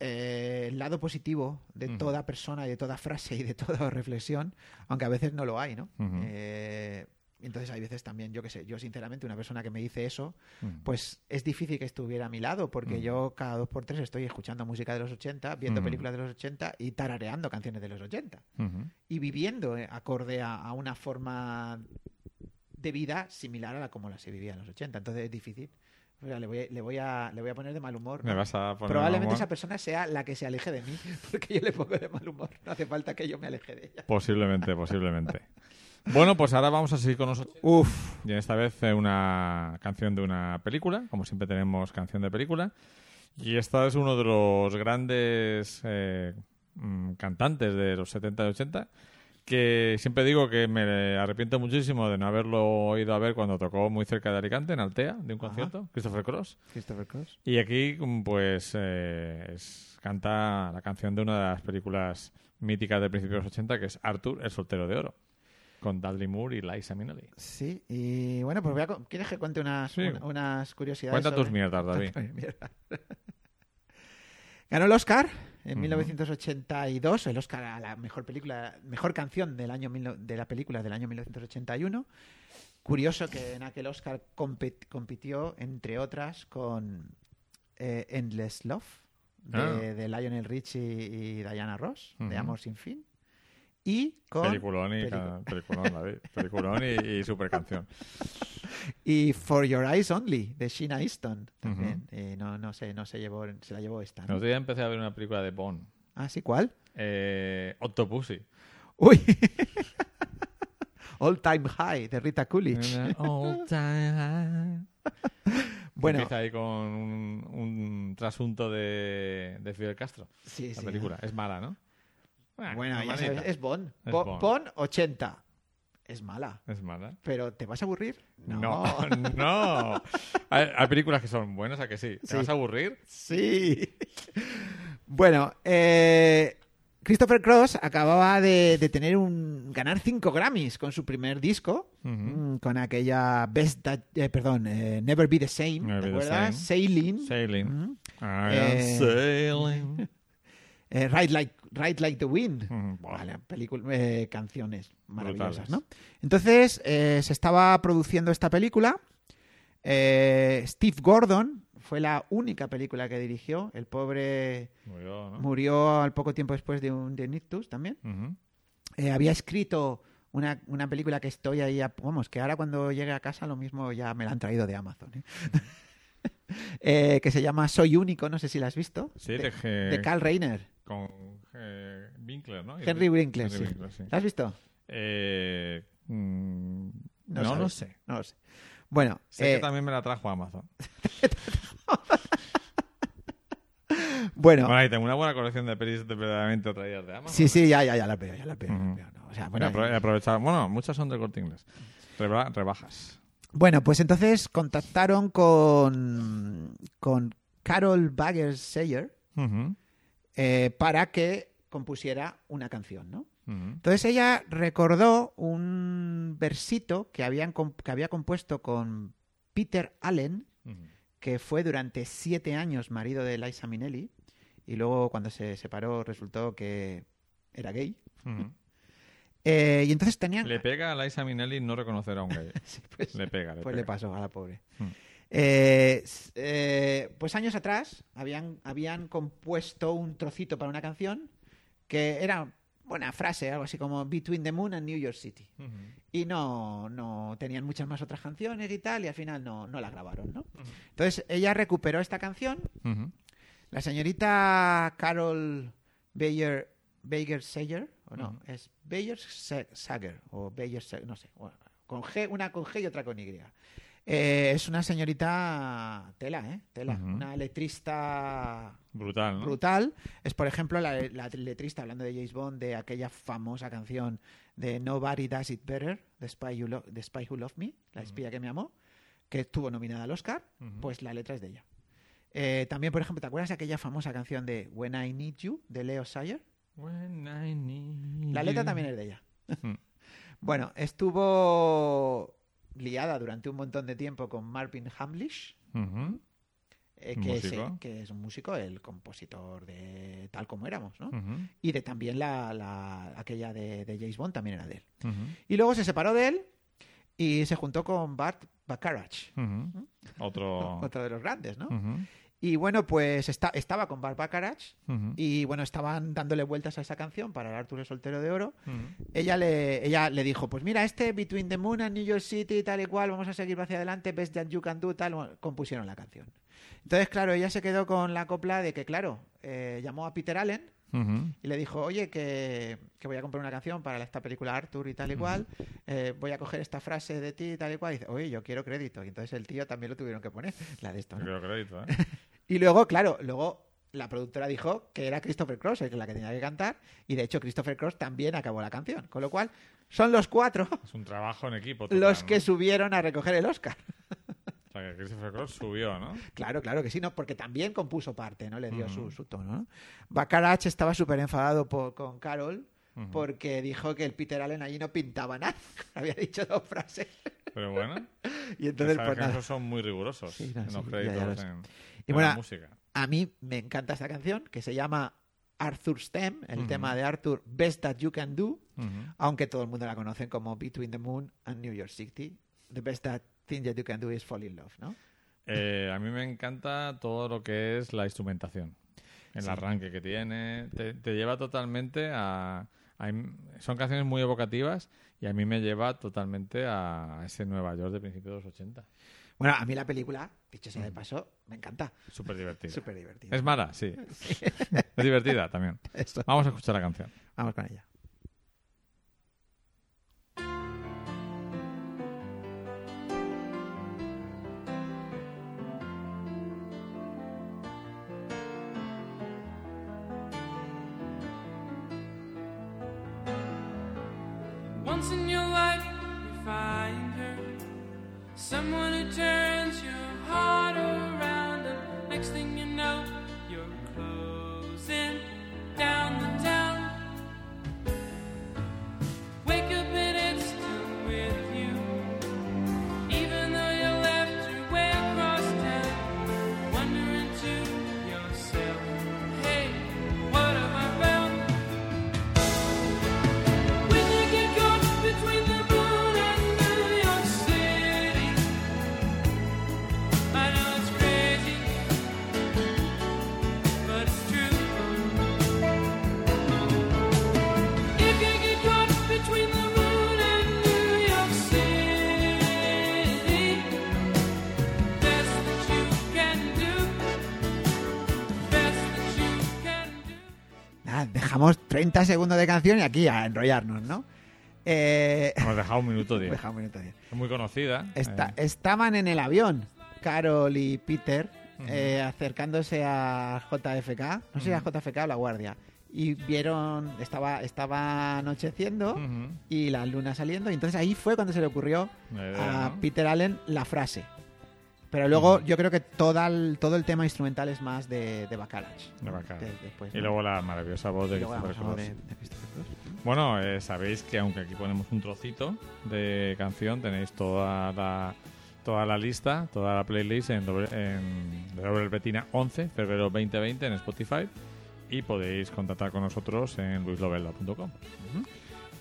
eh, el lado positivo de toda persona y de toda frase y de toda [laughs] reflexión, aunque a veces no lo hay, ¿no? Eh, entonces hay veces también, yo qué sé, yo sinceramente una persona que me dice eso, Mm. pues es difícil que estuviera a mi lado, porque Ujú. yo cada dos por tres estoy escuchando música de los 80, viendo Ujú. películas de los 80 y tarareando canciones de los 80 Ujú. y viviendo eh, acorde a, a una forma de vida similar a la como la se vivía en los 80. Entonces es difícil. Le, voy, le, voy a, le voy a poner de mal humor. Me ¿no? vas a poner Probablemente humor? esa persona sea la que se aleje de mí, [laughs] porque yo le pongo de mal humor. No hace falta que yo me aleje de ella. Posiblemente, posiblemente. Bueno, pues ahora vamos a seguir con nosotros. Uf, Y esta vez eh, una canción de una película, como siempre tenemos canción de película. Y esta es uno de los grandes eh, mm, cantantes de los 70 y 80, que siempre digo que me arrepiento muchísimo de no haberlo ido a ver cuando tocó muy cerca de Alicante, en Altea, de un Ajá. concierto, Christopher Cross. Christopher Cross. Y aquí, mm, pues, eh, es- canta la canción de una de las películas míticas de principios de los 80, que es Arthur, el soltero de oro, con Dudley Moore y Liza Minnelli. Sí, y bueno, pues voy a, ¿quieres que cuente unas, Sí. unas curiosidades? Cuenta tus mierdas, David. [laughs] Mierda. Ganó el Oscar en Ujú. 1982, el Oscar a la mejor película, mejor canción del año de la película del año 1981. Curioso que en aquel Oscar compitió, entre otras, con eh, Endless Love de, Ah. de Lionel Richie y Diana Ross, de. Amor sin fin. Y con Peliculón y, Pelicu- ca- peliculón, David. [laughs] Peliculón y, y super canción. Y For Your Eyes Only, de Sheena Easton, también. Eh, no, no sé, no se llevó, se la llevó esta. El ¿no? otro día empecé a ver una película de Bond. Ah, ¿sí? ¿Cuál? Eh, Octopussy. Uy. [laughs] All Time High, de Rita Coolidge. [laughs] All time high. Bueno, Empieza ahí con un, un trasunto de, de Fidel Castro. sí, La sí. película. Es mala, ¿no? Bueno, ya sabes, es Bond. Es Bo- Bond. Bond 80. Es mala. Es mala. ¿Pero te vas a aburrir? No, [laughs] no. Hay, hay películas que son buenas, ¿a que sí? ¿Te Sí. vas a aburrir? Sí. Bueno, eh, Christopher Cross acababa de, de tener un ganar cinco Grammys con su primer disco, mm, con aquella Best, That- eh, perdón, eh, Never Be the Same, Never ¿te acuerdas? Sailing, Sailing. Mm. I am sailing. [laughs] eh, Ride Like Ride Like the Wind. Ujú, buah. Vale, eh, canciones maravillosas, Brutales. ¿no? Entonces, eh, se estaba produciendo esta película. Eh, Steve Gordon fue la única película que dirigió. El pobre Murió, ¿no? murió al poco tiempo después de un de ictus también. Ujú. Eh, había escrito una, una película que estoy ahí, a- vamos, que ahora cuando llegue a casa lo mismo ya me la han traído de Amazon. ¿Eh? [laughs] Eh, que se llama Soy Único, no sé si la has visto. Sí, de, de, de Carl Reiner. con eh, Winkler, ¿no? Henry Winkler, Henry sí. Winkler, sí. ¿La has visto? Eh, mm, No no, lo sé. No lo sé. Bueno, Sé eh, que también me la trajo Amazon. [laughs] [laughs] bueno, Bueno, ahí tengo una buena colección de pelis de verdaderamente traídas de Amazon. sí, sí, ya, ya, ya la veo, ya la veo. ya la Ujú. veo, no, o sea, Bueno, aprovechado. Bueno, muchas son del corte inglés. Reba- rebajas. Bueno, pues entonces contactaron con, con Carol Bagger Sayer eh, para que compusiera una canción, ¿no? Entonces ella recordó un versito que, habían, que había compuesto con Peter Allen, que fue durante siete años marido de Liza Minnelli, y luego cuando se separó resultó que era gay. Eh, y entonces tenían... Le pega a Liza Minnelli no reconocer a un gay. [laughs] Sí, pues, Le pega, le pues pega. le pasó a la pobre. Hmm. Eh, eh, pues años atrás habían, habían compuesto un trocito para una canción que era una frase, algo así como Between the Moon and New York City. Y no, no tenían muchas más otras canciones y tal, y al final no, no la grabaron, ¿no? Entonces ella recuperó esta canción. La señorita Carol Bayer, Bayer Sager, o no, es Bayer Sa- Sager, o Bayer Sager, no sé, con G, una con G y otra con Y. Eh, es una señorita tela, ¿eh? Tela. Una letrista Brutal, ¿no? brutal. Es, por ejemplo, la, la letrista, hablando de James Bond, de aquella famosa canción de Nobody Does It Better, The Spy, Lo- The Spy Who Loved Me, La espía que me amó, que estuvo nominada al Oscar, pues la letra es de ella. Eh, también, por ejemplo, ¿te acuerdas de aquella famosa canción de When I Need You, de Leo Sayer? La letra también es de ella. Mm. Bueno, estuvo liada durante un montón de tiempo con Marvin Hamlish, eh, que, es, Músico. que es un músico, el compositor de Tal como éramos, ¿no? Y de también la, la- aquella de, de James Bond también era de él. Y luego se separó de él y se juntó con Bart Bacharach. Otro. [laughs] otro de los grandes, ¿no? Y bueno, pues está, estaba con Bart Bacharach ujú, y bueno, estaban dándole vueltas a esa canción para el Arthur el soltero de oro. Ella le, ella le dijo, pues mira, este Between the Moon and New York City, tal y cual, vamos a seguir hacia adelante, Best That You Can Do, tal, compusieron la canción. Entonces, claro, ella se quedó con la copla de que, claro, eh, llamó a Peter Allen Ujú. y le dijo, oye, que, que voy a comprar una canción para esta película Arthur y tal y cual, eh, voy a coger esta frase de ti y tal y cual, y dice, oye, yo quiero crédito. Y entonces el tío también lo tuvieron que poner, [laughs] la de esto, ¿no? creo crédito, ¿eh? [laughs] Y luego, claro, luego la productora dijo que era Christopher Cross el que la que tenía que cantar, y de hecho Christopher Cross también acabó la canción, con lo cual son los cuatro Es un trabajo en equipo. [laughs] total, los ¿no? que subieron a recoger el Oscar. O sea, que Christopher Cross subió, ¿no? Claro, claro que sí, ¿no? Porque también compuso parte, ¿no? Le dio su, su tono, ¿no? Bacharach estaba súper enfadado por- con Carol porque dijo que el Peter Allen allí no pintaba nada. [laughs] Había dicho dos frases. Pero bueno, [laughs] Y entonces, pues nada. son muy rigurosos Sí, no, en los sí, créditos ya en, Y en bueno, la música. a mí me encanta esta canción que se llama Arthur's Theme, el tema de Arthur, Best That You Can Do, aunque todo el mundo la conocen como Between the Moon and New York City. The best that thing that you can do is fall in love, ¿no? Eh, a mí me encanta todo lo que es la instrumentación. El Sí. arranque que tiene. Te, te lleva totalmente a, Son canciones muy evocativas y a mí me lleva totalmente a ese Nueva York de principios de los 80. Bueno, a mí la película, dicho sea de paso, me encanta. Súper divertida. Súper divertida. Es mala, [laughs] sí. es divertida también. Vamos a escuchar la canción. Vamos con ella. Someone 30 segundos de canción y aquí a enrollarnos, ¿no? Eh, Hemos dejado un minuto [laughs] diez. deja un minuto. Es muy conocida. Eh, Estaban en el avión, Carol y Peter, eh, acercándose a JFK, no sé si a JFK o La Guardia, y vieron, estaba, estaba anocheciendo y la luna saliendo, y entonces ahí fue cuando se le ocurrió idea, a ¿no? Peter Allen la frase. Pero luego yo creo que toda el- todo el tema instrumental es más de, de. De después, Y ¿no? luego la maravillosa voz de Christopher Cross. de- de Christopher Cross. Bueno, eh, sabéis que aunque aquí ponemos un trocito de canción, tenéis toda la, toda la lista, toda la playlist en, doble, en de Doble Betina 11, febrero 2020 en Spotify y podéis contactar con nosotros en luislovella.com.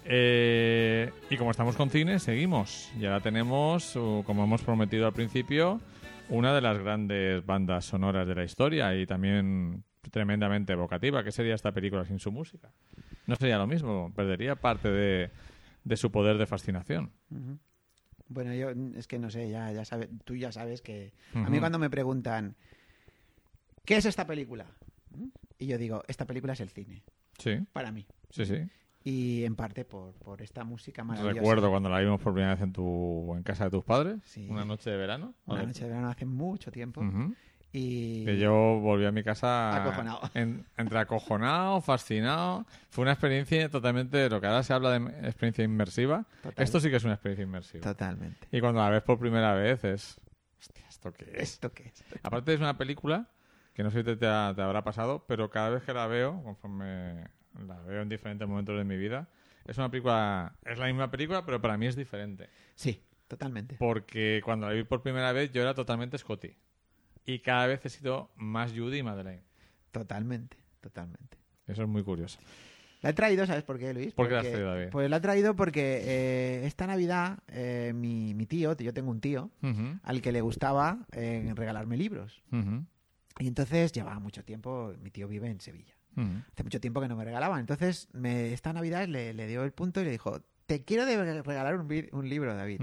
Eh, y como estamos con cine, seguimos. Y ahora tenemos, uh, como hemos prometido al principio, una de las grandes bandas sonoras de la historia y también tremendamente evocativa. ¿Qué sería esta película sin su música? No sería lo mismo, perdería parte de, de su poder de fascinación. Bueno, yo mm, es que no sé, ya, ya sabes, tú ya sabes que a mí cuando me preguntan ¿qué es esta película? Y yo digo, esta película es el cine, Sí, para mí. sí, sí. Y en parte por, por esta música maravillosa. Recuerdo cuando la vimos por primera vez en, tu, en casa de tus padres, Sí. una noche de verano. Una noche de verano hace mucho tiempo. Ujú. Y Que yo volví a mi casa Acojonado. [laughs] en- entre acojonado, fascinado. Fue una experiencia totalmente, lo que ahora se habla de experiencia inmersiva. Total. Esto sí que es una experiencia inmersiva. Totalmente. Y cuando la ves por primera vez es... Hostia, ¿esto qué es? ¿Esto qué es? Aparte es una película que no sé si te, te te habrá pasado, pero cada vez que la veo, conforme la veo en diferentes momentos de mi vida. Es una película, es la misma película, pero para mí es diferente. Sí, totalmente. Porque cuando la vi por primera vez yo era totalmente Scotty. Y cada vez he sido más Judy y Madeleine. Totalmente, totalmente. Eso es muy curioso. La he traído, ¿sabes por qué, Luis? ¿Por qué la has traído, David? Pues la he traído porque eh, esta Navidad eh, mi, mi tío, yo tengo un tío, al que le gustaba eh, regalarme libros. Y entonces llevaba mucho tiempo, mi tío vive en Sevilla. Ujú. Hace mucho tiempo que no me regalaban. Entonces, me, esta Navidad le, le dio el punto y le dijo, te quiero regalar un, libro, David.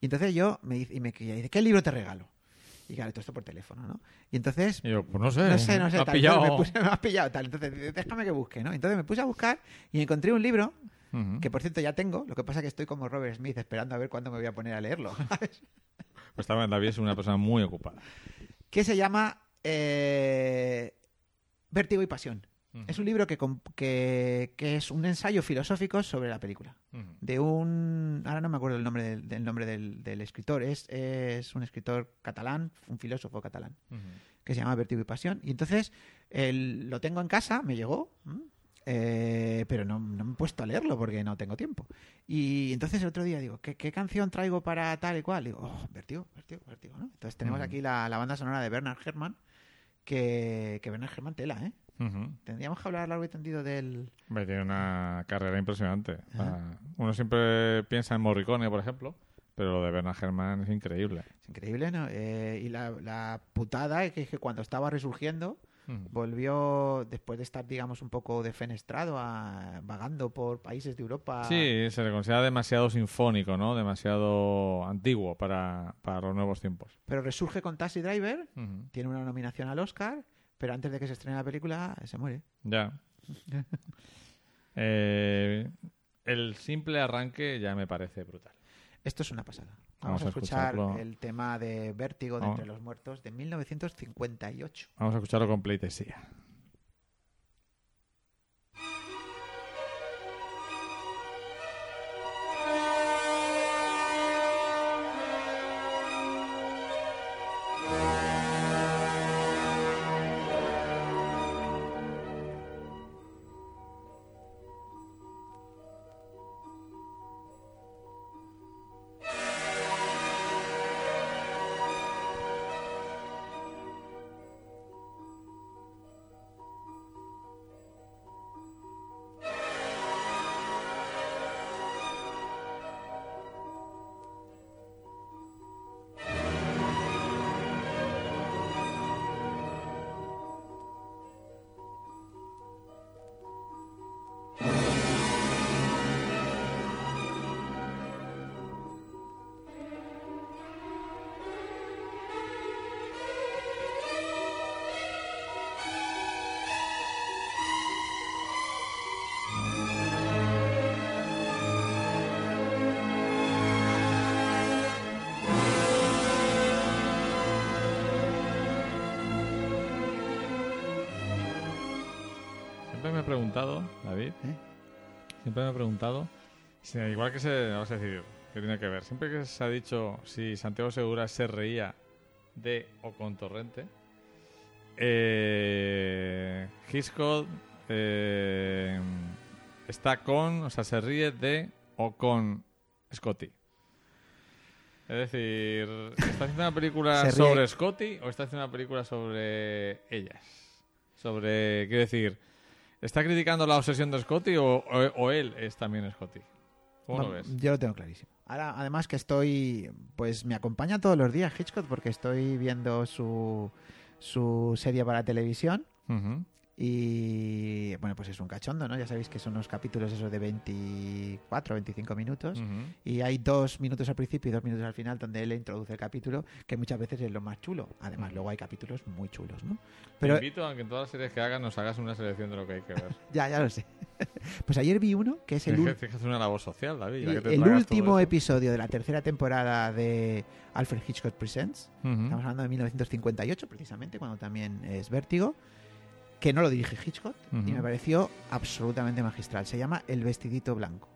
Y entonces yo me y me y dice, ¿qué libro te regalo? Y claro, todo esto por teléfono, ¿no? Y entonces, Y yo, pues no sé. no sé, no sé, me tal, pillado. me, puse- [laughs] me has pillado tal. Entonces, déjame que busque, ¿no? Entonces me puse a buscar y encontré un libro que, por cierto, ya tengo. Lo que pasa es que estoy como Robert Smith esperando a ver cuándo me voy a poner a leerlo. [laughs] Pues también David es una persona muy ocupada. que se llama eh, Vértigo y Pasión. Es un libro que, que, que es un ensayo filosófico sobre la película. De un. Ahora no me acuerdo el nombre del, del nombre del, del escritor. Es, es un escritor catalán, un filósofo catalán, que se llama Vértigo y Pasión. Y entonces el- lo tengo en casa, me llegó. eh, pero no, no me he puesto a leerlo porque no tengo tiempo. Y entonces el otro día digo, ¿qué, qué canción traigo para tal y cual? Digo, oh, Vértigo, Vértigo, ¿no? Entonces tenemos aquí la, la banda sonora de Bernard Herrmann, que, que Bernard Herrmann tela, ¿eh? Ujú. Tendríamos que hablar largo y tendido del... Hombre, Tiene una carrera impresionante. O sea, uno siempre piensa en Morricone, por ejemplo, pero lo de Bernard Herrmann es increíble. Es increíble, ¿no? Eh, y la, la putada es que, que cuando estaba resurgiendo, Ujú. volvió, después de estar, digamos, un poco defenestrado, a, vagando por países de Europa. Sí, se le considera demasiado sinfónico, ¿no? Demasiado antiguo para, para los nuevos tiempos. Pero resurge con Taxi Driver, tiene una nominación al Oscar, pero antes de que se estrene la película, se muere. Ya. [laughs] Eh, el simple arranque ya me parece brutal. Esto es una pasada. Vamos Vamos, a escuchar escucharlo. el tema de Vértigo de Vamos. Entre los Muertos de 1958. Vamos a escucharlo con pleitesía. Me he preguntado, David, ¿Eh? siempre me he preguntado, si- igual que se, vamos a decir, que tiene que ver, siempre que se ha dicho si Santiago Segura se reía de o con Torrente, eh, Hitchcock eh, está con, o sea, se ríe de o con Scotty. Es decir, ¿está haciendo una película [laughs] sobre Scotty o está haciendo una película sobre ellas? Sobre, quiero decir, ¿está criticando la obsesión de Scotty o, o- o él es también Scotty? ¿Cómo lo No, ves? Yo lo tengo clarísimo. Ahora, además que estoy, pues me acompaña todos los días Hitchcock porque estoy viendo su, su serie para televisión. Y bueno, pues es un cachondo, ¿no? Ya sabéis que son unos capítulos esos de 24, 25 minutos y hay dos minutos al principio y dos minutos al final donde él introduce el capítulo que muchas veces es lo más chulo. Además, luego hay capítulos muy chulos, ¿no? Pero Te invito a que en todas las series que hagas nos hagas una selección de lo que hay que ver. [laughs] ya, ya lo sé. [laughs] pues ayer vi uno que es el, Tienes que, hacer una labor social, David. el, que te el tragas último episodio de la tercera temporada de Alfred Hitchcock Presents. Estamos hablando de 1958, precisamente, cuando también es Vértigo, que no lo dirige Hitchcock y me pareció absolutamente magistral. Se llama El vestidito blanco,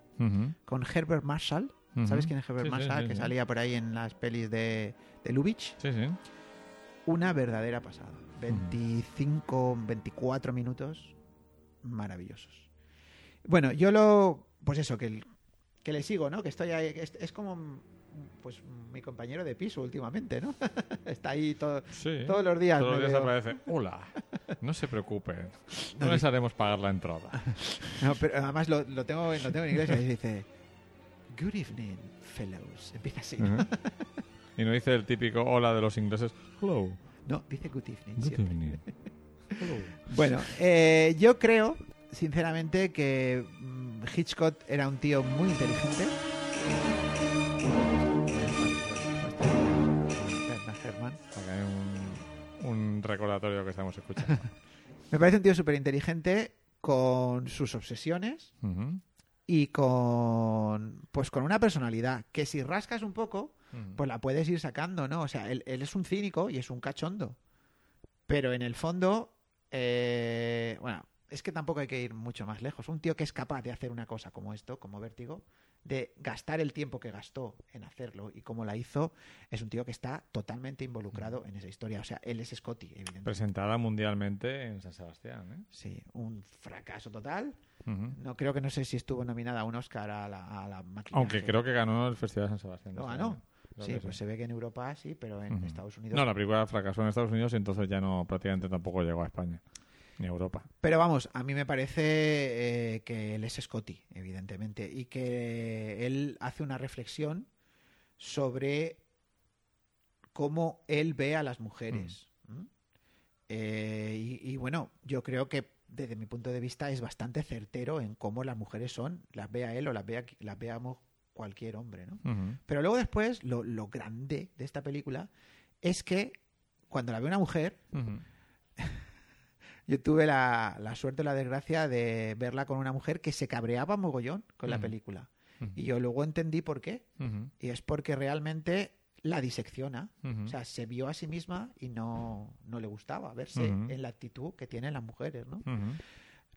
con Herbert Marshall. ¿Sabes quién es Herbert Sí, Marshall? sí, que salía por ahí en las pelis de, de Lubitsch. Sí, sí. Una verdadera pasada. 25, 24 minutos maravillosos. Bueno, yo lo. Pues eso, que, el- que le sigo, ¿no? Que estoy ahí. Es, es como. Pues mi compañero de piso últimamente, ¿no? [laughs] Está ahí todo- Sí. todos los días. Todos los días aparece. Hola. No se preocupen. [laughs] No les haremos pagar la entrada. [laughs] No, pero además lo, lo tengo, lo tengo en inglés y dice. Good evening, fellows. Empieza así. Y no dice el típico hola de los ingleses. Hello. No, dice good evening. Good siempre. evening. Bueno, eh, yo creo, sinceramente, que mm, Hitchcock era un tío muy inteligente. Acá hay un, un recordatorio que estamos escuchando. [laughs] Me parece un tío súper inteligente con sus obsesiones y con pues con una personalidad que si rascas un poco, pues la puedes ir sacando, ¿no? O sea, él, él es un cínico y es un cachondo. Pero en el fondo, eh, bueno, es que tampoco hay que ir mucho más lejos. Un tío que es capaz de hacer una cosa como esto, como Vértigo, de gastar el tiempo que gastó en hacerlo y cómo la hizo, es un tío que está totalmente involucrado en esa historia. O sea, él es Scotty, evidentemente. Presentada mundialmente en San Sebastián. ¿eh? Sí, un fracaso total. No creo que no sé si estuvo nominada a un Oscar a la, a la maquillaje. Aunque creo que ganó el Festival de San Sebastián. de ¿Lo este ganó? Creo Sí, pues se ve que en Europa sí, pero en. Estados Unidos No, la película fracasó en Estados Unidos y entonces ya no prácticamente tampoco llegó a España ni Europa. Pero vamos, a mí me parece eh, que él es Scotty, evidentemente, y que él hace una reflexión sobre cómo él ve a las mujeres. ¿m? Eh, y, y bueno, yo creo que desde mi punto de vista es bastante certero en cómo las mujeres son, las vea él o las, vea, las veamos cualquier hombre, ¿no? Pero luego después, lo, lo grande de esta película es que cuando la ve una mujer. Yo tuve la, la suerte o la desgracia de verla con una mujer que se cabreaba mogollón con la película. Y yo luego entendí por qué. Y es porque realmente la disecciona. O sea, se vio a sí misma y no, no le gustaba verse en la actitud que tienen las mujeres, ¿no?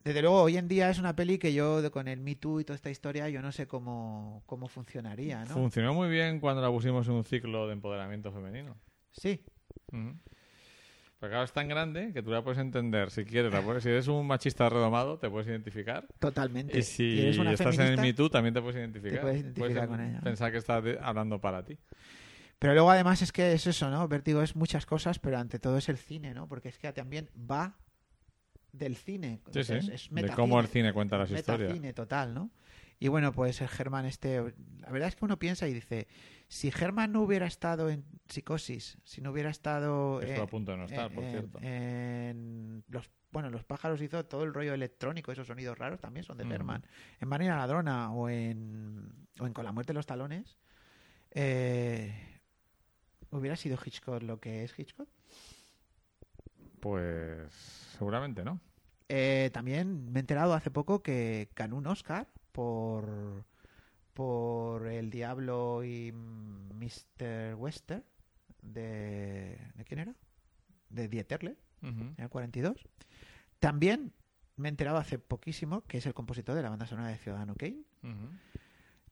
Desde luego, hoy en día es una peli que yo, con el Me Too y toda esta historia, yo no sé cómo, cómo funcionaría, ¿no? Funcionó muy bien cuando la pusimos en un ciclo de empoderamiento femenino. sí. Pero claro, es tan grande que tú la puedes entender. Si quieres, la puedes- si eres un machista redomado, te puedes identificar. totalmente. Y si eres una estás en el Me Too, también te puedes identificar. puedes identificar con ella. Pensar que estás hablando para ti. Pero luego además es que es eso, ¿no? Vértigo es muchas cosas, pero ante todo es el cine, ¿no? Porque es que también va del cine. Sí, O sea, sí. es- es de metacine. cómo el cine cuenta las historias. Metacine total, ¿no? Y bueno, pues el Germán este... La verdad es que uno piensa y dice, si Germán no hubiera estado en Psicosis, si no hubiera estado... Estuvo eh, a punto de no estar, por cierto. en los, bueno, los pájaros hizo todo el rollo electrónico, esos sonidos raros también son de Ujú. Berman. En Marina Ladrona o en, o en Con la muerte de los talones, eh, ¿hubiera sido Hitchcock lo que es Hitchcock? Pues seguramente no. Eh, también me he enterado hace poco que ganó un Oscar por, por El Diablo y Mr. Wester de... ¿De quién era? De Dieterle. Ujú. en el 42. También me he enterado hace poquísimo que es el compositor de la banda sonora de Ciudadano Kane.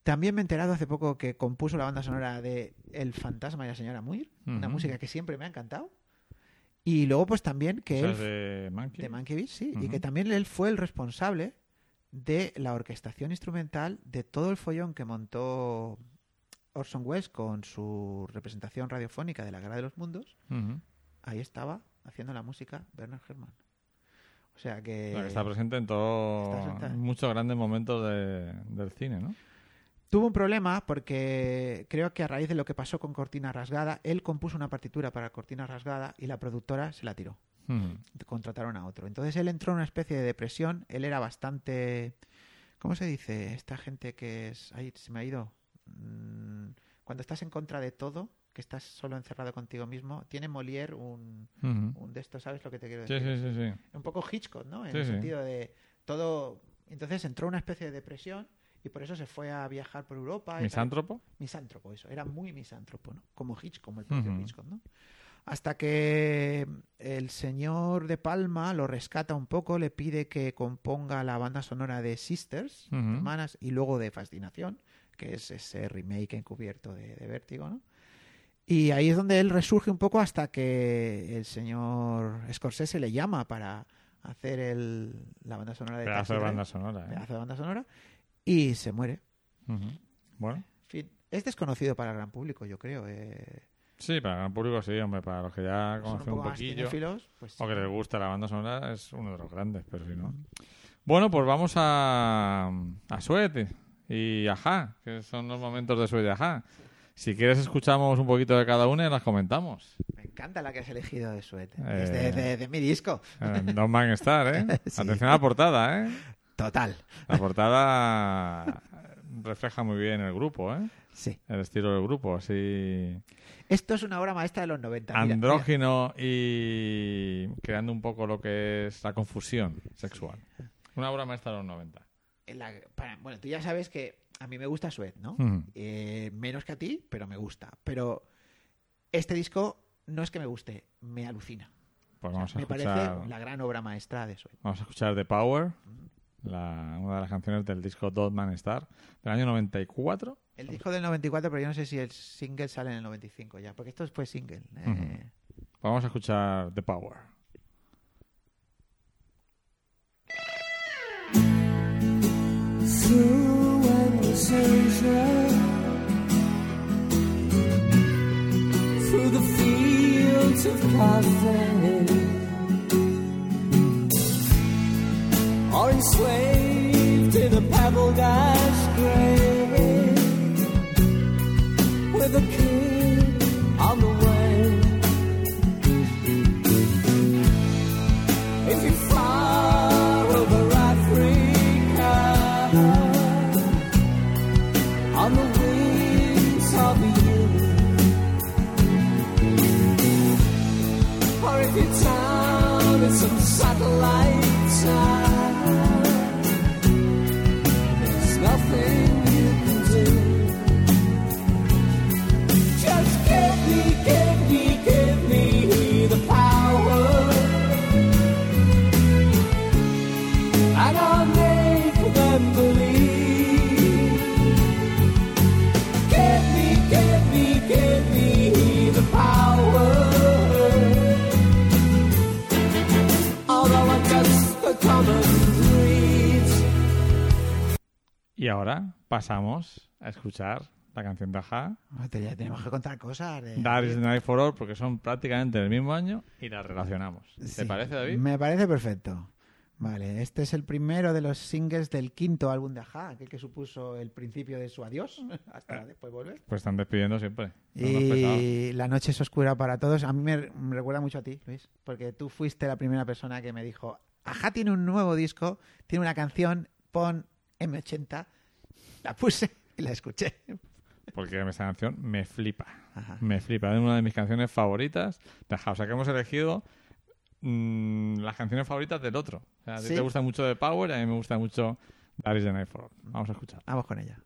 También me he enterado hace poco que compuso la banda sonora de El fantasma y la señora Muir, una música que siempre me ha encantado. Y luego pues también que O sea, él de Monkey. de Mankiewicz, sí, y que también él fue el responsable de la orquestación instrumental de todo el follón que montó Orson Welles con su representación radiofónica de la Guerra de los Mundos. Ahí estaba haciendo la música Bernard Herrmann. O sea que, está presente en todo, está presente. en muchos grandes momentos de- del cine, ¿no? tuvo un problema porque creo que a raíz de lo que pasó con Cortina Rasgada, él compuso una partitura para Cortina Rasgada y la productora se la tiró. Ujú. Contrataron a otro. Entonces él entró en una especie de depresión. Él era bastante. ¿Cómo se dice? Esta gente que es. Ay, se me ha ido. Mm, Cuando estás en contra de todo, que estás solo encerrado contigo mismo, tiene Molière un, un de estos, ¿sabes lo que te quiero Sí, decir? sí, sí, sí. un poco Hitchcock, ¿no? En Sí, el sí. sentido de todo. Entonces entró en una especie de depresión y por eso se fue a viajar por Europa. y. ¿Misántropo? Misántropo, eso. Era muy misántropo, ¿no? Como Hitchcock, como el propio Ujú. Hitchcock, ¿no? Hasta que el señor de Palma lo rescata un poco, le pide que componga la banda sonora de Sisters, hermanas, y luego de Fascinación, que es ese remake encubierto de, de Vértigo, ¿no? Y ahí es donde él resurge un poco hasta que el señor Scorsese le llama para hacer el, la banda sonora de Pedazo de banda sonora, ¿eh? pedazo de banda sonora, y se muere. Bueno, En fin, es desconocido para el gran público, yo creo. eh. Sí, para el gran público sí, hombre, para los que ya un conocen un, más poquillo pues o que les gusta la banda sonora es uno de los grandes, pero si no. Bueno, pues vamos a, a Suet y Ajá, que son los momentos de Suet y Ajá. Si quieres escuchamos un poquito de cada una y las comentamos. me encanta la que has elegido de Suete. Eh. Es de, de- de mi disco. Eh, Don't Man Star, ¿eh? [laughs] Sí. Atención a la portada, ¿eh? Total. La portada refleja muy bien el grupo, ¿eh? Sí. El estilo del grupo, así Esto es una obra maestra de los 90. Mira, mira. andrógino y creando un poco lo que es la confusión sexual. Una obra maestra de los 90. En la- para- bueno, tú ya sabes que a mí me gusta Suet, ¿no? Eh, menos que a ti, pero me gusta. Pero este disco no es que me guste, me alucina. Pues vamos a me escuchar, parece la gran obra maestra de Suet. vamos a escuchar The Power, la- una de las canciones del disco Dot Man Star del año 94. El disco del 94, pero yo no sé si el single sale en el 95 ya, porque esto fue single. eh. Vamos a escuchar The Power. through the fields of Cathay, or enslaved in a pebble dash Y ahora pasamos a escuchar la canción de No, te- ya tenemos que contar cosas. de- That is the Night for All, porque son prácticamente del mismo año y las relacionamos. ¿Te Sí, parece, David? Me parece perfecto. Vale, este es el primero de los singles del quinto álbum de Aja, aquel que supuso el principio de su adiós, [laughs] hasta después volver. Pues están despidiendo siempre. Son unos pesados. Y La noche es oscura para todos. A mí me, me recuerda mucho a ti, Luis, porque tú fuiste la primera persona que me dijo, Aja tiene un nuevo disco, tiene una canción, pon M80. La puse y la escuché. Porque esta canción me flipa. Ajá. Me flipa. Es una de mis canciones favoritas. O sea que hemos elegido mm, las canciones favoritas del otro. O sea, a ti Sí. te gusta mucho de Power y a mí me gusta mucho That is the Night for All. Vamos a escuchar. Vamos con ella.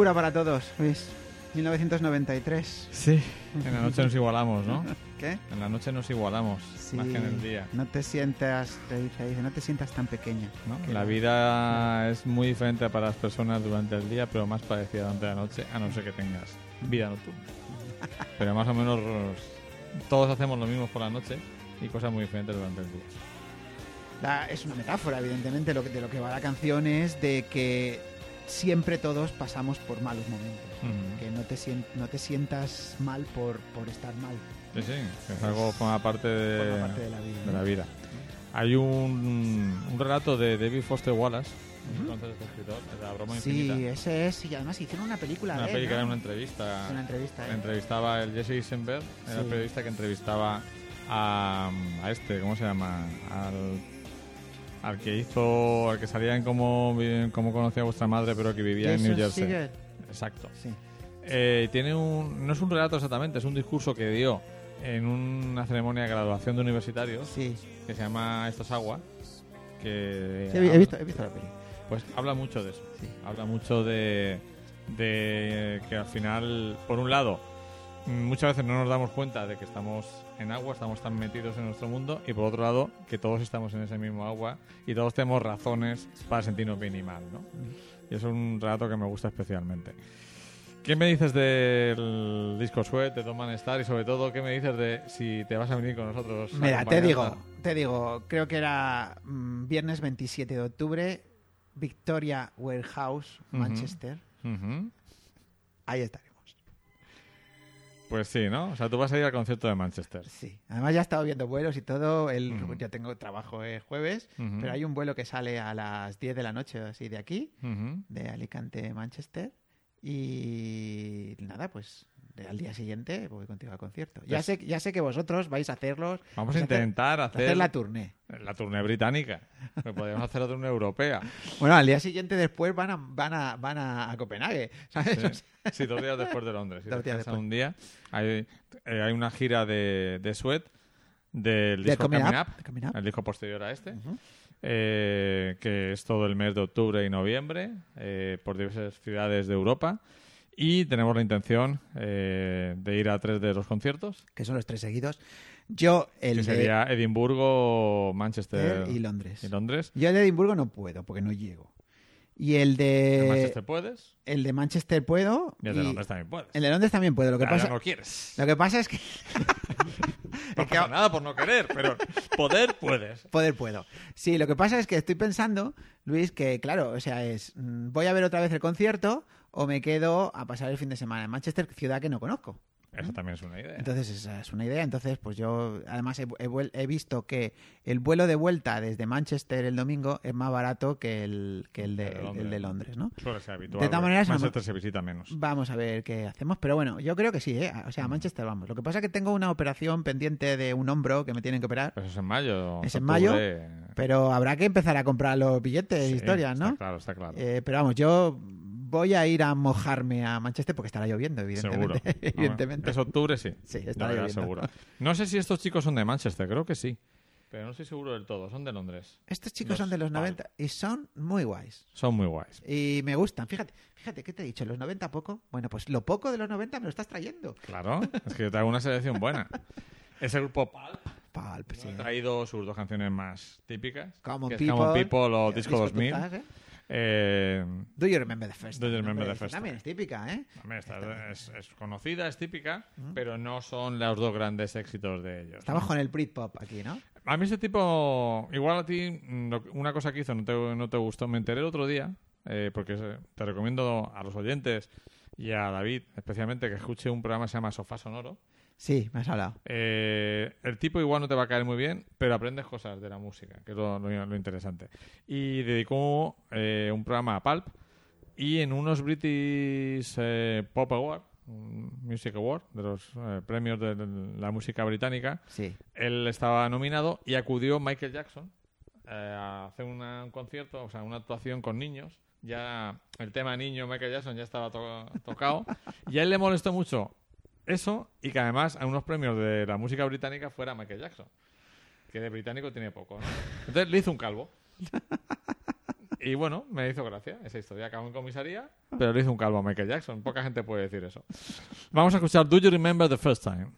Para todos, Luis. 1993. Sí. En la noche nos igualamos, ¿no? [laughs] ¿Qué? En la noche nos igualamos, Sí. más que en el día. No te sientas, te dice, dice, no te sientas tan pequeña. La no. vida es muy diferente para las personas durante el día, pero más parecida durante la noche, a no ser que tengas vida nocturna. [laughs] Pero más o menos todos hacemos lo mismo por la noche y cosas muy diferentes durante el día. La- es una metáfora, evidentemente, lo que, de lo que va la canción es de que siempre todos pasamos por malos momentos. Que no te, no te sientas mal por, por estar mal. Sí, sí, que es algo forma parte de, Forma parte de la vida. de ¿no? la vida. Hay un, un relato de David Foster Wallace, entonces este escritor, de la broma Sí, infinita. ese es. Y además hicieron una película Una de película, ¿no? una entrevista. Una entrevista. ¿eh? entrevistaba el Jesse Eisenberg, era el Sí. periodista que entrevistaba a, a este, ¿cómo se llama? Al, al que hizo, al que salía en cómo, cómo conocía a vuestra madre, pero que vivía en New Jersey. Exacto. Sí. Eh, tiene un, no es un relato exactamente, es un discurso que dio en una ceremonia de graduación de universitarios Sí. que se llama Esto es agua. Que Sí, he, he visto, he visto la peli. pues habla mucho de eso. Sí. Habla mucho de, de que al final, por un lado, muchas veces no nos damos cuenta de que estamos en agua, estamos tan metidos en nuestro mundo, y por otro lado, que todos estamos en ese mismo agua y todos tenemos razones para sentirnos bien y mal, ¿no? Y es un relato que me gusta especialmente. ¿Qué me dices del disco Sweat, de Tom Man Star y sobre todo qué me dices de si te vas a venir con nosotros? Mira, te digo, te digo, creo que era mm, viernes 27 de octubre, Victoria Warehouse. Manchester. Ahí estaremos. Pues sí, ¿no? O sea, tú vas a ir al concierto de Manchester. Sí. Además ya he estado viendo vuelos y todo. El, Ujú. Yo tengo trabajo el jueves, Ujú. pero hay un vuelo que sale a las 10 de la noche así de aquí, de Alicante, Manchester. Y nada, pues al día siguiente voy contigo al concierto. Ya Pues- sé, ya sé que vosotros vais a hacerlos. Vamos a intentar hacer, hacer la tournée. la tournée británica. Pero podríamos hacer la tournée europea. Bueno, al día siguiente después van a, van a, van a, Copenhague, ¿sabes? Sí. O sea, Sí, dos días después de Londres. Si Dos días después. un día. Hay, eh, hay una gira de, de Sweat del De disco Coming Coming Up, Up, de Coming Up. el disco posterior a este, eh, que es todo el mes de octubre y noviembre eh, por diversas ciudades de Europa. Y tenemos la intención eh, de ir a tres de los conciertos, que son los tres seguidos. Yo, el que de sería Edimburgo, Manchester y Londres. y Londres. Yo el de Edimburgo no puedo, porque no llego. Y el de Manchester puedes el de Manchester puedo. y el de y Londres también puedes. el de Londres también puedo. Lo que pasa, no quieres. lo que pasa es que [laughs] No pasa nada por no querer, pero poder puedes. poder puedo. Sí, lo que pasa es que estoy pensando, Luis, que claro, o sea, es mm, voy a ver otra vez el concierto o me quedo a pasar el fin de semana en Manchester, ciudad que no conozco. Eso también es una idea. Entonces, esa es una idea. Entonces, pues yo, además, he, he vuel- he visto que el vuelo de vuelta desde Manchester el domingo es más barato que el, que el, de, El de Londres, el de ¿no? Londres, ¿no? Suele ser habitual. De todas porque maneras, Manchester se visita menos. Vamos a ver qué hacemos. Pero bueno, yo creo que sí, ¿eh? O sea, a Manchester vamos. Lo que pasa es que tengo una operación pendiente de un hombro que me tienen que operar. Pues es en mayo. Es en octubre. Pero habrá que empezar a comprar los billetes Sí, e historias, ¿no? Está claro, está claro. Eh, pero vamos, yo voy a ir a mojarme a Manchester porque estará lloviendo, Seguro. evidentemente. [laughs] evidentemente. Es octubre, sí. Sí, estará lloviendo. seguro. No sé si estos chicos son de Manchester, creo que sí. Pero no estoy seguro del todo. Son de Londres. Estos chicos Los son de los Pal. 90 y son muy guays. Son muy guays. Y me gustan. Fíjate, fíjate, ¿qué te he dicho? ¿Los 90 poco? Bueno, pues lo poco de los 90 me lo estás trayendo. Claro, es que yo traigo una selección buena. [laughs] Ese grupo Pulp Pulp, sí. ha traído sus dos canciones más típicas. Common que es People, Common People o Disco 2000. 2000, ¿eh? Eh, Do you remember the first Do you time? remember the Hombre, first También es típica, ¿eh? esta es, es conocida, es típica, pero no son los dos grandes éxitos de ellos. Estamos ¿no? con el Britpop aquí, ¿no? A mí este tipo, igual a ti, mm, una cosa que hizo no te, no te gustó. Me enteré el otro día, eh, porque te recomiendo a los oyentes y a David especialmente que escuche un programa que se llama Sofá Sonoro. Sí, me has hablado. Eh, el tipo igual no te va a caer muy bien, pero aprendes cosas de la música, que es lo, lo- lo interesante. Y dedicó eh, un programa a Pulp y en unos British eh, Pop Award, Music Award, de los premios de la música británica, Sí. él estaba nominado y acudió Michael Jackson a hacer una- un concierto, o sea, una actuación con niños. Ya el tema niño Michael Jackson ya estaba to- tocado. y a él le molestó mucho eso y que además a unos premios de la música británica fuera Michael Jackson. Que de británico tiene poco, ¿no? Entonces le hizo un calvo. [laughs] Y bueno, me hizo gracia esa historia. Acabó en comisaría, pero le hizo un calvo a Michael Jackson. Poca gente puede decir eso. Vamos a escuchar Do You Remember the First Time?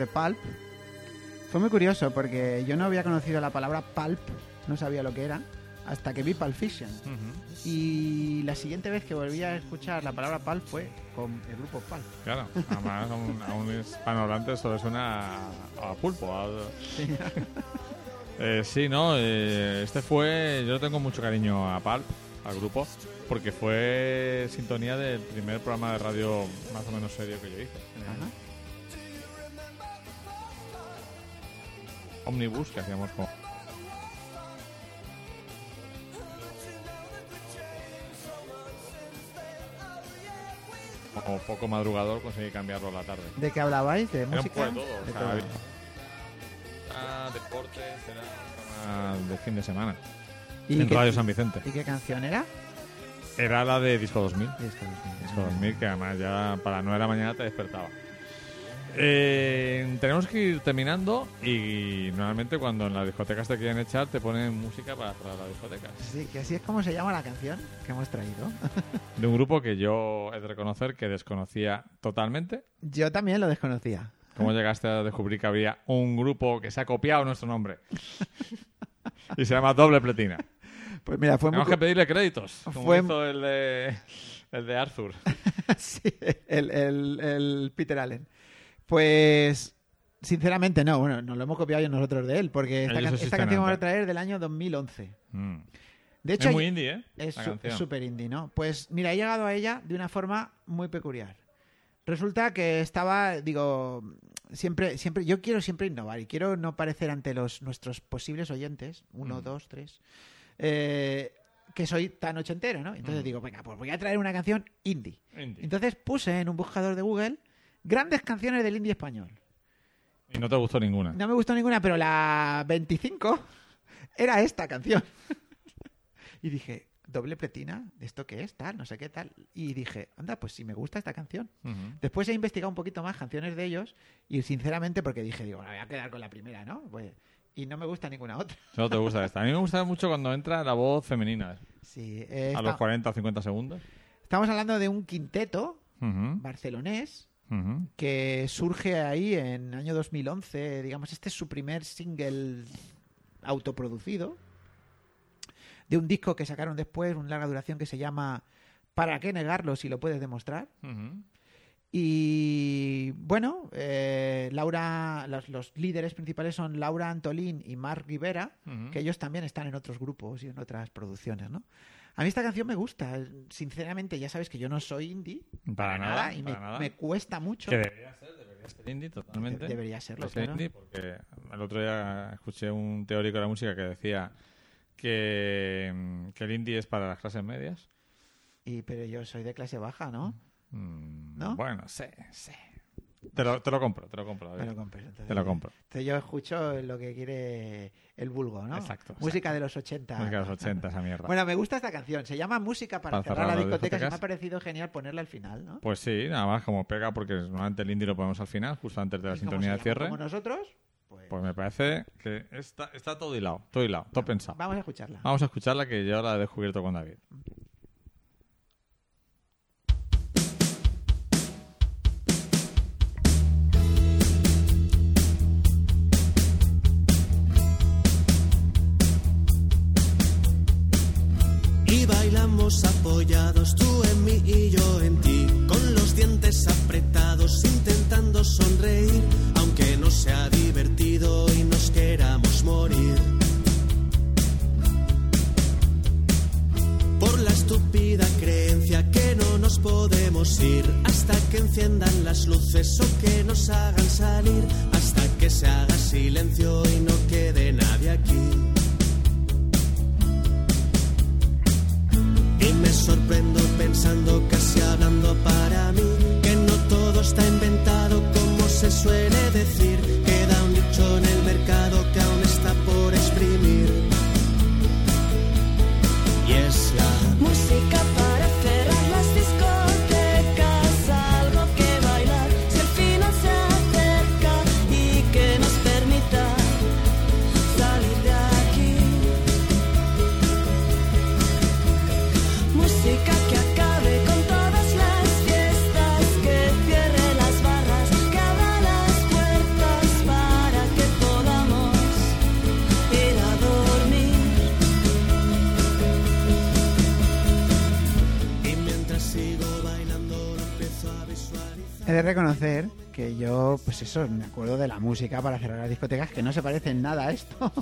De Pulp fue muy curioso porque yo no había conocido la palabra Pulp, no sabía lo que era, hasta que vi Pulp Fiction. Y la siguiente vez que volví a escuchar la palabra Pulp fue con el grupo Pulp. Claro, además a un, a [laughs] un hispanohablante eso le suena a, a pulpo. a- [laughs] Eh, sí, no, eh, este fue, yo tengo mucho cariño a Pulp, al grupo, porque fue sintonía del primer programa de radio más o menos serio que yo hice. Ajá. Omnibus que hacíamos con... Como poco madrugador conseguí cambiarlo a la tarde. ¿De qué hablabais? ¿De Era un música? poco de todo. o De sea, todo. Ah, deportes, era programa de fin de semana. ¿Y en qué- Radio San Vicente. ¿Y qué canción era? Era la de Disco 2000. Disco 2000. Disco 2000, que además ya para las 9 de la mañana te despertaba. Eh, tenemos que ir terminando y normalmente cuando en las discotecas te quieren echar te ponen música para cerrar las discotecas. Sí, que así es como se llama la canción que hemos traído. [laughs] De un grupo que yo he de reconocer que desconocía totalmente. Yo también lo desconocía. ¿Cómo llegaste a descubrir que había un grupo que se ha copiado nuestro nombre? y se llama Doble Pletina. Pues mira, fue muy... Tenemos que pedirle créditos, como Fue- hizo el de, el de Arthur. [laughs] sí, el, el- el Peter Allen. Pues, sinceramente no, bueno, nos lo hemos copiado nosotros de él, porque esta, can- canción vamos a traer del año 2011. Mm. De hecho, es muy indie, ¿eh? Es súper indie, ¿no? Pues mira, he llegado a ella de una forma muy peculiar. Resulta que estaba, digo, siempre, siempre, yo quiero siempre innovar y quiero no parecer ante los nuestros posibles oyentes, uno, Mm. dos, tres, eh, que soy tan ochentero, ¿no? Entonces Mm. digo, venga, pues voy a traer una canción indie. Indie. Entonces puse en un buscador de Google grandes canciones del indie español. Y no te gustó ninguna. No me gustó ninguna, pero la 25 era esta canción. [laughs] y dije, doble pletina, ¿esto qué es? Tal, no sé qué tal. Y dije, anda, pues si me gusta esta canción. Después he investigado un poquito más canciones de ellos y sinceramente porque dije, digo, me voy a quedar con la primera, ¿no? Pues, y no me gusta ninguna otra. [laughs] Solo te gusta esta. A mí me gusta mucho cuando entra la voz femenina. Sí, eh, A los 40 o 50 segundos. estamos hablando de un quinteto Ujú, barcelonés que surge ahí en año 2011, digamos, este es su primer single autoproducido de un disco que sacaron después, una larga duración que se llama ¿Para qué negarlo si lo puedes demostrar? Y bueno, eh, Laura, los, los líderes principales son Laura Antolín y Mark Rivera, que ellos también están en otros grupos y en otras producciones, ¿no? A mí esta canción me gusta, sinceramente, ya sabes que yo no soy indie, Para nada, y para me, nada. me cuesta mucho. Que debería ser, debería ser indie totalmente. De- debería serlo, ser claro. indie porque el otro día escuché un teórico de la música que decía que, que el indie es para las clases medias. Y, pero yo soy de clase baja, ¿no? Mm, ¿No? Bueno, sí, sí. Te lo, te lo compro, te lo compro. Me lo compres, entonces. Te lo compro. Entonces yo escucho lo que quiere el vulgo, ¿no? Exacto, Música de los 80. Música de los 80, esa mierda. Bueno, me gusta esta canción. Se llama Música para, Para cerrar, cerrar la discoteca. y Me ha parecido genial ponerla al final, ¿no? Pues sí, nada más como pega, porque normalmente el indie lo ponemos al final, justo antes de la sintonía se de cierre. Como nosotros, pues, Pues me parece que está, está todo hilado, todo hilado, todo pensado. vamos a escucharla. Vamos a escucharla que yo la he descubierto con David. Apoyados, tú en mí y yo en ti, con los dientes apretados, intentando sonreír, aunque no sea divertido y nos queramos morir. Por la estúpida creencia que no nos podemos ir hasta que enciendan las luces o que nos hagan salir, hasta que se haga silencio y no quede nadie aquí. Sorprendo pensando, casi hablando para mí, que no todo está inventado como se suele decir. He de reconocer que yo, pues eso, me acuerdo de la música para cerrar las discotecas, que no se parece en nada a esto.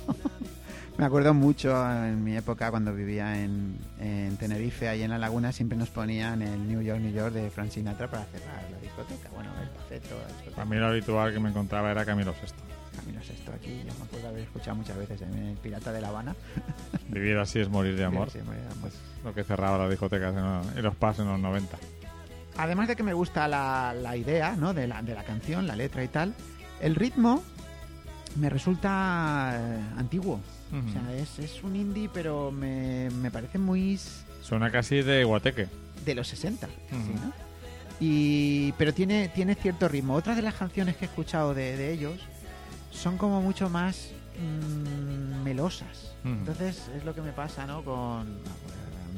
[laughs] me acuerdo mucho en mi época cuando vivía en, en Tenerife, ahí en la laguna, siempre nos ponían el New York, New York de Frank Sinatra para cerrar la discoteca. Bueno, el discoteca. Para mí lo habitual que me encontraba era Camilo VI. Camino Sexto aquí, yo me acuerdo haber escuchado muchas veces en El Pirata de La Habana. Vivir así es morir de amor. Sí, morir de amor. Lo que cerraba las discotecas en los- y los pubs en los 90. Además de que me gusta la, la idea ¿no? de, la, de la canción, la letra y tal, el ritmo me resulta eh, antiguo. Ujú. O sea, es, es un indie, pero me, me parece muy Suena casi de guateque. de los 60. Ujú. ¿sí, no? y, pero tiene, tiene cierto ritmo. Otras de las canciones que he escuchado de, de ellos son como mucho más mm, melosas. Entonces es lo que me pasa, ¿no? Con...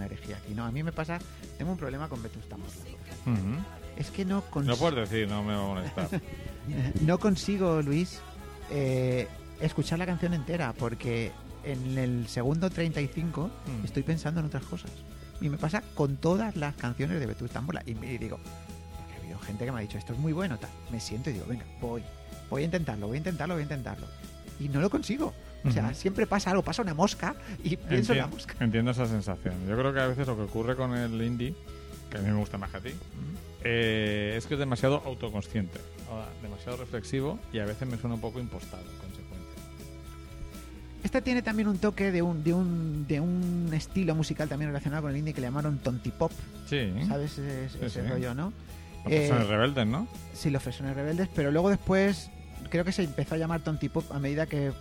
una herejía aquí. No, a mí me pasa... Tengo un problema con Vetusta Morla. Es que no No consigo... puedes decir, no me va a molestar. [laughs] no consigo, Luis, eh, escuchar la canción entera porque en el segundo 35 Mm. estoy pensando en otras cosas. Y me pasa con todas las canciones de Vetusta Morla. Y, me- y digo, porque ha habido gente que me ha dicho, esto es muy bueno, tal. Me siento y digo, venga, voy. Voy a intentarlo, voy a intentarlo, voy a intentarlo. Y no lo consigo. O sea, siempre pasa algo, pasa una mosca y pienso en la mosca. Entiendo esa sensación. Yo creo que a veces lo que ocurre con el indie, que a mí me gusta más que a ti, eh, es que es demasiado autoconsciente, demasiado reflexivo y a veces me suena un poco impostado en consecuencia. Esta tiene también un toque de un, de un, de un estilo musical también relacionado con el indie que le llamaron tontipop. Sí, ¿Sabes ese, Sí, ese sí. rollo, no? personas Eh, rebeldes, ¿no? Sí, los Fresones Rebeldes, pero luego después creo que se empezó a llamar tontipop a medida que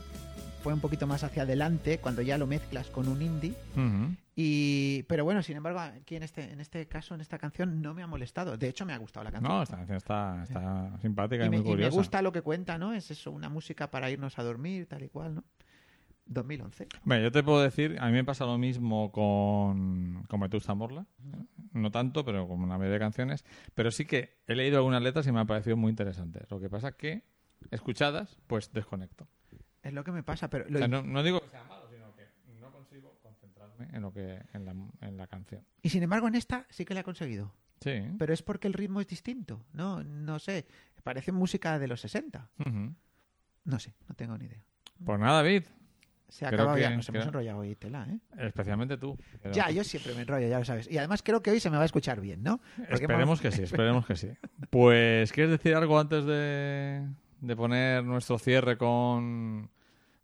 fue un poquito más hacia adelante, cuando ya lo mezclas con un indie. Y, pero bueno, sin embargo, aquí en este, en este caso, en esta canción, no me ha molestado. De hecho, me ha gustado la canción. No, esta canción está, está simpática y, y, me, muy y me curiosa. gusta lo que cuenta, ¿no? Es eso, una música para irnos a dormir, tal y cual, ¿no? 2011. Hombre, yo te puedo decir, a mí me pasa lo mismo con, con Vetusta Morla. No tanto, pero como una media de canciones. Pero sí que he leído algunas letras y me han parecido muy interesantes. Lo que pasa es que, escuchadas, pues desconecto. Es lo que me pasa, pero... O lo- sea, no, no digo que sea malo, sino que no consigo concentrarme en lo que en la, en la canción. Y sin embargo, en esta sí que la he conseguido. Sí. Pero es porque el ritmo es distinto. No, no sé. Parece música de los 60. Ujú. No sé, no tengo ni idea. Pues nada, David. Se ha acabado ya, nos hemos creo- enrollado hoy, tela, ¿eh? Especialmente tú. Pero Ya, yo siempre me enrollo, ya lo sabes. Y además creo que hoy se me va a escuchar bien, ¿no? Porque Esperemos hemos- que sí, esperemos que sí. [laughs] Pues, ¿quieres decir algo antes de, de poner nuestro cierre con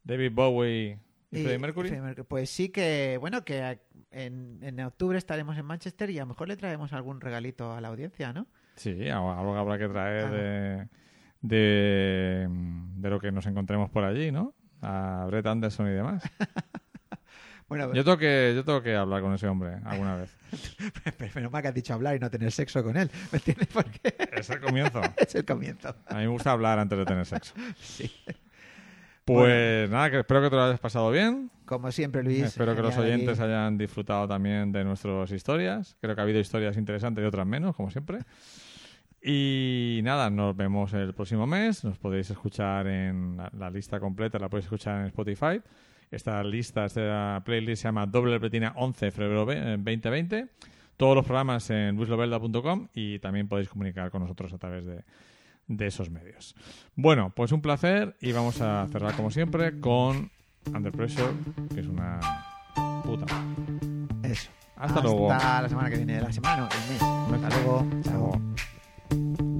David Bowie y, Y- Freddie Mercury? Pues sí que, bueno, que en, en octubre estaremos en Manchester y a lo mejor le traemos algún regalito a la audiencia, ¿no? Sí, algo habrá que traer Ah. de, de, de lo que nos encontremos por allí, ¿no? A Brett Anderson y demás. [laughs] Bueno, Yo tengo que, yo tengo que hablar con ese hombre alguna vez. [laughs] pero menos mal que has dicho hablar y no tener sexo con él. ¿Me entiendes? Porque Es el comienzo. [laughs] es el comienzo. A mí me gusta hablar antes de tener sexo. Sí. Pues nada, que espero que te lo hayas pasado bien. Como siempre, Luis. Espero que los oyentes aquí. hayan disfrutado también de nuestras historias. Creo que ha habido historias interesantes y otras menos, como siempre. Y nada, nos vemos el próximo mes. Nos podéis escuchar en la, la lista completa, la podéis escuchar en Spotify. Esta lista, esta playlist se llama Doble Repetina 11 febrero ve- eh, 2020. Todos los programas en luislovelda.com y también podéis comunicar con nosotros a través de, de esos medios. Bueno, pues un placer y vamos a cerrar como siempre con Under Pressure, que es una puta. Eso. Hasta luego. Hasta la semana que viene. La semana, no, el mes. Hasta luego. Chao.